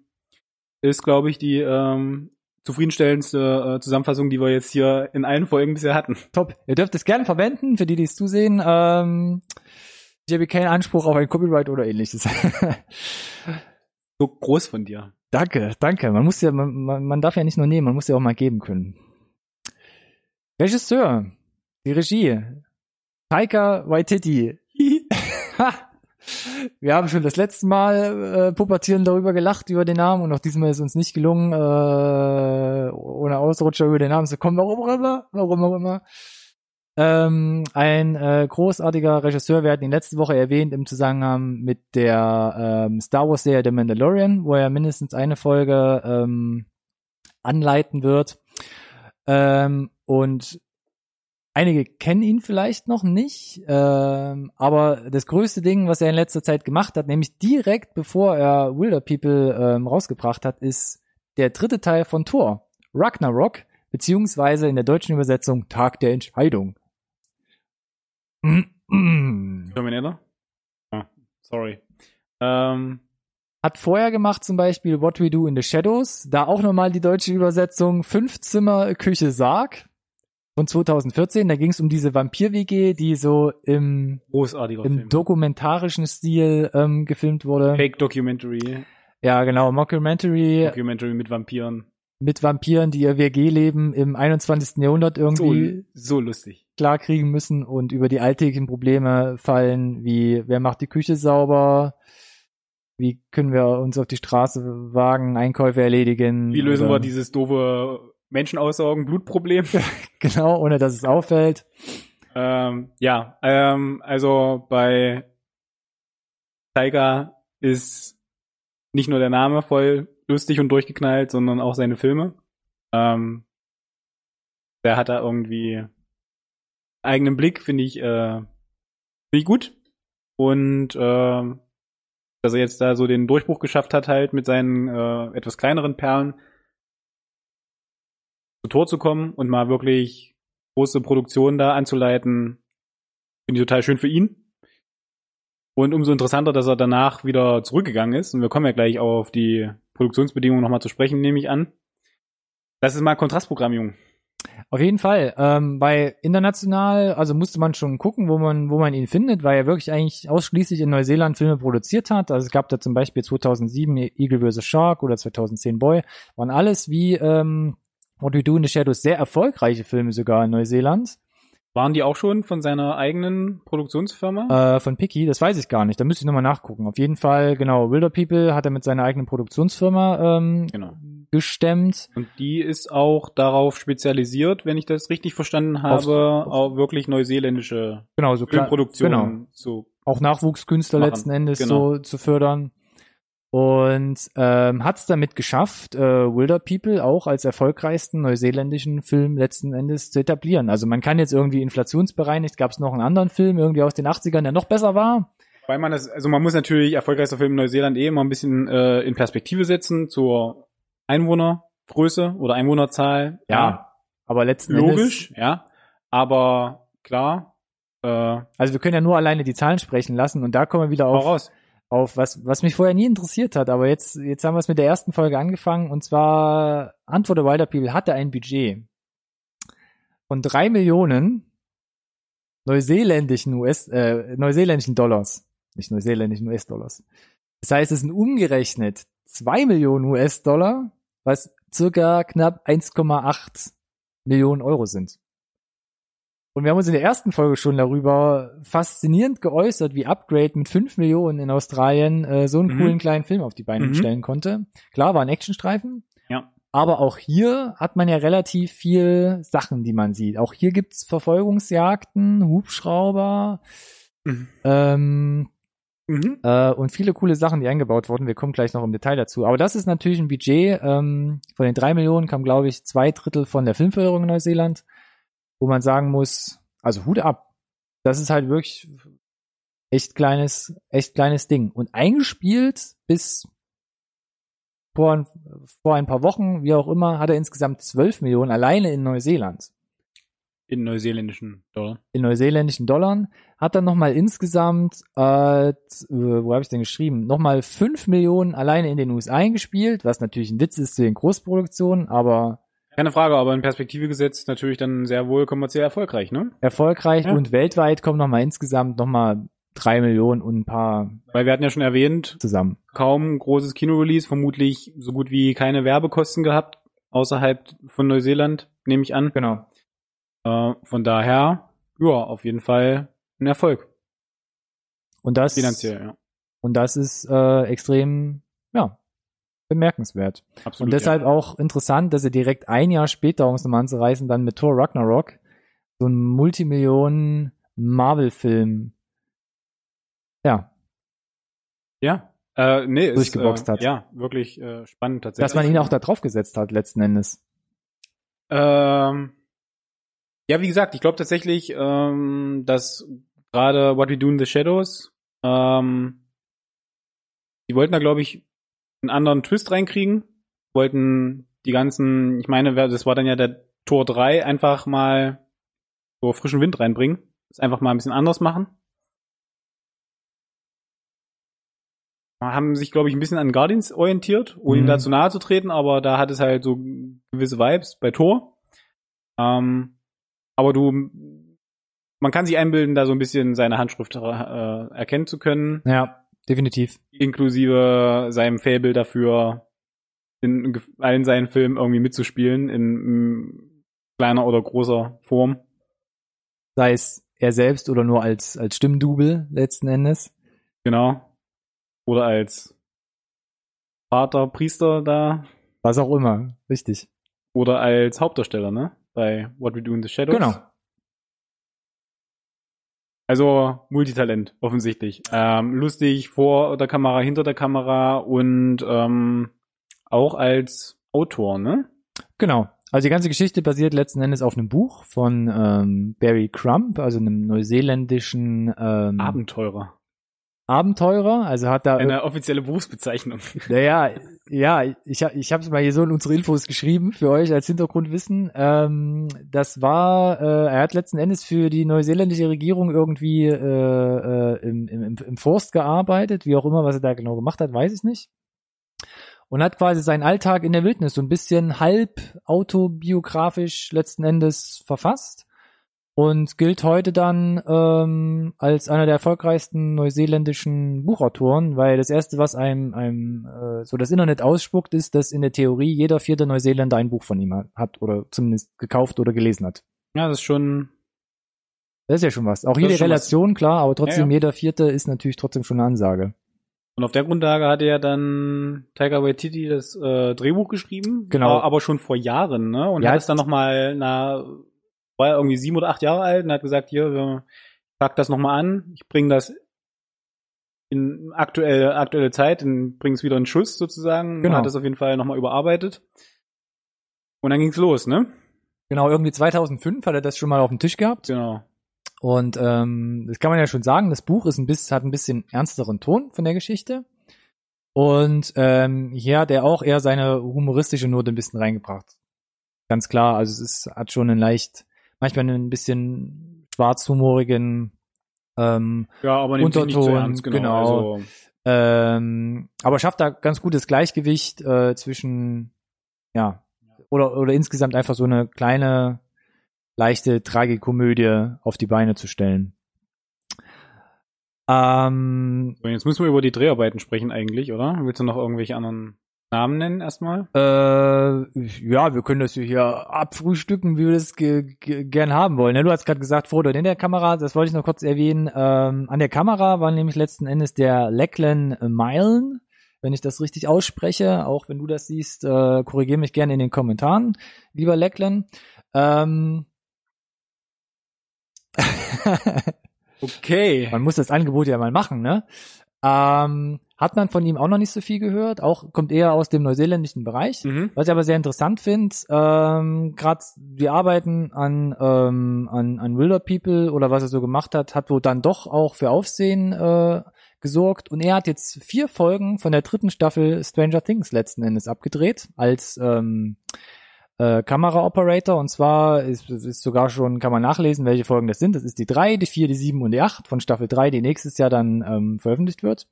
ist, glaube ich, die ähm, zufriedenstellendste äh, Zusammenfassung, die wir jetzt hier in allen Folgen bisher hatten. Top. Ihr dürft es gerne verwenden, für die, die es zusehen. Ähm, ich habe keinen Anspruch auf ein Copyright oder ähnliches. So groß von dir. danke, danke. Man muss ja, man, man darf ja nicht nur nehmen, man muss ja auch mal geben können. Regisseur, die Regie, Taika Waititi. Wir haben schon das letzte Mal äh, pubertieren darüber gelacht über den Namen und auch diesmal ist uns nicht gelungen, äh, ohne Ausrutscher über den Namen zu kommen. Warum auch immer, warum auch immer. Ähm, ein äh, großartiger Regisseur, wir hatten ihn letzte Woche erwähnt im Zusammenhang mit der ähm, Star Wars Serie The Mandalorian, wo er mindestens eine Folge ähm, anleiten wird. Ähm, und einige kennen ihn vielleicht noch nicht, ähm, aber das größte Ding, was er in letzter Zeit gemacht hat, nämlich direkt bevor er Wilder People ähm, rausgebracht hat, ist der dritte Teil von Thor, Ragnarok, beziehungsweise in der deutschen Übersetzung Tag der Entscheidung. Terminator? Ah, sorry. Ähm, Hat vorher gemacht zum Beispiel What We Do in the Shadows, da auch nochmal die deutsche Übersetzung Fünf Zimmer Küche Sarg von 2014. Da ging es um diese Vampir-WG, die so im, großartiger im Film. dokumentarischen Stil ähm, gefilmt wurde. Fake Documentary. Ja, genau, Mockumentary Documentary mit Vampiren. mit Vampiren, die ihr WG-Leben im 21. Jahrhundert So, irgendwie so lustig. klarkriegen müssen und über die alltäglichen Probleme fallen, wie wer macht die Küche sauber, wie können wir uns auf die Straße wagen, Einkäufe erledigen. Wie lösen wir dieses doofe Menschenaussagen, Blutproblem? Genau, ohne dass es auffällt. ähm, ja, ähm, also bei Tiger ist nicht nur der Name voll lustig und durchgeknallt, sondern auch seine Filme. Ähm, der hat da irgendwie eigenen Blick, finde ich, äh, finde ich gut. Und äh, dass er jetzt da so den Durchbruch geschafft hat, halt mit seinen äh, etwas kleineren Perlen zu Tor zu kommen und mal wirklich große Produktionen da anzuleiten, finde ich total schön für ihn. Und umso interessanter, dass er danach wieder zurückgegangen ist. Und wir kommen ja gleich auf die Produktionsbedingungen nochmal zu sprechen, nehme ich an. Das ist mal Kontrastprogramm, Jung. Auf jeden Fall. Ähm, bei international, also musste man schon gucken, wo man, wo man ihn findet, weil er wirklich eigentlich ausschließlich in Neuseeland Filme produziert hat. Also es gab da zum Beispiel 2007 Eagle vs. Shark oder 2010 Boy. Waren alles wie ähm, What We Do in the Shadows sehr erfolgreiche Filme sogar in Neuseeland. Waren die auch schon von seiner eigenen Produktionsfirma? Äh, von Picky, das weiß ich gar nicht. Da müsste ich nochmal nachgucken. Auf jeden Fall, genau, Wilder People hat er mit seiner eigenen Produktionsfirma ähm, genau. gestemmt. Und die ist auch darauf spezialisiert, wenn ich das richtig verstanden habe, auf- auch wirklich neuseeländische Genau, so. Filmproduktionen Genau. zu auch Nachwuchskünstler machen. letzten Endes Genau. so zu fördern. Und ähm, hat es damit geschafft, äh, Wilder People auch als erfolgreichsten neuseeländischen Film letzten Endes zu etablieren. Also man kann jetzt irgendwie inflationsbereinigt, gab es noch einen anderen Film irgendwie aus den 80ern, der noch besser war. Weil man das, also man muss natürlich erfolgreichster Film in Neuseeland eh immer ein bisschen äh, in Perspektive setzen zur Einwohnergröße oder Einwohnerzahl. aber letzten Endes, logisch, ja. Aber klar, äh, also wir können ja nur alleine die Zahlen sprechen lassen und da kommen wir wieder auf, raus. Auf was, was mich vorher nie interessiert hat, aber jetzt, jetzt haben wir es mit der ersten Folge angefangen und zwar Antwort der Wilder People hatte ein Budget von drei Millionen neuseeländischen US, äh, neuseeländischen Dollars. Nicht neuseeländischen US-Dollars. Das heißt, es sind umgerechnet zwei Millionen US-Dollar, was circa knapp 1,8 Millionen Euro sind. Und wir haben uns in der ersten Folge schon darüber faszinierend geäußert, wie Upgrade mit 5 Millionen in Australien äh, so einen Mhm. coolen kleinen Film auf die Beine Mhm. stellen konnte. Klar, war ein Actionstreifen. Ja. Aber auch hier hat man ja relativ viel Sachen, die man sieht. Auch hier gibt's Verfolgungsjagden, Hubschrauber Mhm. ähm, Mhm. äh, und viele coole Sachen, die eingebaut wurden. Wir kommen gleich noch im Detail dazu. Aber das ist natürlich ein Budget. Ähm, von den drei Millionen kam, glaube ich, zwei Drittel von der Filmförderung in Neuseeland, wo man sagen muss, also Hut ab. Das ist halt wirklich echt kleines, echt kleines Ding. Und eingespielt bis vor ein, vor ein paar Wochen, wie auch immer, hat er insgesamt 12 Millionen alleine in Neuseeland In neuseeländischen Dollar. in neuseeländischen Dollar, hat dann nochmal insgesamt, äh, äh, wo habe ich denn geschrieben, nochmal 5 Millionen alleine in den USA eingespielt, was natürlich ein Witz ist zu den Großproduktionen, aber Keine Frage, aber in Perspektive gesetzt natürlich dann sehr wohl kommerziell erfolgreich, ne? erfolgreich Ja. und weltweit kommen nochmal insgesamt nochmal 3 Millionen und ein paar Weil wir hatten ja schon erwähnt, zusammen. kaum großes Kinorelease, vermutlich so gut wie keine Werbekosten gehabt, außerhalb von Neuseeland, nehme ich an. Genau. Äh, von daher, ja, auf jeden Fall ein Erfolg. Und das, Finanziell, ja. und das ist äh, extrem, bemerkenswert. Absolut. Und deshalb auch interessant, dass er direkt ein Jahr später, um es nochmal anzureißen, dann mit Thor Ragnarok so so ein Multimillionen Marvel-Film, ja, Ja. Äh, nee, ist, Durchgeboxt äh, hat. Ja, wirklich äh, spannend tatsächlich. dass man ihn auch da drauf gesetzt hat, letzten Endes. Ähm, ja, wie gesagt, ich glaube tatsächlich, ähm, dass gerade What We Do in the Shadows, ähm, die wollten da, glaube ich, einen anderen Twist reinkriegen, wollten die ganzen, ich meine, wer- das war dann ja der Tor 3, einfach mal so frischen Wind reinbringen, das einfach mal ein bisschen anders machen. Haben sich, glaube ich, ein bisschen an Guardians orientiert, ohne ihm Mhm. da zu nahe zu treten, aber da hat es halt so gewisse Vibes bei Tor. Ähm, aber du, man kann sich einbilden, da so ein bisschen seine Handschrift äh, erkennen zu können, Ja, definitiv. inklusive seinem Fable dafür, in allen seinen Filmen irgendwie mitzuspielen, in, mm, kleiner oder großer Form. Sei es er selbst oder nur als, als Stimmdubel letzten Endes. Genau. Oder als Vater, Priester da. Was auch immer. Richtig. Oder als Hauptdarsteller, ne? Bei What We Do in the Shadows. Genau. Also Multitalent, offensichtlich. Ähm, lustig vor der Kamera, hinter der Kamera und ähm, auch als Autor, ne? Genau. Also die ganze Geschichte basiert letzten Endes auf einem Buch von ähm, Barry Crump, also einem neuseeländischen ähm, Abenteurer. Abenteurer. Also hat da Eine offizielle Berufsbezeichnung. Naja, ja, ich, hab- ich habe es mal hier so in unsere Infos geschrieben für euch als Hintergrundwissen. Ähm, das war, äh, er hat letzten Endes für die neuseeländische Regierung irgendwie äh, äh, im, im, im Forst gearbeitet, wie auch immer, was er da genau gemacht hat, weiß ich nicht. Und hat quasi seinen Alltag in der Wildnis so ein bisschen halb autobiografisch letzten Endes verfasst und gilt heute dann ähm, als einer der erfolgreichsten neuseeländischen Buchautoren, weil das erste, was einem, einem äh, so das Internet ausspuckt, ist, dass in der Theorie jeder vierte Neuseeländer ein Buch von ihm hat, oder zumindest gekauft oder gelesen hat. Ja, das ist schon. Das ist ja schon was. Auch Das hier die ist schon was. Relation, klar, aber trotzdem Ja, ja. jeder vierte ist natürlich trotzdem schon eine Ansage. Und auf der Grundlage hat er dann Tiger Waititi das äh, Drehbuch geschrieben. Genau. Aber schon vor Jahren, ne? Und Ja, hat es dann nochmal, na, war er irgendwie sieben oder acht Jahre alt und hat gesagt, hier, wir pack das nochmal an, ich bring das in aktuelle, aktuelle Zeit, bring es wieder in Schuss sozusagen. Genau. Hat das auf jeden Fall nochmal überarbeitet. Und dann ging's los, ne? Genau, irgendwie 2005 hat er das schon mal auf dem Tisch gehabt. Genau. Und ähm, das kann man ja schon sagen, das Buch ist ein bisschen, hat ein bisschen ernsteren Ton von der Geschichte. Und ähm, hier hat er auch eher seine humoristische Note ein bisschen reingebracht. Ganz klar, also es ist, hat schon einen leicht, manchmal einen bisschen schwarzhumorigen ähm, Ja, aber Unterton, ernst, genau. genau. Also, ähm, aber schafft da ganz gutes Gleichgewicht äh, zwischen, ja, oder, oder insgesamt einfach so eine kleine, leichte Tragikomödie auf die Beine zu stellen. Ähm, jetzt müssen wir über die Dreharbeiten sprechen eigentlich, oder? Willst du noch irgendwelche anderen Namen nennen erstmal? äh, ja, wir können das hier abfrühstücken, wie wir das ge ge gern haben wollen. Ne? Du hast gerade gesagt, vor oder in der Kamera, das wollte ich noch kurz erwähnen. Ähm, an der Kamera war nämlich letzten Endes der Lachlan Milen, wenn ich das richtig ausspreche. Auch wenn du das siehst, äh, korrigiere mich gerne in den Kommentaren, lieber Lachlan. Ähm, Okay. man muss das Angebot ja mal machen, ne? Ähm, hat man von ihm auch noch nicht so viel gehört, auch kommt eher aus dem neuseeländischen Bereich. Mhm. Was ich aber sehr interessant finde, ähm, gerade die Arbeiten an, ähm, an, an Wilder People oder was er so gemacht hat, hat wohl dann doch auch für Aufsehen äh, gesorgt. Und er hat jetzt vier Folgen von der dritten Staffel Stranger Things letzten Endes abgedreht als ähm, äh, Kamera-Operator. Und zwar ist, ist sogar schon, kann man nachlesen, welche Folgen das sind. Das ist die drei, die vier, die sieben und die acht von Staffel drei, die nächstes Jahr dann ähm, veröffentlicht wird.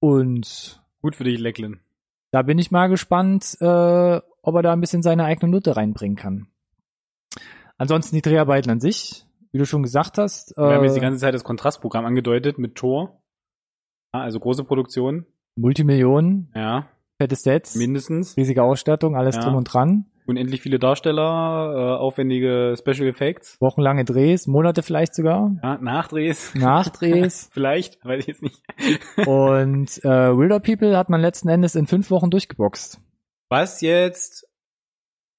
Und Gut für dich, Lecklin. da bin ich mal gespannt, äh, ob er da ein bisschen seine eigene Note reinbringen kann. Ansonsten die Dreharbeiten an sich, wie du schon gesagt hast. Wir haben äh, jetzt die ganze Zeit das Kontrastprogramm angedeutet mit Tor. Also große Produktion. Multimillionen, Ja, fette Sets, mindestens. riesige Ausstattung, alles Ja. drum und dran. Unendlich viele Darsteller, äh, aufwendige Special Effects. Wochenlange Drehs, Monate vielleicht sogar, Ja, Nachdrehs. Nachdrehs. Vielleicht, weiß ich jetzt nicht. und äh, Wilder People hat man letzten Endes in fünf Wochen durchgeboxt. Was jetzt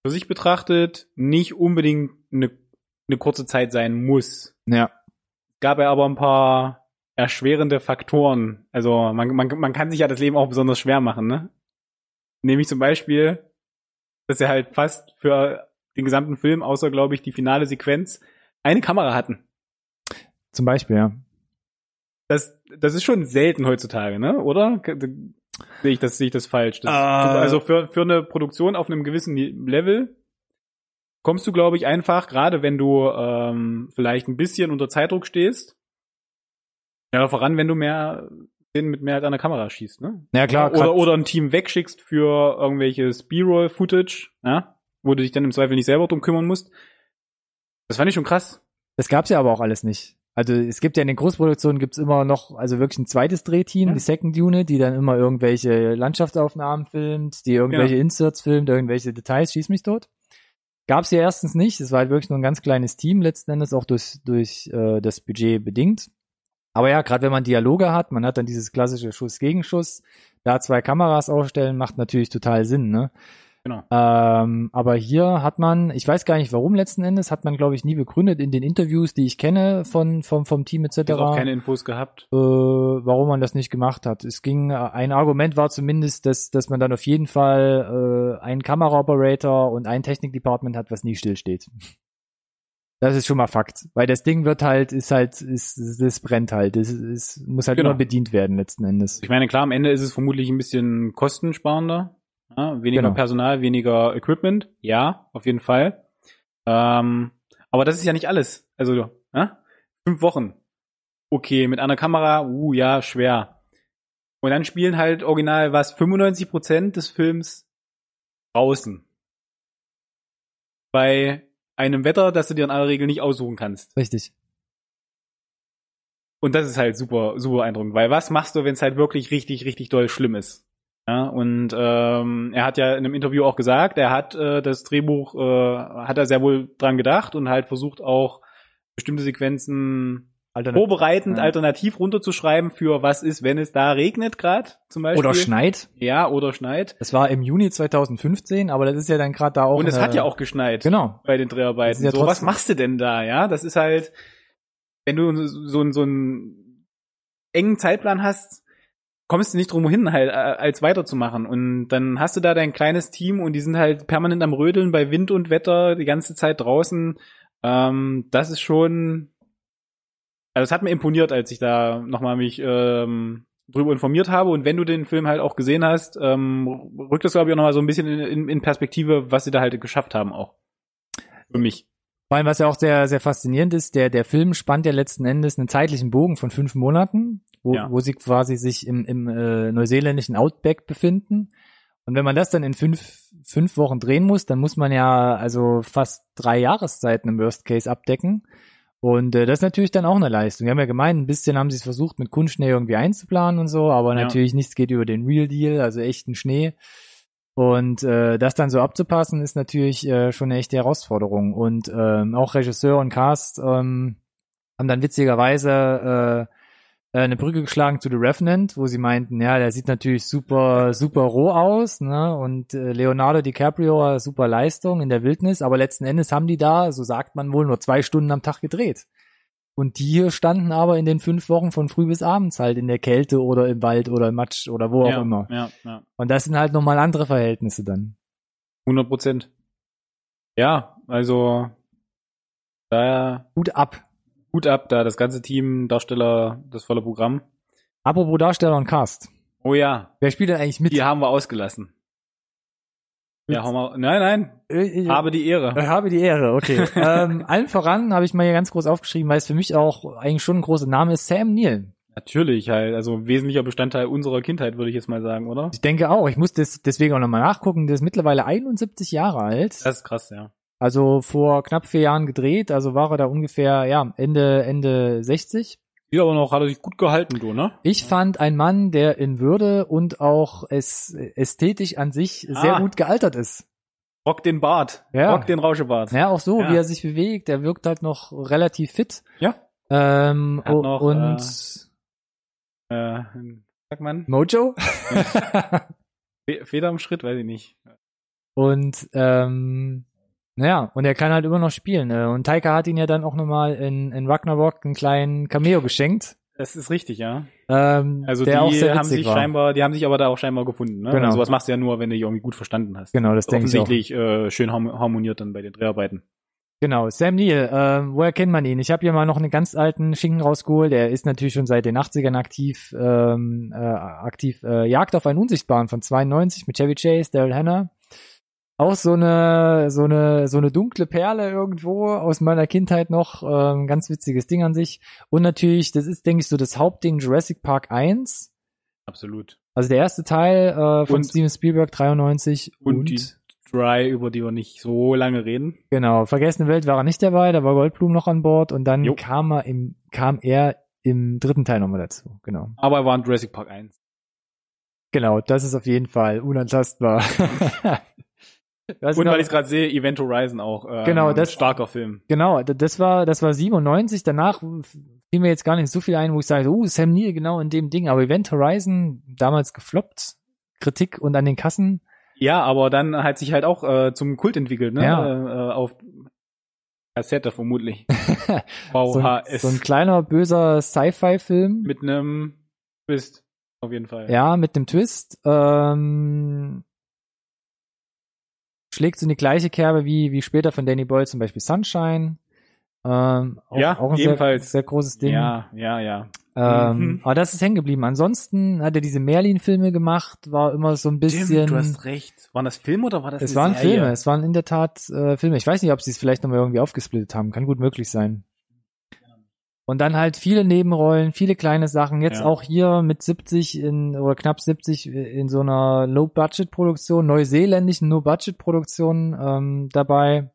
für sich betrachtet nicht unbedingt eine, eine kurze Zeit sein muss. Ja. Gab ja aber ein paar erschwerende Faktoren. Also man, man, man kann sich ja das Leben auch besonders schwer machen, ne? Nämlich zum Beispiel, dass sie halt fast für den gesamten Film, außer glaube ich die finale Sequenz, eine Kamera hatten. Zum Beispiel, ja. Das, das ist schon selten heutzutage, ne? Oder? Sehe ich das, sehe ich das falsch? Das, Äh. Also für, für eine Produktion auf einem gewissen Level kommst du, glaube ich, einfach, gerade wenn du ähm, vielleicht ein bisschen unter Zeitdruck stehst, ja, voran, wenn du mehr Szenen mit mehr als einer Kamera schießt, ne? Ja, klar. oder, oder ein Team wegschickst für irgendwelches B-Roll-Footage, ja? wo du dich dann im Zweifel nicht selber drum kümmern musst. Das fand ich schon krass. Das gab's ja aber auch alles nicht. Also es gibt ja in den Großproduktionen gibt's immer noch, also wirklich ein zweites Drehteam, Ja. die Second Unit, die dann immer irgendwelche Landschaftsaufnahmen filmt, die irgendwelche Inserts filmt, irgendwelche Details, schieß mich tot. Gab's hier erstens nicht, es war halt wirklich nur ein ganz kleines Team, letzten Endes auch durch, durch äh, das Budget bedingt. Aber ja, gerade wenn man Dialoge hat, man hat dann dieses klassische Schuss-Gegenschuss, da zwei Kameras aufstellen, macht natürlich total Sinn, ne? Genau. Ähm, aber hier hat man, ich weiß gar nicht warum letzten Endes, hat man glaube ich nie begründet in den Interviews, die ich kenne von vom vom Team etc. Ich auch keine Infos gehabt. äh, warum man das nicht gemacht hat. Es ging, ein Argument war zumindest, dass dass man dann auf jeden Fall äh, einen Kameraoperator und ein Technikdepartment hat, was nie stillsteht. Das ist schon mal Fakt, weil das Ding wird halt, ist halt, ist, das brennt halt, das ist, muss halt Genau. immer bedient werden letzten Endes. Ich meine, klar, am Ende ist es vermutlich ein bisschen kostensparender. Ja, weniger Genau. Personal, weniger Equipment. Ja, auf jeden Fall. Ähm, aber das ist ja nicht alles. Also, ja? fünf Wochen. Okay, mit einer Kamera, uh, ja, schwer. Und dann spielen halt original was, 95% des Films draußen. Bei einem Wetter, das du dir in aller Regel nicht aussuchen kannst. Richtig. Und das ist halt super, super beeindruckend, weil was machst du, wenn es halt wirklich richtig, richtig doll schlimm ist? Ja, und ähm, er hat ja in einem Interview auch gesagt, er hat äh, das Drehbuch, äh, hat er sehr wohl dran gedacht und halt versucht auch bestimmte Sequenzen Alternativ. vorbereitend Ja. alternativ runterzuschreiben für was ist, wenn es da regnet gerade zum Beispiel. Oder schneit. Ja, oder schneit. Das war im Juni 2015, aber das ist ja dann gerade da auch. und es hat ja auch geschneit. Genau. bei den Dreharbeiten. ja so, was machst du denn da, ja? Das ist halt, wenn du so, so, so einen engen Zeitplan hast, kommst du nicht drum hin, halt, äh, als weiterzumachen. Und dann hast du da dein kleines Team und die sind halt permanent am Rödeln bei Wind und Wetter, die ganze Zeit draußen. Ähm, das ist schon, also es hat mir imponiert, als ich da nochmal mich ähm, drüber informiert habe. Und wenn du den Film halt auch gesehen hast, ähm, rückt das, glaube ich, auch nochmal so ein bisschen in, in, in Perspektive, was sie da halt geschafft haben auch. Für mich. Vor allem, was ja auch sehr, sehr faszinierend ist, der, der Film spannt ja letzten Endes einen zeitlichen Bogen von fünf Monaten, wo, Ja. wo sie quasi sich im, im äh, neuseeländischen Outback befinden. Und wenn man das dann in fünf, fünf Wochen drehen muss, dann muss man ja also fast drei Jahreszeiten im Worst Case abdecken. Und äh, das ist natürlich dann auch eine Leistung. Wir haben ja gemeint, ein bisschen haben sie es versucht, mit Kunstschnee irgendwie einzuplanen und so, aber Ja. natürlich nichts geht über den Real Deal, also echten Schnee. Und äh, das dann so abzupassen, ist natürlich äh, schon eine echte Herausforderung. Und ähm, auch Regisseur und Cast ähm, haben dann witzigerweise äh, äh, eine Brücke geschlagen zu The Revenant, wo sie meinten, ja, der sieht natürlich super, super roh aus, ne? Und äh, Leonardo DiCaprio, super Leistung in der Wildnis, aber letzten Endes haben die da, so sagt man wohl, nur zwei Stunden am Tag gedreht. Und die hier standen aber in den fünf Wochen von früh bis abends halt in der Kälte oder im Wald oder im Matsch oder wo auch ja, immer. Ja, ja. Und das sind halt nochmal andere Verhältnisse dann. 100 Prozent. Ja, also daher Gut ab. Gut ab, da das ganze Team, Darsteller, das volle Programm. Apropos Darsteller und Cast. Oh ja, Wer spielt denn eigentlich mit? die haben wir ausgelassen. Ja, hau mal, nein, nein, Äh, ich, habe die Ehre. habe die Ehre, okay. ähm, allen voran habe ich mal hier ganz groß aufgeschrieben, weil es für mich auch eigentlich schon ein großer Name ist, Sam Neill. Natürlich halt, also ein wesentlicher Bestandteil unserer Kindheit, würde ich jetzt mal sagen, oder? Ich denke auch, ich muss das deswegen auch nochmal nachgucken, der ist mittlerweile 71 Jahre alt. Das ist krass, ja. Also vor knapp vier Jahren gedreht, also war er da ungefähr, ja, Ende, Ende 60. Ja, aber noch hat er sich gut gehalten, du, ne? Ich fand ein Mann, der in Würde und auch es, ästhetisch an sich sehr Ah. gut gealtert ist. Rock den Bart. Ja. Rock den Rauschebart. Ja, auch so, Ja. wie er sich bewegt, der wirkt halt noch relativ fit. Ja. Ähm, Hat noch, und Äh, sagt man? Mojo. Fe- Feder im Schritt, weiß ich nicht. und ähm, Naja, und er kann halt immer noch spielen. äh, Und Taika hat ihn ja dann auch nochmal in, in Ragnarok einen kleinen Cameo geschenkt. Das ist richtig, ja. Ähm, Also die haben sich war. scheinbar, die haben sich aber da auch scheinbar gefunden. Ne? Genau. Also sowas machst du ja nur, wenn du dich irgendwie gut verstanden hast. Genau, das denke ich. Offensichtlich äh, schön harm- harmoniert dann bei den Dreharbeiten. Genau, Sam Neill, ähm, woher kennt man ihn? Ich habe hier mal noch einen ganz alten Schinken rausgeholt. Er ist natürlich schon seit den 80ern aktiv, ähm, äh, aktiv äh, Jagd auf einen Unsichtbaren von 92 mit Chevy Chase, Daryl Hannah. Auch so eine, so eine, so eine dunkle Perle irgendwo aus meiner Kindheit noch. Ähm, ganz witziges Ding an sich. Und natürlich, das ist, denke ich, so das Hauptding Jurassic Park 1. Absolut. Also der erste Teil äh, von Und- Steven Spielberg 93 Und, und, die Dry, über die wir nicht so lange reden. Genau, Vergessene Welt war er nicht dabei, da war Goldblum noch an Bord und dann Jo. kam er im, kam er im dritten Teil nochmal dazu. Genau. Aber er war in Jurassic Park 1. Genau, das ist auf jeden Fall unantastbar. Und noch- weil ich gerade sehe, Event Horizon auch. Äh, Genau, das- starker Film. genau, das war, das war 97, danach fiel mir jetzt gar nicht so viel ein, wo ich sage, oh, Sam Neill genau in dem Ding, aber Event Horizon, damals gefloppt, Kritik und an den Kassen, Ja, aber dann hat sich halt auch äh, zum Kult entwickelt, ne? Ja. Äh, auf Kassette vermutlich. so, ein, VHS. so ein kleiner, böser Sci-Fi-Film. mit einem Twist. Auf jeden Fall. Ja, mit dem Twist. Ähm, schlägt so in die gleiche Kerbe wie, wie später von Danny Boyle zum Beispiel Sunshine. Ähm, auch, Ja, auch ein ebenfalls. Sehr, sehr großes Ding. Ja, ja, ja. Ähm, Mhm. Aber das ist hängen geblieben. Ansonsten hat er diese Merlin-Filme gemacht, war immer so ein bisschen. Stimmt, du hast recht. Waren das Filme oder war das es eine waren Serie? Filme, es waren in der Tat äh, Filme. Ich weiß nicht, ob sie es vielleicht nochmal irgendwie aufgesplittet haben. Kann gut möglich sein. Und dann halt viele Nebenrollen, viele kleine Sachen. Jetzt Ja. auch hier mit 70 in, oder knapp 70 in so einer Low-Budget-Produktion, neuseeländischen No-Budget-Produktion ähm, dabei.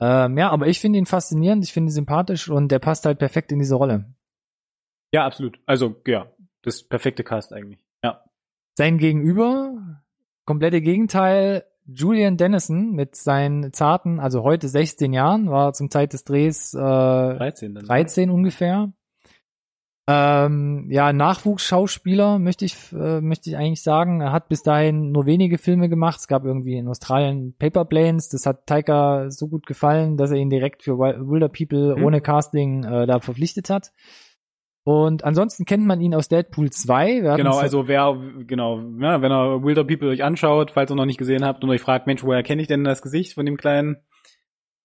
Ähm, ja, aber ich finde ihn faszinierend, ich finde ihn sympathisch und der passt halt perfekt in diese Rolle. Ja, absolut. Also, ja, das perfekte Cast eigentlich. Ja. Sein Gegenüber, komplette Gegenteil, Julian Dennison mit seinen zarten, also heute 16 Jahren, war zum Zeit des Drehs äh, 13 dann. 13 ungefähr. Ähm, ja, Nachwuchsschauspieler möchte ich äh, möchte ich eigentlich sagen. Er hat bis dahin nur wenige Filme gemacht. Es gab irgendwie in Australien Paper Planes. Das hat Taika so gut gefallen, dass er ihn direkt für Wi- Wilder People Hm. ohne Casting äh, da verpflichtet hat. Und ansonsten kennt man ihn aus Deadpool 2. Wir hatten Genau, also wer, genau, ja, wenn ihr Wilder People euch anschaut, falls ihr noch nicht gesehen habt und euch fragt, Mensch, woher kenne ich denn das Gesicht von dem Kleinen?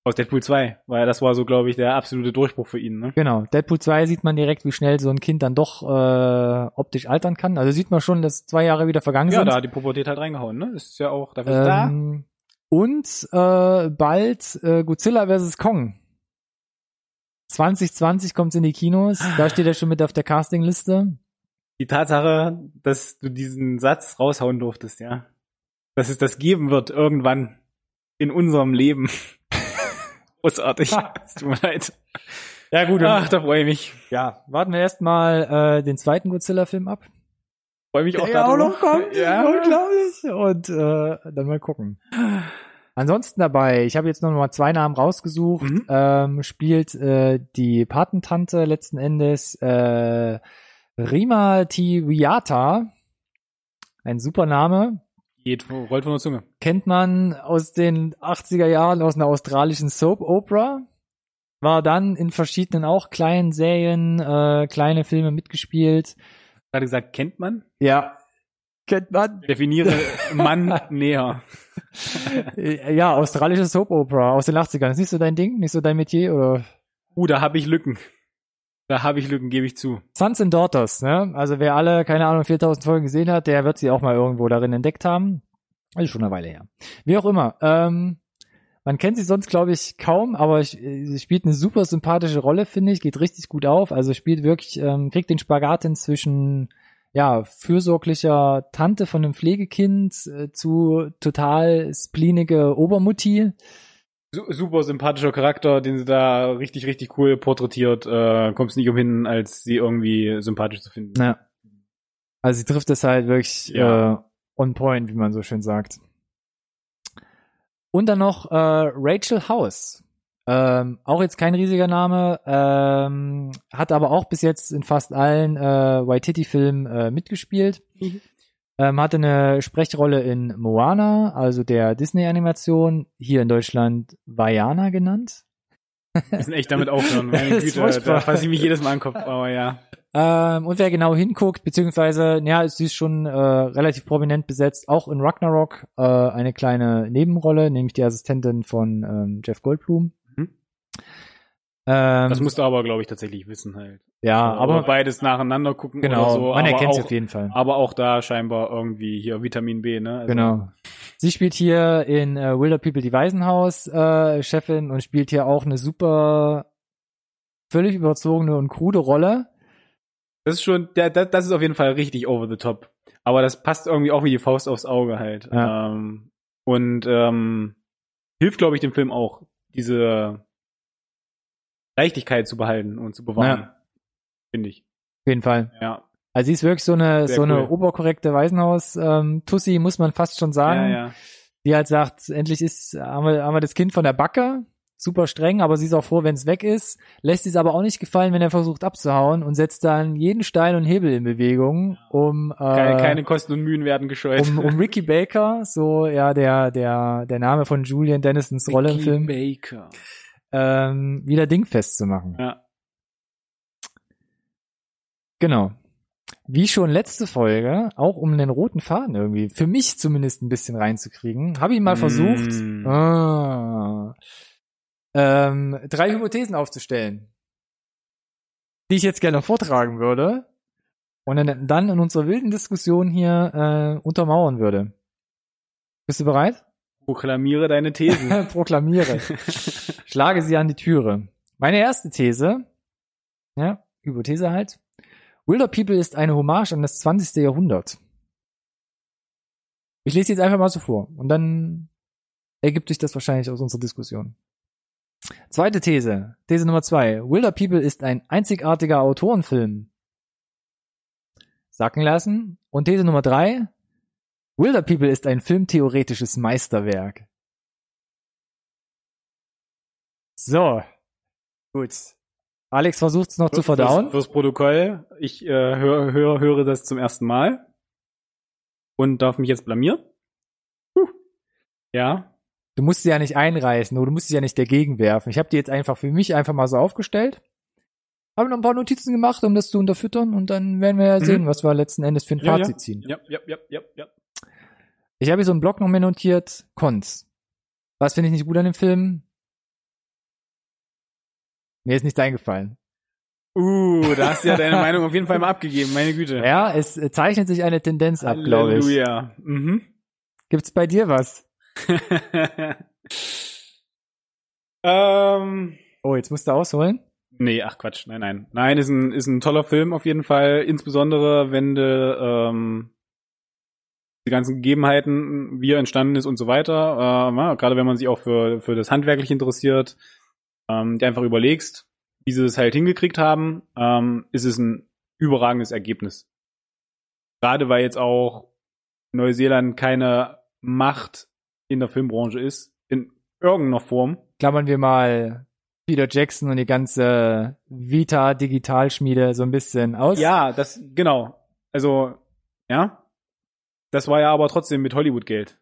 Aus Deadpool 2, weil das war so, glaube ich, der absolute Durchbruch für ihn, ne? Genau, Deadpool 2 sieht man direkt, wie schnell so ein Kind dann doch äh, optisch altern kann. Also sieht man schon, dass zwei Jahre wieder vergangen Ja, sind. da hat die Pubertät halt reingehauen, ne? Ist ja auch, dafür ist da. Ähm, und äh, bald äh, Godzilla vs. Kong. 2020 kommt's in die Kinos. Da steht er schon mit auf der Castingliste. Die Tatsache, dass du diesen Satz raushauen durftest, ja. Dass es das geben wird irgendwann in unserem Leben. Großartig. Es Tut mir leid. Ja gut, Ach, da freue ich mich. ja, warten wir erstmal äh, den zweiten Godzilla-Film ab. Freue mich auch Der auch noch kommt. Ja. Unglaublich. Und äh, dann mal gucken. Ansonsten dabei, ich habe jetzt noch mal zwei Namen rausgesucht. Mhm. Ähm, spielt äh, die Patentante letzten Endes äh, Rima Tiwiata. Ein super Name. Geht, rollt von der Zunge. Kennt man aus den 80er Jahren aus einer australischen Soap Opera. War dann in verschiedenen auch kleinen Serien, äh, kleine Filme mitgespielt. Gerade gesagt, kennt man? Ja. Kennt man. Definiere Mann näher. Äh, Ja, australische Soap Opera aus den 80ern. Ist nicht so dein Ding? Nicht so dein Metier? Oder? Uh, da habe ich Lücken. Da habe ich Lücken, gebe ich zu. Sons and Daughters, ne? Also wer alle, keine Ahnung, 4000 Folgen gesehen hat, der wird sie auch mal irgendwo darin entdeckt haben. Also schon eine Weile her. Wie auch immer. Ähm, man kennt sie sonst, glaube ich, kaum, aber sie spielt eine super sympathische Rolle, finde ich. Geht richtig gut auf. Also spielt wirklich, ähm, kriegt den Spagat hin zwischen ja, fürsorglicher Tante von einem Pflegekind äh, zu total splinige Obermutti. Su super sympathischer Charakter, den sie da richtig, richtig cool porträtiert. Äh, kommst nicht umhin, als sie irgendwie sympathisch zu finden. Ja. Also sie trifft es halt wirklich Ja. äh, on point, wie man so schön sagt. Und dann noch äh, Rachel House. Ähm, auch jetzt kein riesiger Name, ähm, hat aber auch bis jetzt in fast allen äh, Waititi-Filmen äh, mitgespielt. Mhm. Ähm, hatte eine Sprechrolle in Moana, also der Disney-Animation, hier in Deutschland Vajana genannt. Wir müssen echt damit aufhören. Meine Güte, da fasse ich mich jedes Mal an den Kopf, aber ja. Ähm, und wer genau hinguckt, beziehungsweise, ja, sie ist schon äh, relativ prominent besetzt, auch in Ragnarok äh, eine kleine Nebenrolle, nämlich die Assistentin von ähm, Jeff Goldblum. Ähm, Das musst du aber, glaube ich, tatsächlich wissen halt. ja, Oder aber beides nacheinander gucken genau, oder so. man erkennt sie auch, auf jeden Fall. Aber auch da scheinbar irgendwie hier Vitamin B, ne? Also, Genau. Sie spielt hier in äh, Wilder People die Waisenhaus äh, Chefin und spielt hier auch eine super völlig überzogene und krude Rolle. Das ist schon, der, das, das ist auf jeden Fall richtig over the top. Aber das passt irgendwie auch wie die Faust aufs Auge halt. Ja. Ähm, und ähm, hilft, glaube ich, dem Film auch, diese Leichtigkeit zu behalten und zu bewahren. Ja. Finde ich. Auf jeden Fall. Ja. Also sie ist wirklich so eine Sehr so eine cool. oberkorrekte Waisenhaus ähm, Tussi muss man fast schon sagen, Ja, ja. die halt sagt, endlich ist haben wir, haben wir das Kind von der Backe. Super streng, aber sie ist auch froh, wenn es weg ist. Lässt es aber auch nicht gefallen, wenn er versucht abzuhauen und setzt dann jeden Stein und Hebel in Bewegung, um äh, Keine, keine Kosten und Mühen werden gescheut. um, um Ricky Baker, so ja der der der Name von Julian Dennisons Rolle im Ricky Film, Baker. Ähm, wieder dingfest zu machen. Ja. Genau. Wie schon letzte Folge, auch um den roten Faden irgendwie, für mich zumindest ein bisschen reinzukriegen, habe ich mal versucht, Mm. ah, ähm, drei Hypothesen aufzustellen, die ich jetzt gerne vortragen würde und dann, dann in unserer wilden Diskussion hier äh, untermauern würde. Bist du bereit? Proklamiere deine Thesen. Proklamiere. Schlage sie an die Türe. Meine erste These, ja, Hypothese halt. Wilder People ist eine Hommage an das 20. Jahrhundert. Ich lese jetzt einfach mal so vor und dann ergibt sich das wahrscheinlich aus unserer Diskussion. Zweite These, These Nummer zwei. Wilder People ist ein einzigartiger Autorenfilm. Sacken lassen. Und These Nummer drei. Wilder People ist ein filmtheoretisches Meisterwerk. So. Gut. Alex versucht es noch zu verdauen. Fürs, fürs Protokoll. Ich äh, höre, höre, höre das zum ersten Mal. Und darf mich jetzt blamieren. Puh. Ja. Du musst sie ja nicht einreißen oder du musst sie ja nicht dagegen werfen. Ich habe die jetzt einfach für mich einfach mal so aufgestellt. Habe noch ein paar Notizen gemacht, um das zu unterfüttern und dann werden wir ja Mhm. sehen, was wir letzten Endes für ein Ja, Fazit ja. ziehen. Ja, ja, ja, ja, ja. Ich habe hier so einen Blog noch mehr notiert. Cons. Was finde ich nicht gut an dem Film? Mir ist nichts eingefallen. Uh, da hast du ja deine Meinung auf jeden Fall mal abgegeben, meine Güte. Ja, es äh, zeichnet sich eine Tendenz ab, glaube ich. Halleluja. Mhm. Gibt's bei dir was? ähm, Oh, jetzt musst du ausholen. nee, ach Quatsch, nein, nein. Nein, ist ein, ist ein toller Film auf jeden Fall, insbesondere wenn du ähm, die ganzen Gegebenheiten, wie er entstanden ist und so weiter, äh, ja, gerade wenn man sich auch für, für das Handwerklich interessiert, ähm, dir einfach überlegst, wie sie das halt hingekriegt haben, ähm, ist es ein überragendes Ergebnis. Gerade weil jetzt auch Neuseeland keine Macht in der Filmbranche ist, in irgendeiner Form. Klammern wir mal Peter Jackson und die ganze Vita Digitalschmiede so ein bisschen aus. Ja, das, genau. Also, ja. Das war ja aber trotzdem mit Hollywood-Geld.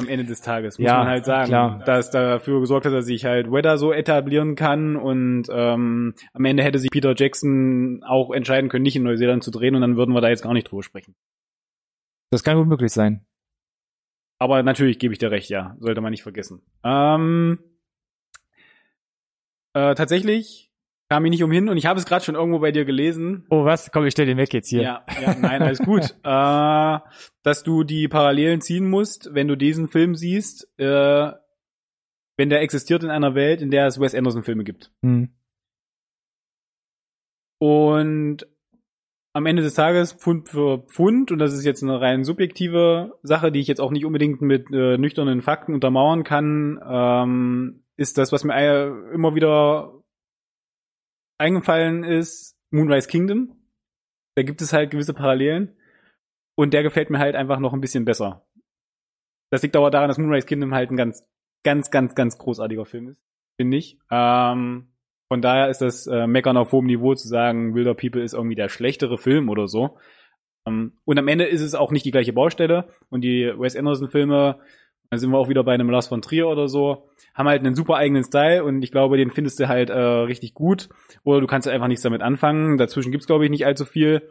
Am Ende des Tages, muss Ja, man halt sagen. klar. Dass dafür gesorgt hat, dass sich halt Weather so etablieren kann und ähm, am Ende hätte sich Peter Jackson auch entscheiden können, nicht in Neuseeland zu drehen und dann würden wir da jetzt gar nicht drüber sprechen. Das kann gut möglich sein. Aber natürlich gebe ich dir recht, ja. Sollte man nicht vergessen. Ähm, äh, tatsächlich kam ich nicht umhin und ich habe es gerade schon irgendwo bei dir gelesen. Oh, was? Komm, ich stell den weg jetzt hier. Ja, ja, nein, alles gut. äh, dass du die Parallelen ziehen musst, wenn du diesen Film siehst, äh, wenn der existiert in einer Welt, in der es Wes Anderson Filme gibt. Hm. Und am Ende des Tages Pfund für Pfund, und das ist jetzt eine rein subjektive Sache, die ich jetzt auch nicht unbedingt mit äh, nüchternen Fakten untermauern kann, ähm, ist das, was mir immer wieder eingefallen ist, Moonrise Kingdom. Da gibt es halt gewisse Parallelen. Und der gefällt mir halt einfach noch ein bisschen besser. Das liegt aber daran, dass Moonrise Kingdom halt ein ganz, ganz, ganz, ganz großartiger Film ist, finde ich. Ähm, von daher ist das äh, Meckern auf hohem Niveau zu sagen, Wilder People ist irgendwie der schlechtere Film oder so. Ähm, und am Ende ist es auch nicht die gleiche Baustelle. Und die Wes Anderson-Filme, da sind wir auch wieder bei einem Lars von Trier oder so, haben halt einen super eigenen Style und ich glaube, den findest du halt äh, richtig gut. Oder du kannst einfach nichts damit anfangen. Dazwischen gibt's glaube ich, nicht allzu viel.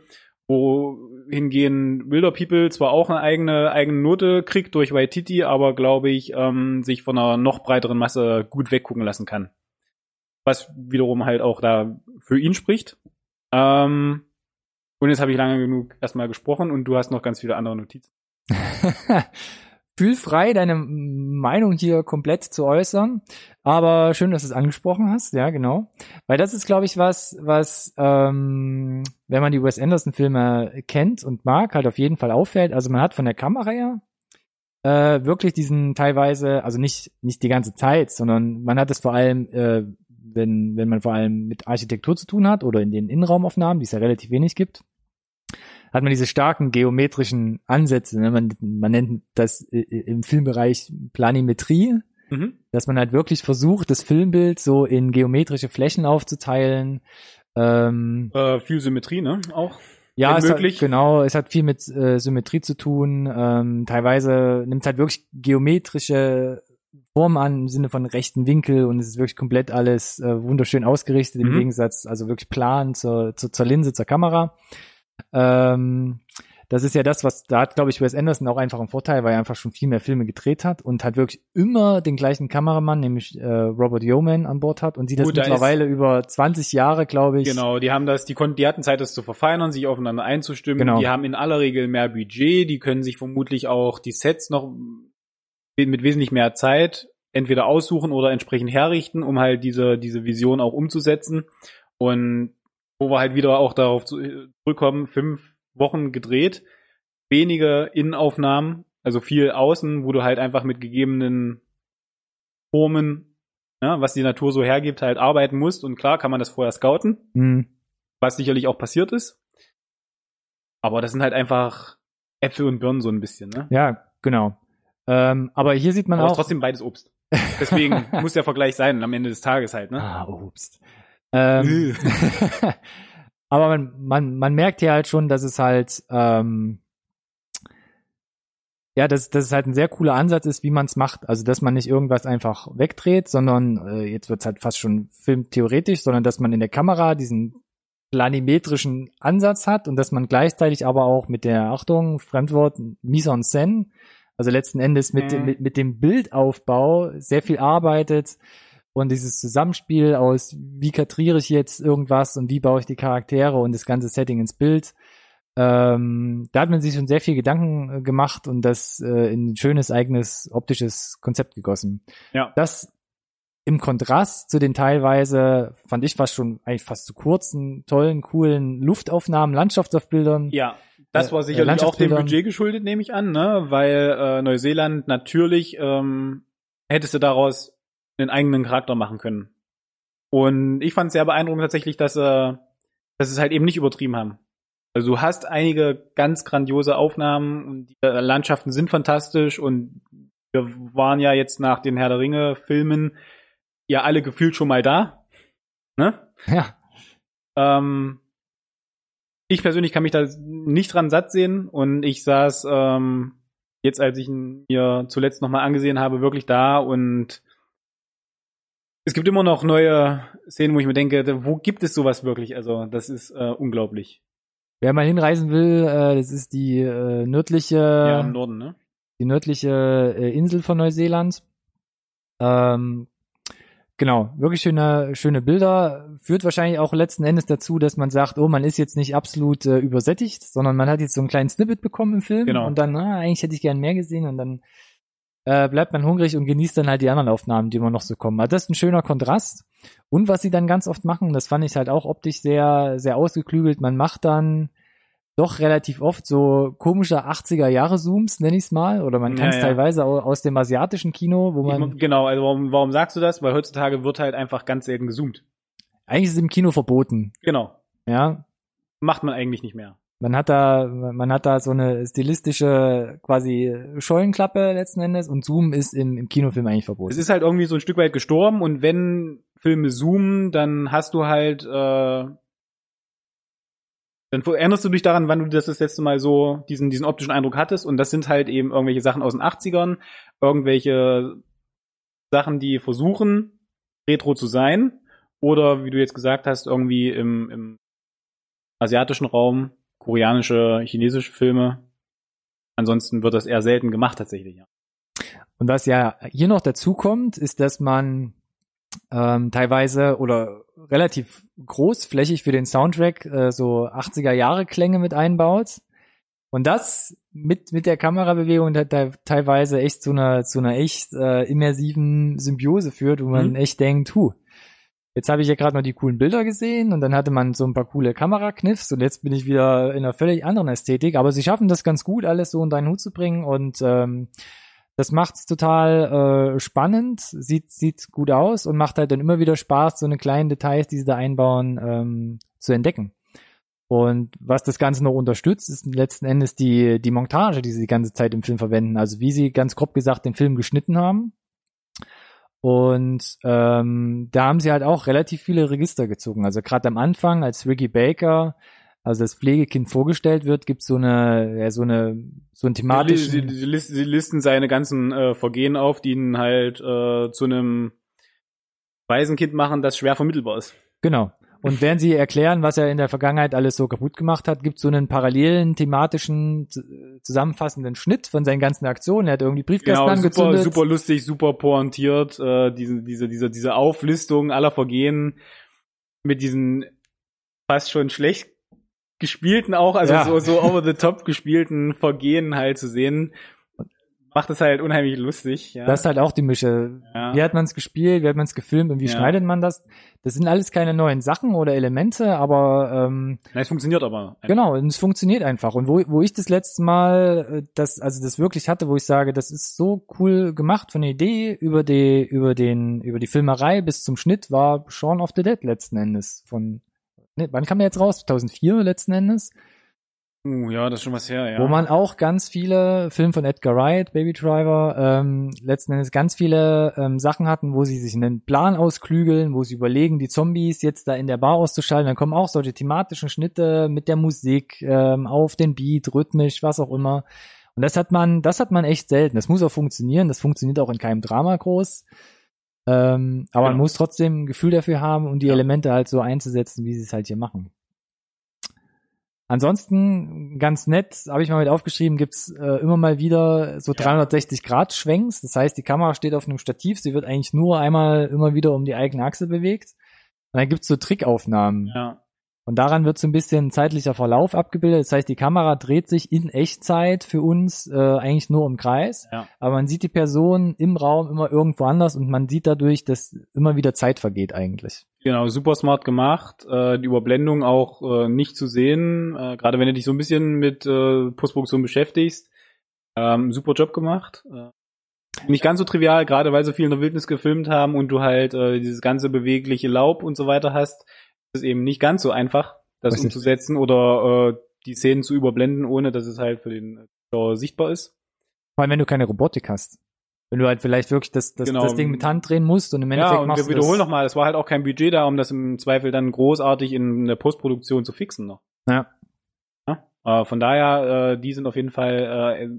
Wohingehen Wilder People zwar auch eine eigene, eigene Note kriegt durch Waititi, aber glaube ich, ähm, sich von einer noch breiteren Masse gut weggucken lassen kann. Was wiederum halt auch da für ihn spricht. Ähm, und jetzt habe ich lange genug erstmal gesprochen und du hast noch ganz viele andere Notizen. Fühl frei, deine Meinung hier komplett zu äußern. Aber schön, dass du es angesprochen hast, ja, genau. Weil das ist, glaube ich, was, was, ähm, wenn man die Wes Anderson-Filme kennt und mag, halt auf jeden Fall auffällt. Also man hat von der Kamera her äh, wirklich diesen teilweise, also nicht, nicht die ganze Zeit, sondern man hat es vor allem, äh, wenn, wenn man vor allem mit Architektur zu tun hat oder in den Innenraumaufnahmen, die es ja relativ wenig gibt hat man diese starken geometrischen Ansätze. Ne? Man, man nennt das im Filmbereich Planimetrie, mhm. dass man halt wirklich versucht, das Filmbild so in geometrische Flächen aufzuteilen. Ähm, äh, viel Symmetrie, ne? Auch. Ja, es hat, genau, es hat viel mit äh, Symmetrie zu tun. Ähm, teilweise nimmt es halt wirklich geometrische Form an im Sinne von rechten Winkel und es ist wirklich komplett alles äh, wunderschön ausgerichtet im mhm. Gegensatz, also wirklich plan zur, zur, zur Linse, zur Kamera. Ähm, das ist ja das, was da hat, glaube ich, Wes Anderson auch einfach einen Vorteil, weil er einfach schon viel mehr Filme gedreht hat und hat wirklich immer den gleichen Kameramann, nämlich äh, Robert Yeoman an Bord hat und sie das Gut, mittlerweile da über 20 Jahre, glaube ich. Genau, die haben das, die konnten, die hatten Zeit, das zu verfeinern, sich aufeinander einzustimmen. Genau. Die haben in aller Regel mehr Budget, die können sich vermutlich auch die Sets noch mit wesentlich mehr Zeit entweder aussuchen oder entsprechend herrichten, um halt diese, diese Vision auch umzusetzen. Und wo wir halt wieder auch darauf zurückkommen, fünf Wochen gedreht, wenige Innenaufnahmen, also viel außen, wo du halt einfach mit gegebenen Formen, ja, was die Natur so hergibt, halt arbeiten musst. Und klar kann man das vorher scouten, mhm. was sicherlich auch passiert ist. Aber das sind halt einfach Äpfel und Birnen so ein bisschen, ne? Ja, genau. Ähm, aber hier sieht man aber auch. trotzdem beides Obst. Deswegen muss der Vergleich sein am Ende des Tages halt, ne? Ah, Obst. Ähm, aber man, man, man merkt hier halt schon, dass es halt, ähm, ja, dass, dass es halt ein sehr cooler Ansatz ist, wie man es macht. Also, dass man nicht irgendwas einfach wegdreht, sondern äh, jetzt wird's halt fast schon filmtheoretisch, sondern dass man in der Kamera diesen planimetrischen Ansatz hat und dass man gleichzeitig aber auch mit der Achtung, Fremdwort, mise en scène, also letzten Endes mit, mhm. mit, mit dem Bildaufbau sehr viel arbeitet, und dieses Zusammenspiel aus, wie kadriere ich jetzt irgendwas und wie baue ich die Charaktere und das ganze Setting ins Bild. Ähm, da hat man sich schon sehr viel Gedanken äh, gemacht und das äh, in ein schönes eigenes optisches Konzept gegossen. Ja. Das im Kontrast zu den teilweise, fand ich fast schon eigentlich fast zu kurzen, tollen, coolen Luftaufnahmen, Landschaftsaufbildern. Ja, das war äh, sicherlich auch dem Budget geschuldet, nehme ich an, ne? weil äh, Neuseeland natürlich ähm, hättest du daraus einen eigenen Charakter machen können. Und ich fand es sehr beeindruckend tatsächlich, dass, äh, dass es halt eben nicht übertrieben haben. Also du hast einige ganz grandiose Aufnahmen und die äh, Landschaften sind fantastisch und wir waren ja jetzt nach den Herr der Ringe Filmen ja alle gefühlt schon mal da. Ne? Ja. Ähm, ich persönlich kann mich da nicht dran satt sehen und ich saß ähm, jetzt, als ich ihn mir zuletzt nochmal angesehen habe, wirklich da und es gibt immer noch neue Szenen, wo ich mir denke, wo gibt es sowas wirklich? Also, das ist äh, unglaublich. Wer mal hinreisen will, äh, das ist die äh, nördliche, ja, im Norden, ne? Die nördliche äh, Insel von Neuseeland. Ähm, genau, wirklich schöne, schöne Bilder. Führt wahrscheinlich auch letzten Endes dazu, dass man sagt, oh, man ist jetzt nicht absolut äh, übersättigt, sondern man hat jetzt so einen kleinen Snippet bekommen im Film genau. und dann, ah, eigentlich hätte ich gern mehr gesehen und dann äh, bleibt man hungrig und genießt dann halt die anderen Aufnahmen, die immer noch so kommen. Also das ist ein schöner Kontrast. Und was sie dann ganz oft machen, das fand ich halt auch optisch sehr, sehr ausgeklügelt. Man macht dann doch relativ oft so komische 80er Jahre Zooms, nenn ich's mal, oder man kann es ja, ja. teilweise aus dem asiatischen Kino, wo man ich, genau, also warum, warum sagst du das? Weil heutzutage wird halt einfach ganz selten gezoomt. Eigentlich ist es im Kino verboten. Genau. Ja. Macht man eigentlich nicht mehr. Man hat da, man hat da so eine stilistische quasi Schollenklappe letzten Endes und Zoom ist im, im Kinofilm eigentlich verboten. Es ist halt irgendwie so ein Stück weit gestorben und wenn Filme zoomen, dann hast du halt äh, Dann erinnerst du dich daran, wann du das das letzte Mal so diesen, diesen optischen Eindruck hattest. Und das sind halt eben irgendwelche Sachen aus den 80ern, irgendwelche Sachen, die versuchen, retro zu sein. Oder wie du jetzt gesagt hast, irgendwie im, im asiatischen Raum, koreanische, chinesische Filme. Ansonsten wird das eher selten gemacht tatsächlich, ja. Und was ja hier noch dazu kommt, ist, dass man ähm, teilweise oder relativ großflächig für den Soundtrack äh, so 80er Jahre Klänge mit einbaut. Und das mit, mit der Kamerabewegung da, da teilweise echt zu einer, zu einer echt äh, immersiven Symbiose führt, wo man mhm. echt denkt, hu, jetzt habe ich ja gerade noch die coolen Bilder gesehen und dann hatte man so ein paar coole Kamerakniffs und jetzt bin ich wieder in einer völlig anderen Ästhetik. Aber sie schaffen das ganz gut, alles so in deinen Hut zu bringen und ähm, das macht's total äh, spannend, sieht, sieht gut aus und macht halt dann immer wieder Spaß, so eine kleinen Details, die sie da einbauen, ähm, zu entdecken. Und was das Ganze noch unterstützt, ist letzten Endes die, die Montage, die sie die ganze Zeit im Film verwenden. Also wie sie ganz grob gesagt den Film geschnitten haben. Und ähm, da haben sie halt auch relativ viele Register gezogen. Also gerade am Anfang, als Ricky Baker also das Pflegekind vorgestellt wird, gibt so eine, ja, so eine, so ein thematisches. Sie, sie, sie, sie, listen seine ganzen äh, Vergehen auf, die ihn halt äh, zu einem Waisenkind machen, das schwer vermittelbar ist. Genau. Und während sie erklären, was er in der Vergangenheit alles so kaputt gemacht hat, gibt es so einen parallelen thematischen zusammenfassenden Schnitt von seinen ganzen Aktionen. Er hat irgendwie Briefkasten genau, angezündet. Super, super lustig, super pointiert. Äh, diese, diese, diese, diese Auflistung aller Vergehen mit diesen fast schon schlecht gespielten auch, also ja. so, so over the top gespielten Vergehen halt zu sehen, macht es halt unheimlich lustig. Ja. Das ist halt auch die Mische. Ja. Wie hat man es gespielt, wie hat man es gefilmt und wie ja. schneidet man das? Das sind alles keine neuen Sachen oder Elemente, aber ähm, Na, es funktioniert aber. Einfach. Genau, und es funktioniert einfach. Und wo, wo ich das letzte Mal äh, das, also das wirklich hatte, wo ich sage, das ist so cool gemacht von der Idee über die, über den, über die Filmerei bis zum Schnitt, war Shaun of the Dead letzten Endes von ne, wann kam der jetzt raus? 2004 letzten Endes. Uh, ja, das ist schon was her, ja. Wo man auch ganz viele Filme von Edgar Wright, Baby Driver, ähm, letzten Endes ganz viele ähm, Sachen hatten, wo sie sich einen Plan ausklügeln, wo sie überlegen, die Zombies jetzt da in der Bar auszuschalten. Dann kommen auch solche thematischen Schnitte mit der Musik ähm, auf den Beat, rhythmisch, was auch immer. Und das hat man, das hat man echt selten. Das muss auch funktionieren. Das funktioniert auch in keinem Drama groß. Ähm, aber genau. man muss trotzdem ein Gefühl dafür haben, um die ja. Elemente halt so einzusetzen, wie sie es halt hier machen. Ansonsten ganz nett, habe ich mal mit aufgeschrieben, gibt's äh, immer mal wieder so 360 Grad Schwenks. Das heißt, die Kamera steht auf einem Stativ, sie wird eigentlich nur einmal immer wieder um die eigene Achse bewegt. Und dann gibt's so Trickaufnahmen. Ja. Und daran wird so ein bisschen zeitlicher Verlauf abgebildet. Das heißt, die Kamera dreht sich in Echtzeit für uns äh, eigentlich nur im Kreis. Ja. Aber man sieht die Person im Raum immer irgendwo anders und man sieht dadurch, dass immer wieder Zeit vergeht eigentlich. Genau, super smart gemacht. Äh, die Überblendung auch äh, nicht zu sehen. Äh, Gerade wenn du dich so ein bisschen mit äh, Postproduktion beschäftigst. Ähm, super Job gemacht. Äh, nicht ganz so trivial, gerade weil so viel in der Wildnis gefilmt haben und du halt äh, dieses ganze bewegliche Laub und so weiter hast ist eben nicht ganz so einfach, das Richtig. umzusetzen oder äh, die Szenen zu überblenden, ohne dass es halt für den Zuschauer sichtbar ist. Vor allem, wenn du keine Robotik hast. Wenn du halt vielleicht wirklich das, das, genau. das Ding mit Hand drehen musst und im Endeffekt ja, und machst wir wiederholen nochmal, es war halt auch kein Budget da, um das im Zweifel dann großartig in der Postproduktion zu fixen noch. Ja. Äh, von daher, äh, die sind auf jeden Fall äh,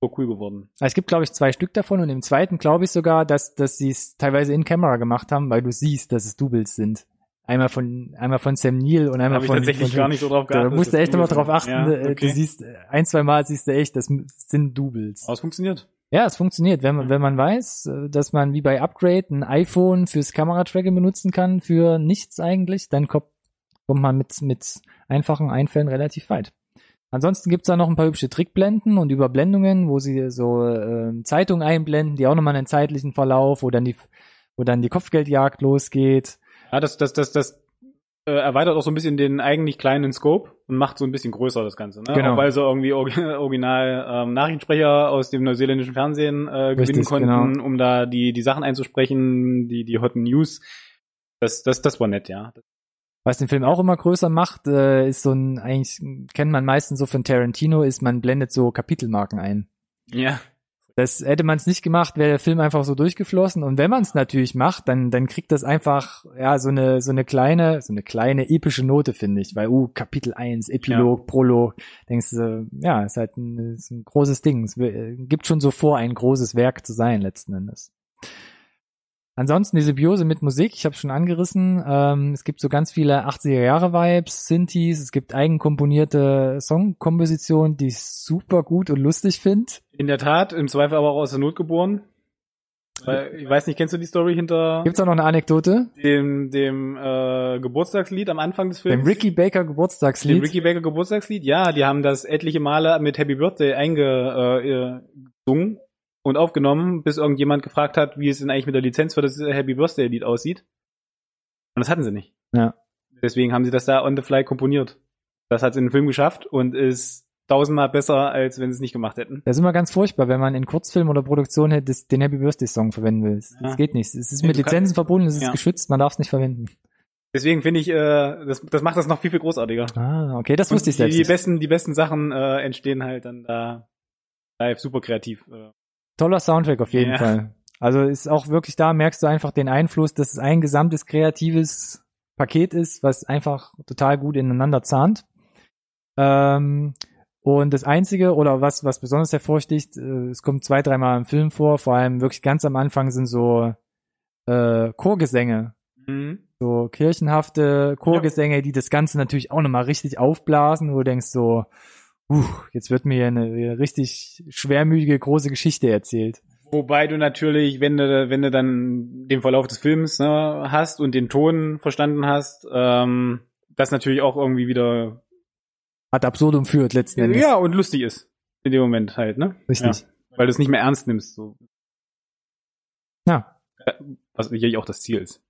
super cool geworden. Es gibt, glaube ich, zwei Stück davon und im zweiten glaube ich sogar, dass, dass sie es teilweise in Camera gemacht haben, weil du siehst, dass es Doubles sind. Einmal von, einmal von Sam Neill und einmal Hab von. Ich tatsächlich von, gar nicht so drauf geachtet. Da musst du echt immer drauf achten. Ja, äh, okay. Du siehst, ein, zwei Mal siehst du echt, das sind Doubles. Aber es funktioniert. Ja, es funktioniert. Wenn man, wenn man weiß, äh, dass man wie bei Upgrade ein iPhone fürs Kameratracking benutzen kann, für nichts eigentlich, dann kommt, kommt man mit, mit einfachen Einfällen relativ weit. Ansonsten gibt's da noch ein paar hübsche Trickblenden und Überblendungen, wo sie so äh, Zeitungen einblenden, die auch nochmal einen zeitlichen Verlauf, wo dann die, wo dann die Kopfgeldjagd losgeht. Ja, das, das, das, das äh, erweitert auch so ein bisschen den eigentlich kleinen Scope und macht so ein bisschen größer das Ganze. Ne? Genau. Auch weil sie irgendwie original ähm, Nachrichtensprecher aus dem neuseeländischen Fernsehen äh, gewinnen Richtig, konnten, genau. um da die, die Sachen einzusprechen, die, die Hot News. Das, das, das war nett, ja. Was den Film auch immer größer macht, äh, ist so ein, eigentlich kennt man meistens so von Tarantino, ist man blendet so Kapitelmarken ein. Ja. Das hätte man es nicht gemacht, wäre der Film einfach so durchgeflossen. Und wenn man es natürlich macht, dann dann kriegt das einfach ja so eine so eine kleine so eine kleine epische Note finde ich, weil uh Kapitel 1, Epilog, ja. Prolog, denkst du ja ist halt ein, ist ein großes Ding. Es gibt schon so vor, ein großes Werk zu sein letzten Endes. Ansonsten die Symbiose mit Musik, ich habe schon angerissen. Ähm, es gibt so ganz viele 80er Jahre Vibes, Synthes, es gibt eigenkomponierte Songkompositionen, die ich super gut und lustig finde. In der Tat, im Zweifel aber auch aus der Not geboren. Weil, ich weiß nicht, kennst du die Story hinter Gibt's da noch eine Anekdote? Dem, dem äh, Geburtstagslied am Anfang des Films? Dem Ricky Baker Geburtstagslied? Dem Ricky Baker Geburtstagslied, ja, die haben das etliche Male mit Happy Birthday eingesungen äh, und aufgenommen, bis irgendjemand gefragt hat, wie es denn eigentlich mit der Lizenz für das Happy Birthday Lied aussieht. Und das hatten sie nicht. Ja. Deswegen haben sie das da on the fly komponiert. Das hat es in den Film geschafft und ist tausendmal besser, als wenn sie es nicht gemacht hätten. Das ist immer ganz furchtbar, wenn man in Kurzfilm oder Produktion den Happy Birthday Song verwenden will. Das ja. geht nicht. Es ist mit Lizenzen verbunden, es ist ja. geschützt, man darf es nicht verwenden. Deswegen finde ich, äh, das, das macht das noch viel, viel großartiger. Ah, okay, das wusste ich selbst. Die, die besten, die besten Sachen äh, entstehen halt dann da live super kreativ. Äh. Toller Soundtrack auf jeden ja. Fall. Also ist auch wirklich da, merkst du einfach den Einfluss, dass es ein gesamtes kreatives Paket ist, was einfach total gut ineinander zahnt. Ähm, und das Einzige, oder was, was besonders hervorsticht, äh, es kommt zwei, dreimal im Film vor, vor allem wirklich ganz am Anfang sind so äh, Chorgesänge. Mhm. So kirchenhafte Chorgesänge, ja. die das Ganze natürlich auch nochmal richtig aufblasen, wo du denkst so, uh, jetzt wird mir eine richtig schwermütige große Geschichte erzählt. Wobei du natürlich, wenn du, wenn du dann den Verlauf des Films ne, hast und den Ton verstanden hast, ähm, das natürlich auch irgendwie wieder ad absurdum führt letzten Endes. Ja, und lustig ist. In dem Moment halt, ne? Richtig. Ja, weil du es nicht mehr ernst nimmst. So. Ja. Was sicherlich auch das Ziel ist.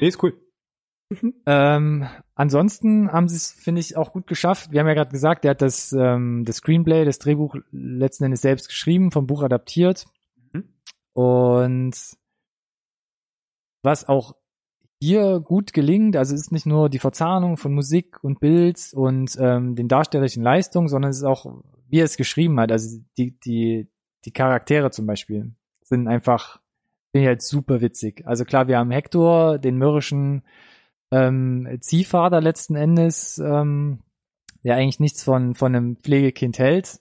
Nee, ist cool. Ähm, ansonsten haben sie es, finde ich, auch gut geschafft. Wir haben ja gerade gesagt, er hat das, ähm, das Screenplay, das Drehbuch letzten Endes selbst geschrieben, vom Buch adaptiert. Mhm. Und was auch hier gut gelingt, also es ist nicht nur die Verzahnung von Musik und Bild und ähm, den darstellerischen Leistungen, sondern es ist auch, wie er es geschrieben hat, also die, die, die Charaktere zum Beispiel sind einfach, bin ich halt super witzig. Also klar, wir haben Hector, den mürrischen ähm, Ziehvater letzten Endes, ähm, der eigentlich nichts von, von einem Pflegekind hält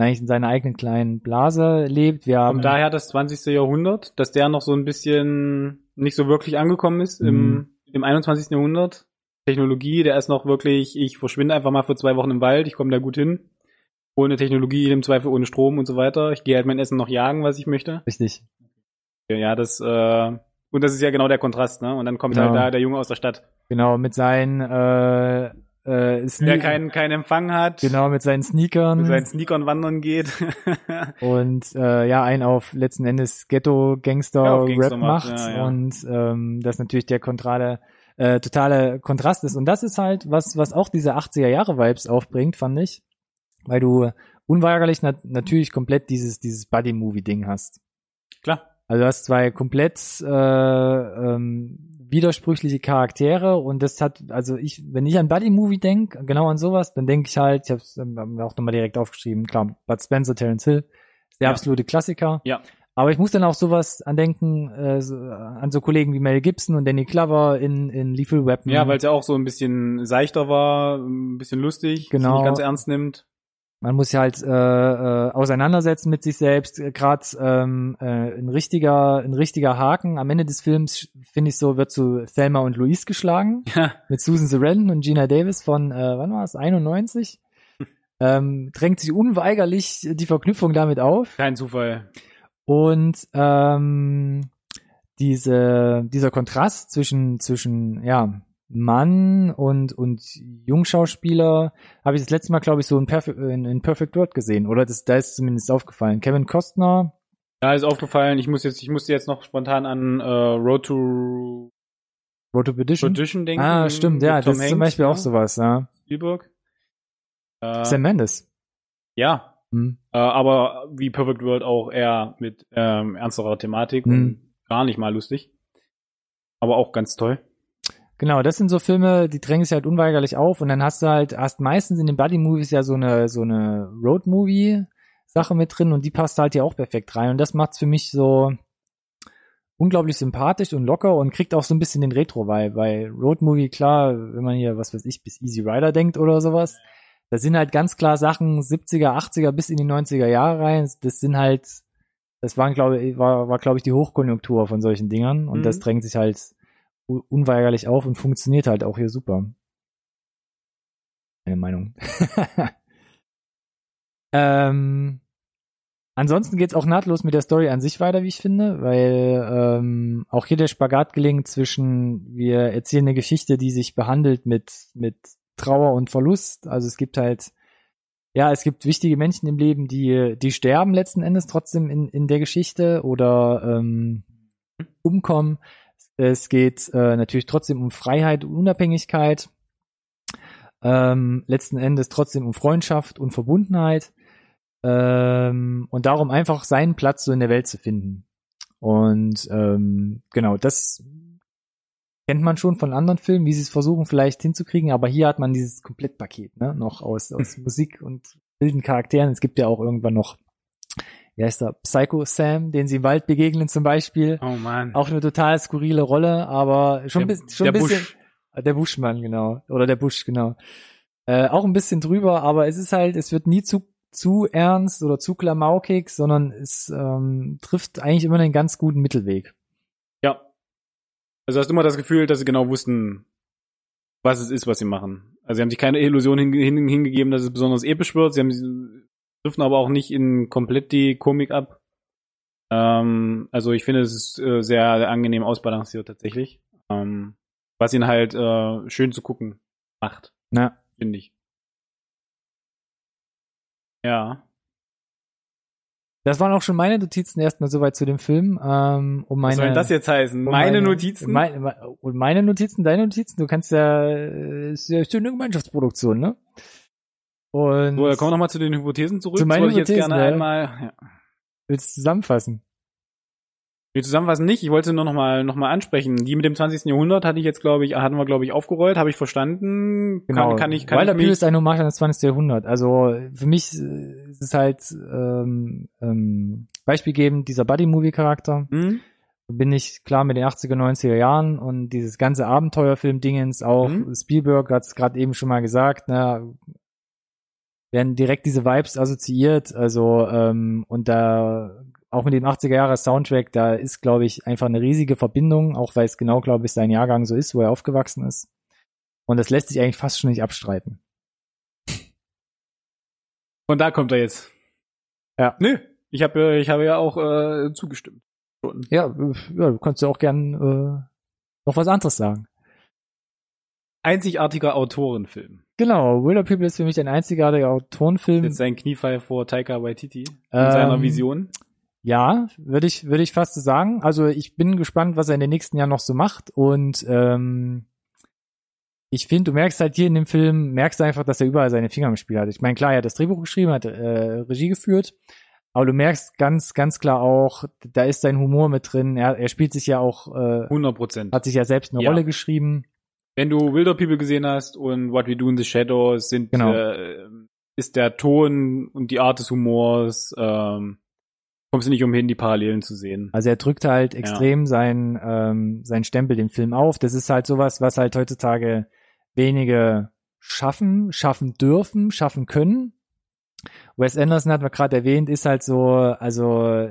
eigentlich in seiner eigenen kleinen Blase lebt. Wir haben und daher das 20. Jahrhundert, dass der noch so ein bisschen nicht so wirklich angekommen ist mhm. im, im 21. Jahrhundert. Technologie, der ist noch wirklich, ich verschwinde einfach mal für zwei Wochen im Wald, ich komme da gut hin. Ohne Technologie, im Zweifel ohne Strom und so weiter. Ich gehe halt mein Essen noch jagen, was ich möchte. Richtig. Ja, das, äh, und das ist ja genau der Kontrast, ne? Und dann kommt halt genau. halt da der Junge aus der Stadt. Genau, mit seinen äh, äh, der keinen keinen Empfang hat. Genau, mit seinen Sneakern. Mit seinen Sneakern wandern geht. und äh, ja, einen auf letzten Endes Ghetto-Gangster-Rap ja, macht. Ja, ja. Und ähm, das natürlich der kontrale, äh, totale Kontrast ist. Und das ist halt, was, was auch diese 80er-Jahre-Vibes aufbringt, fand ich. Weil du unweigerlich nat natürlich komplett dieses, dieses Buddy-Movie-Ding hast. Klar. Also du hast zwei komplett äh, ähm, widersprüchliche Charaktere und das hat, also ich, wenn ich an Buddy Movie denke, genau an sowas, dann denke ich halt, ich habe es ähm, auch nochmal direkt aufgeschrieben, klar, Bud Spencer, Terence Hill, der ja. absolute Klassiker. Ja. Aber ich muss dann auch sowas andenken, äh, so, an so Kollegen wie Mel Gibson und Danny Glover in, in Lethal Weapon. Ja, weil es ja auch so ein bisschen seichter war, ein bisschen lustig, genau. nicht ganz ernst nimmt man muss ja halt äh, äh, auseinandersetzen mit sich selbst. Gerade ähm, äh, ein richtiger, ein richtiger Haken. Am Ende des Films finde ich so wird zu Thelma und Louise geschlagen ja. mit Susan Sarandon und Gina Davis von äh, wann war es 91. ähm, drängt sich unweigerlich die Verknüpfung damit auf. Kein Zufall. Und ähm, diese dieser Kontrast zwischen zwischen ja Mann und, und Jungschauspieler habe ich das letzte Mal, glaube ich, so in, Perfe in, in Perfect World gesehen. Oder das, da ist zumindest aufgefallen. Kevin Costner. Ja, ist aufgefallen. Ich muss jetzt, ich musste jetzt noch spontan an äh, Road to Road to Perdition, Perdition denken. Ah, stimmt, ja, das Hanks, ist zum Beispiel ja. auch sowas, ja. Spielberg. Äh, Sam Mendes. Ja. Hm. Äh, aber wie Perfect World auch eher mit ähm, ernsterer Thematik hm. und gar nicht mal lustig. Aber auch ganz toll. Genau, das sind so Filme, die drängen sich halt unweigerlich auf und dann hast du halt, hast meistens in den Buddy-Movies ja so eine, so eine Road-Movie, Sache mit drin und die passt halt hier auch perfekt rein. Und das macht's für mich so unglaublich sympathisch und locker und kriegt auch so ein bisschen den Retro-Vibe. Bei Road Movie, klar, wenn man hier, was weiß ich, bis Easy Rider denkt oder sowas, da sind halt ganz klar Sachen 70er, 80er bis in die 90er Jahre rein. Das sind halt, das waren, glaube ich, war, war, glaube ich, die Hochkonjunktur von solchen Dingern und mhm. das drängt sich halt unweigerlich auf und funktioniert halt auch hier super. Meine Meinung. ähm, Ansonsten geht's auch nahtlos mit der Story an sich weiter, wie ich finde, weil ähm, auch hier der Spagat gelingt zwischen, wir erzählen eine Geschichte, die sich behandelt mit, mit Trauer und Verlust. Also es gibt halt, ja, es gibt wichtige Menschen im Leben, die, die sterben letzten Endes trotzdem in, in der Geschichte oder ähm, umkommen. Es geht äh, natürlich trotzdem um Freiheit und Unabhängigkeit. Ähm, letzten Endes trotzdem um Freundschaft und Verbundenheit. Ähm, und darum einfach seinen Platz so in der Welt zu finden. Und ähm, genau, das kennt man schon von anderen Filmen, wie sie es versuchen vielleicht hinzukriegen, aber hier hat man dieses Komplettpaket, ne, noch aus, aus Musik und wilden Charakteren. Es gibt ja auch irgendwann noch, wie heißt der, Psycho Sam, den sie im Wald begegnen zum Beispiel. Oh man. Auch eine total skurrile Rolle, aber schon, der, schon ein bisschen. Busch. Der Buschmann, genau. Oder der Busch, genau. Äh, auch ein bisschen drüber, aber es ist halt, es wird nie zu zu ernst oder zu klamaukig, sondern es ähm, trifft eigentlich immer einen ganz guten Mittelweg. Ja. Also hast du immer das Gefühl, dass sie genau wussten, was es ist, was sie machen. Also sie haben sich keine Illusion hin, hin, hingegeben, dass es besonders episch wird. Sie haben trifft aber auch nicht in komplett die Komik ab. Ähm, also ich finde, es ist äh, sehr, sehr angenehm ausbalanciert tatsächlich. Ähm, was ihn halt äh, schön zu gucken macht. Ja. Finde ich. Ja. Das waren auch schon meine Notizen erstmal soweit zu dem Film. Ähm, um meine, Was soll das jetzt heißen? um meine, Notizen? Mein, und meine Notizen, deine Notizen, du kannst ja, äh, ist ja eine Gemeinschaftsproduktion, ne? Und so, wir nochmal zu den Hypothesen zurück. Zu meinen das wollte ich jetzt Hypothesen, gerne ja. einmal. Ja. willst du zusammenfassen? Wir zusammenfassen nicht. Ich wollte nur noch mal, noch mal ansprechen. Die mit dem 20. Jahrhundert hatte ich jetzt, glaube ich, hatten wir, glaube ich, aufgerollt. Habe ich verstanden. Genau. Kann, kann ich, kann Wilder ich mich, ist eine Hommage an das 20. Jahrhundert. Also für mich äh, ist es halt ähm, ähm, beispielgebend dieser Buddy-Movie-Charakter. hm? bin ich klar mit den 80er, 90er Jahren und dieses ganze Abenteuerfilm-Dingens, auch Mhm. Spielberg hat es gerade eben schon mal gesagt, ne, werden direkt diese Vibes assoziiert, also ähm, und da auch mit dem 80er Jahre Soundtrack, da ist, glaube ich, einfach eine riesige Verbindung, auch weil es genau, glaube ich, sein Jahrgang so ist, wo er aufgewachsen ist. Und das lässt sich eigentlich fast schon nicht abstreiten. Und da kommt er jetzt. Ja. Nö. Ich habe, ich habe ja auch äh, zugestimmt. Ja, äh, ja du kannst ja auch gern äh, noch was anderes sagen. Einzigartiger Autorenfilm. Genau, Wilder People ist für mich ein einzigartiger Autorenfilm. Jetzt sein Kniefall vor Taika Waititi in Ähm, seiner Vision. Ja, würde ich, würde ich fast so sagen. Also ich bin gespannt, was er in den nächsten Jahren noch so macht. Und ähm, ich finde, du merkst halt hier in dem Film, merkst du einfach, dass er überall seine Finger im Spiel hat. Ich meine, klar, er hat das Drehbuch geschrieben, hat äh, Regie geführt, aber du merkst ganz, ganz klar auch, da ist sein Humor mit drin. Er, er spielt sich ja auch, äh, 100 Prozent. hat sich ja selbst eine Ja. Rolle geschrieben. Wenn du Wilder People gesehen hast und What We Do in the Shadows sind, Genau. äh, ist der Ton und die Art des Humors, ähm, kommst du nicht umhin, die Parallelen zu sehen. Also er drückt halt extrem seinen ähm, seinen Stempel dem Film auf. Das ist halt sowas, was halt heutzutage wenige schaffen, schaffen dürfen, schaffen können. Wes Anderson hat man gerade erwähnt, ist halt so, also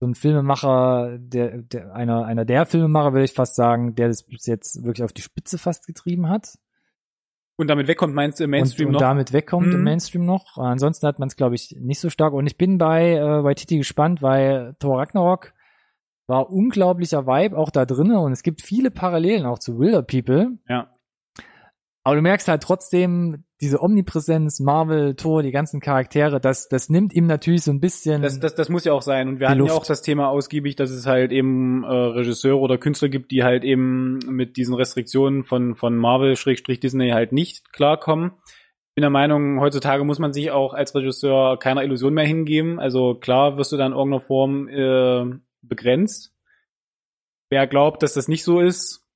so ein Filmemacher, der, der einer einer der Filmemacher würde ich fast sagen, der das bis jetzt wirklich auf die Spitze fast getrieben hat Und damit wegkommt, meinst du im Mainstream und, und noch? damit wegkommt im Mhm. Mainstream noch. Ansonsten hat man es, glaube ich, nicht so stark. Und ich bin bei äh, bei Titi gespannt, weil Thor Ragnarok war unglaublicher Vibe auch da drinne und es gibt viele Parallelen auch zu Wilder People. Ja. Aber du merkst halt trotzdem diese Omnipräsenz, Marvel, Thor, die ganzen Charaktere, das, das nimmt ihm natürlich so ein bisschen. Das, das, das muss ja auch sein. Und wir hatten ja Luft. auch das Thema ausgiebig, dass es halt eben äh, Regisseure oder Künstler gibt, die halt eben mit diesen Restriktionen von, von Marvel-Disney halt nicht klarkommen. Ich bin der Meinung, heutzutage muss man sich auch als Regisseur keiner Illusion mehr hingeben. Also klar wirst du dann in irgendeiner Form äh, begrenzt. Wer glaubt, dass das nicht so ist,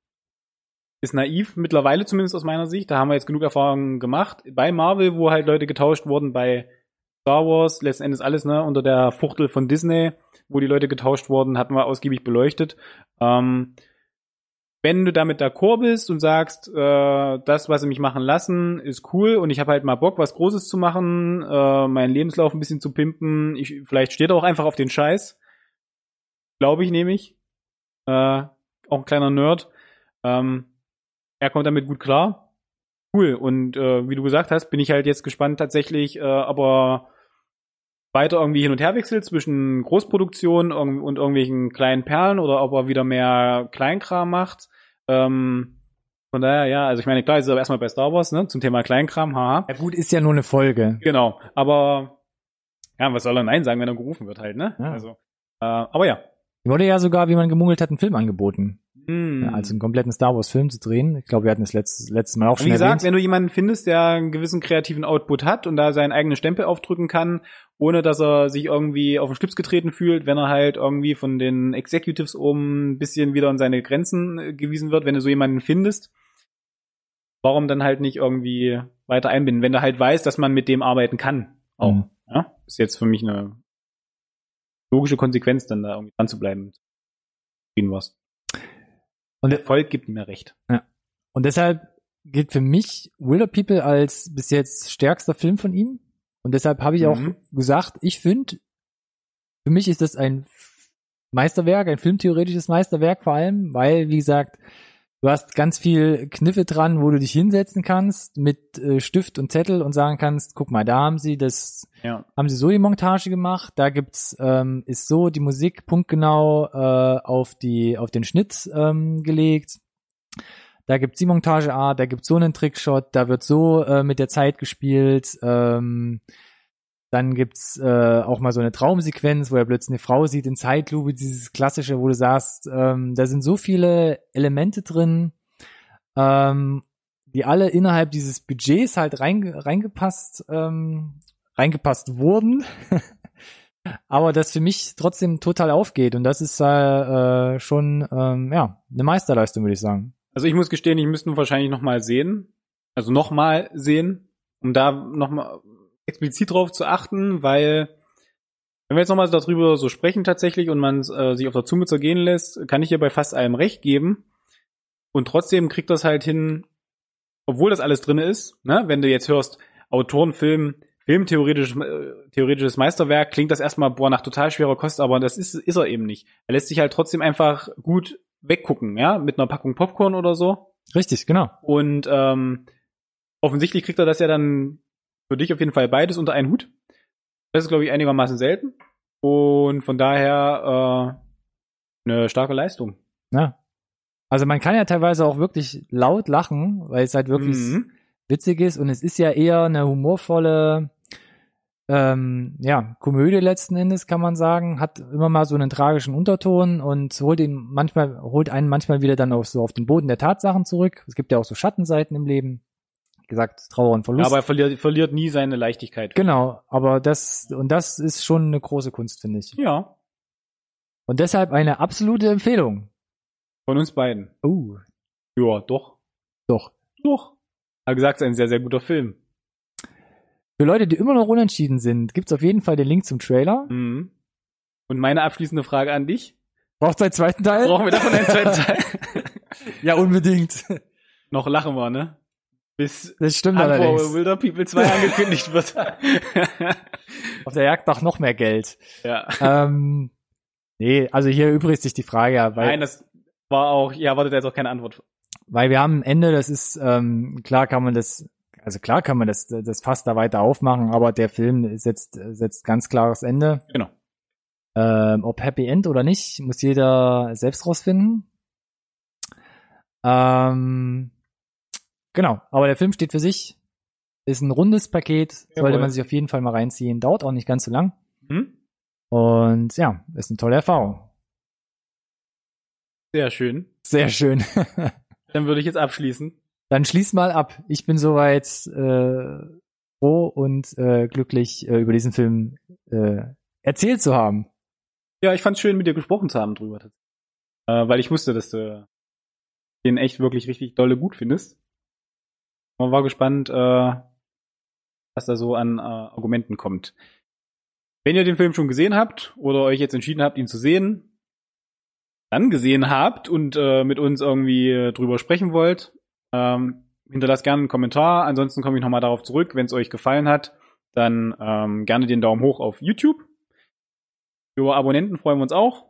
ist naiv, mittlerweile zumindest aus meiner Sicht. Da haben wir jetzt genug Erfahrungen gemacht. Bei Marvel, wo halt Leute getauscht wurden, bei Star Wars, letzten Endes alles, ne, unter der Fuchtel von Disney, wo die Leute getauscht wurden, hatten wir ausgiebig beleuchtet. Ähm, wenn du damit d'accord bist und sagst, äh, das, was sie mich machen lassen, ist cool und ich habe halt mal Bock, was Großes zu machen, äh, meinen Lebenslauf ein bisschen zu pimpen, ich, vielleicht steht er auch einfach auf den Scheiß. Glaube ich nämlich. Äh, auch ein kleiner Nerd. Ähm, er kommt damit gut klar. Cool. Und äh, wie du gesagt hast, bin ich halt jetzt gespannt tatsächlich, äh, aber weiter irgendwie hin und her wechselt zwischen Großproduktion und irgendwelchen kleinen Perlen oder ob er wieder mehr Kleinkram macht. Ähm, von daher, ja, also ich meine, klar, ist aber erstmal bei Star Wars, ne, zum Thema Kleinkram, haha. Ja gut, ist ja nur eine Folge. Genau, aber ja, was soll er Nein sagen, wenn er gerufen wird halt, ne? Ja. Also, äh, aber ja. Wurde ja sogar, wie man gemungelt hat, einen Film angeboten. Ja, also einen kompletten Star Wars Film zu drehen. Ich glaube, wir hatten das letztes, letztes Mal auch schon Wie gesagt, erwähnt. wenn du jemanden findest, der einen gewissen kreativen Output hat und da seinen eigenen Stempel aufdrücken kann, ohne dass er sich irgendwie auf den Schlips getreten fühlt, wenn er halt irgendwie von den Executives oben ein bisschen wieder an seine Grenzen äh, gewiesen wird, wenn du so jemanden findest, warum dann halt nicht irgendwie weiter einbinden, wenn du halt weißt, dass man mit dem arbeiten kann. Auch. Mhm. Ja? Ist jetzt für mich eine logische Konsequenz, dann da irgendwie dran zu bleiben. Warst. Und Der Volk gibt mir recht. Und deshalb gilt für mich Wilder People als bis jetzt stärkster Film von ihm. Und deshalb habe ich auch Mhm. gesagt, ich finde, für mich ist das ein Meisterwerk, ein filmtheoretisches Meisterwerk vor allem, weil, wie gesagt, du hast ganz viel Kniffe dran, wo du dich hinsetzen kannst mit äh, Stift und Zettel und sagen kannst, guck mal, da haben sie das, Ja. haben sie so die Montage gemacht, da gibt's, ähm, ist so die Musik punktgenau äh, auf die, auf den Schnitt ähm, gelegt. Da gibt's die Montageart, da gibt's so einen Trickshot, da wird so äh, mit der Zeit gespielt. Ähm, dann gibt's äh, auch mal so eine Traumsequenz, wo er plötzlich eine Frau sieht in Zeitlupe, dieses klassische, wo du sagst, ähm, da sind so viele Elemente drin, ähm, die alle innerhalb dieses Budgets halt reinge reingepasst, ähm, reingepasst wurden. Aber das für mich trotzdem total aufgeht und das ist äh, schon ähm, ja eine Meisterleistung, würde ich sagen. Also ich muss gestehen, ich müsste wahrscheinlich noch mal sehen. Also noch mal sehen, um da noch mal explizit drauf zu achten, weil wenn wir jetzt noch mal darüber so sprechen tatsächlich und man äh, sich auf der Zunge zergehen lässt, kann ich dir bei fast allem recht geben. Und trotzdem kriegt das halt hin, obwohl das alles drin ist, ne? wenn du jetzt hörst, Autorenfilm, Filmtheoretisches äh, theoretisches Meisterwerk, klingt das erstmal, boah, nach total schwerer Kost, aber das ist, ist er eben nicht. Er lässt sich halt trotzdem einfach gut weggucken, ja, mit einer Packung Popcorn oder so. Richtig, genau. Und ähm, offensichtlich kriegt er das ja dann für dich auf jeden Fall beides unter einen Hut. Das ist, glaube ich, einigermaßen selten. Und von daher äh, eine starke Leistung. Ja. Also man kann ja teilweise auch wirklich laut lachen, weil es halt wirklich Mhm. witzig ist und es ist ja eher eine humorvolle ähm, ja, Komödie letzten Endes, kann man sagen, hat immer mal so einen tragischen Unterton und holt ihn manchmal, holt einen manchmal wieder dann auch so auf den Boden der Tatsachen zurück. Es gibt ja auch so Schattenseiten im Leben. Gesagt, Trauer und Verlust. Aber er verliert, verliert nie seine Leichtigkeit. genau, aber das, und das ist schon eine große Kunst, finde ich. Ja, Und deshalb eine absolute Empfehlung. von uns beiden. Oh, Ja, doch. doch. Doch. Hat gesagt, es ist ein sehr, sehr guter Film. Für Leute, die immer noch unentschieden sind, gibt's auf jeden Fall den Link zum Trailer. Mhm. Und meine abschließende Frage an dich. Braucht's einen zweiten Teil? Brauchen wir davon einen zweiten Teil? ja, unbedingt. Noch lachen wir, ne? Bis Das stimmt allerdings. Wilder People 2 angekündigt wird. Auf der Jagd nach noch mehr Geld. ja. ähm, nee, also hier übrigt sich die Frage ja, weil, Nein, das war auch, ja, erwartet jetzt auch keine Antwort. weil wir haben ein Ende, das ist, ähm, klar kann man das, also klar kann man das, das Fass da weiter aufmachen, aber der Film setzt, setzt ganz klares Ende. Genau. Ähm, ob Happy End oder nicht, muss jeder selbst rausfinden. Ähm, genau, aber der Film steht für sich, ist ein rundes Paket, sollte Jawohl. man sich auf jeden Fall mal reinziehen, dauert auch nicht ganz so lang. Hm? Und ja, ist eine tolle Erfahrung. Sehr schön. Sehr schön. Dann würde ich jetzt abschließen. Dann schließ mal ab. Ich bin soweit äh, froh und äh, glücklich, äh, über diesen Film äh, erzählt zu haben. Ja, ich fand's schön, mit dir gesprochen zu haben drüber. Äh, weil ich wusste, dass du den echt wirklich richtig dolle gut findest. Man war gespannt, äh, was da so an äh, Argumenten kommt. Wenn ihr den Film schon gesehen habt oder euch jetzt entschieden habt, ihn zu sehen, dann gesehen habt und äh, mit uns irgendwie drüber sprechen wollt, ähm, hinterlasst gerne einen Kommentar. Ansonsten komme ich nochmal darauf zurück. Wenn es euch gefallen hat, dann ähm, gerne den Daumen hoch auf YouTube. Über Abonnenten freuen wir uns auch.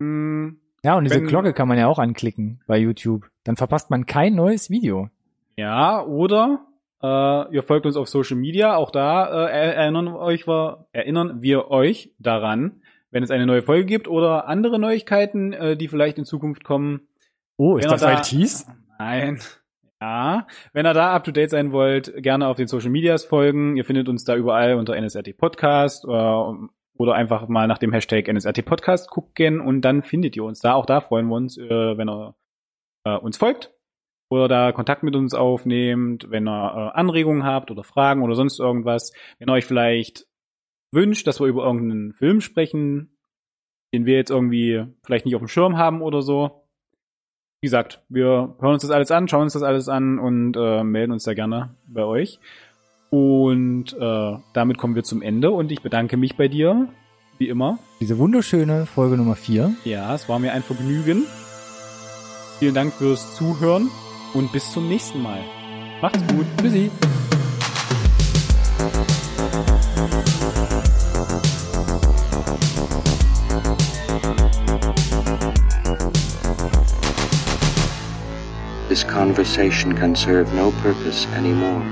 Hm, ja, und diese wenn, Glocke kann man ja auch anklicken bei YouTube. Dann verpasst man kein neues Video. Ja, oder äh, ihr folgt uns auf Social Media. Auch da äh, erinnern, euch wir, erinnern wir euch daran, wenn es eine neue Folge gibt oder andere Neuigkeiten, äh, die vielleicht in Zukunft kommen. Oh, ist das da, ITs? Nein. Ja, wenn ihr da up to date sein wollt, gerne auf den Social Medias folgen. Ihr findet uns da überall unter NSRT Podcast äh, oder einfach mal nach dem Hashtag NSRT Podcast gucken und dann findet ihr uns da. Auch da freuen wir uns, äh, wenn ihr äh, uns folgt oder da Kontakt mit uns aufnehmt, wenn ihr äh, Anregungen habt oder Fragen oder sonst irgendwas. Wenn ihr euch vielleicht wünscht, dass wir über irgendeinen Film sprechen, den wir jetzt irgendwie vielleicht nicht auf dem Schirm haben oder so, wie gesagt, wir hören uns das alles an, schauen uns das alles an und äh, melden uns da gerne bei euch. Und äh, damit kommen wir zum Ende und ich bedanke mich bei dir, wie immer. Diese wunderschöne Folge Nummer 4. Ja, es war mir ein Vergnügen. Vielen Dank fürs Zuhören und bis zum nächsten Mal. Macht's gut. Tschüssi. This conversation can serve no purpose anymore.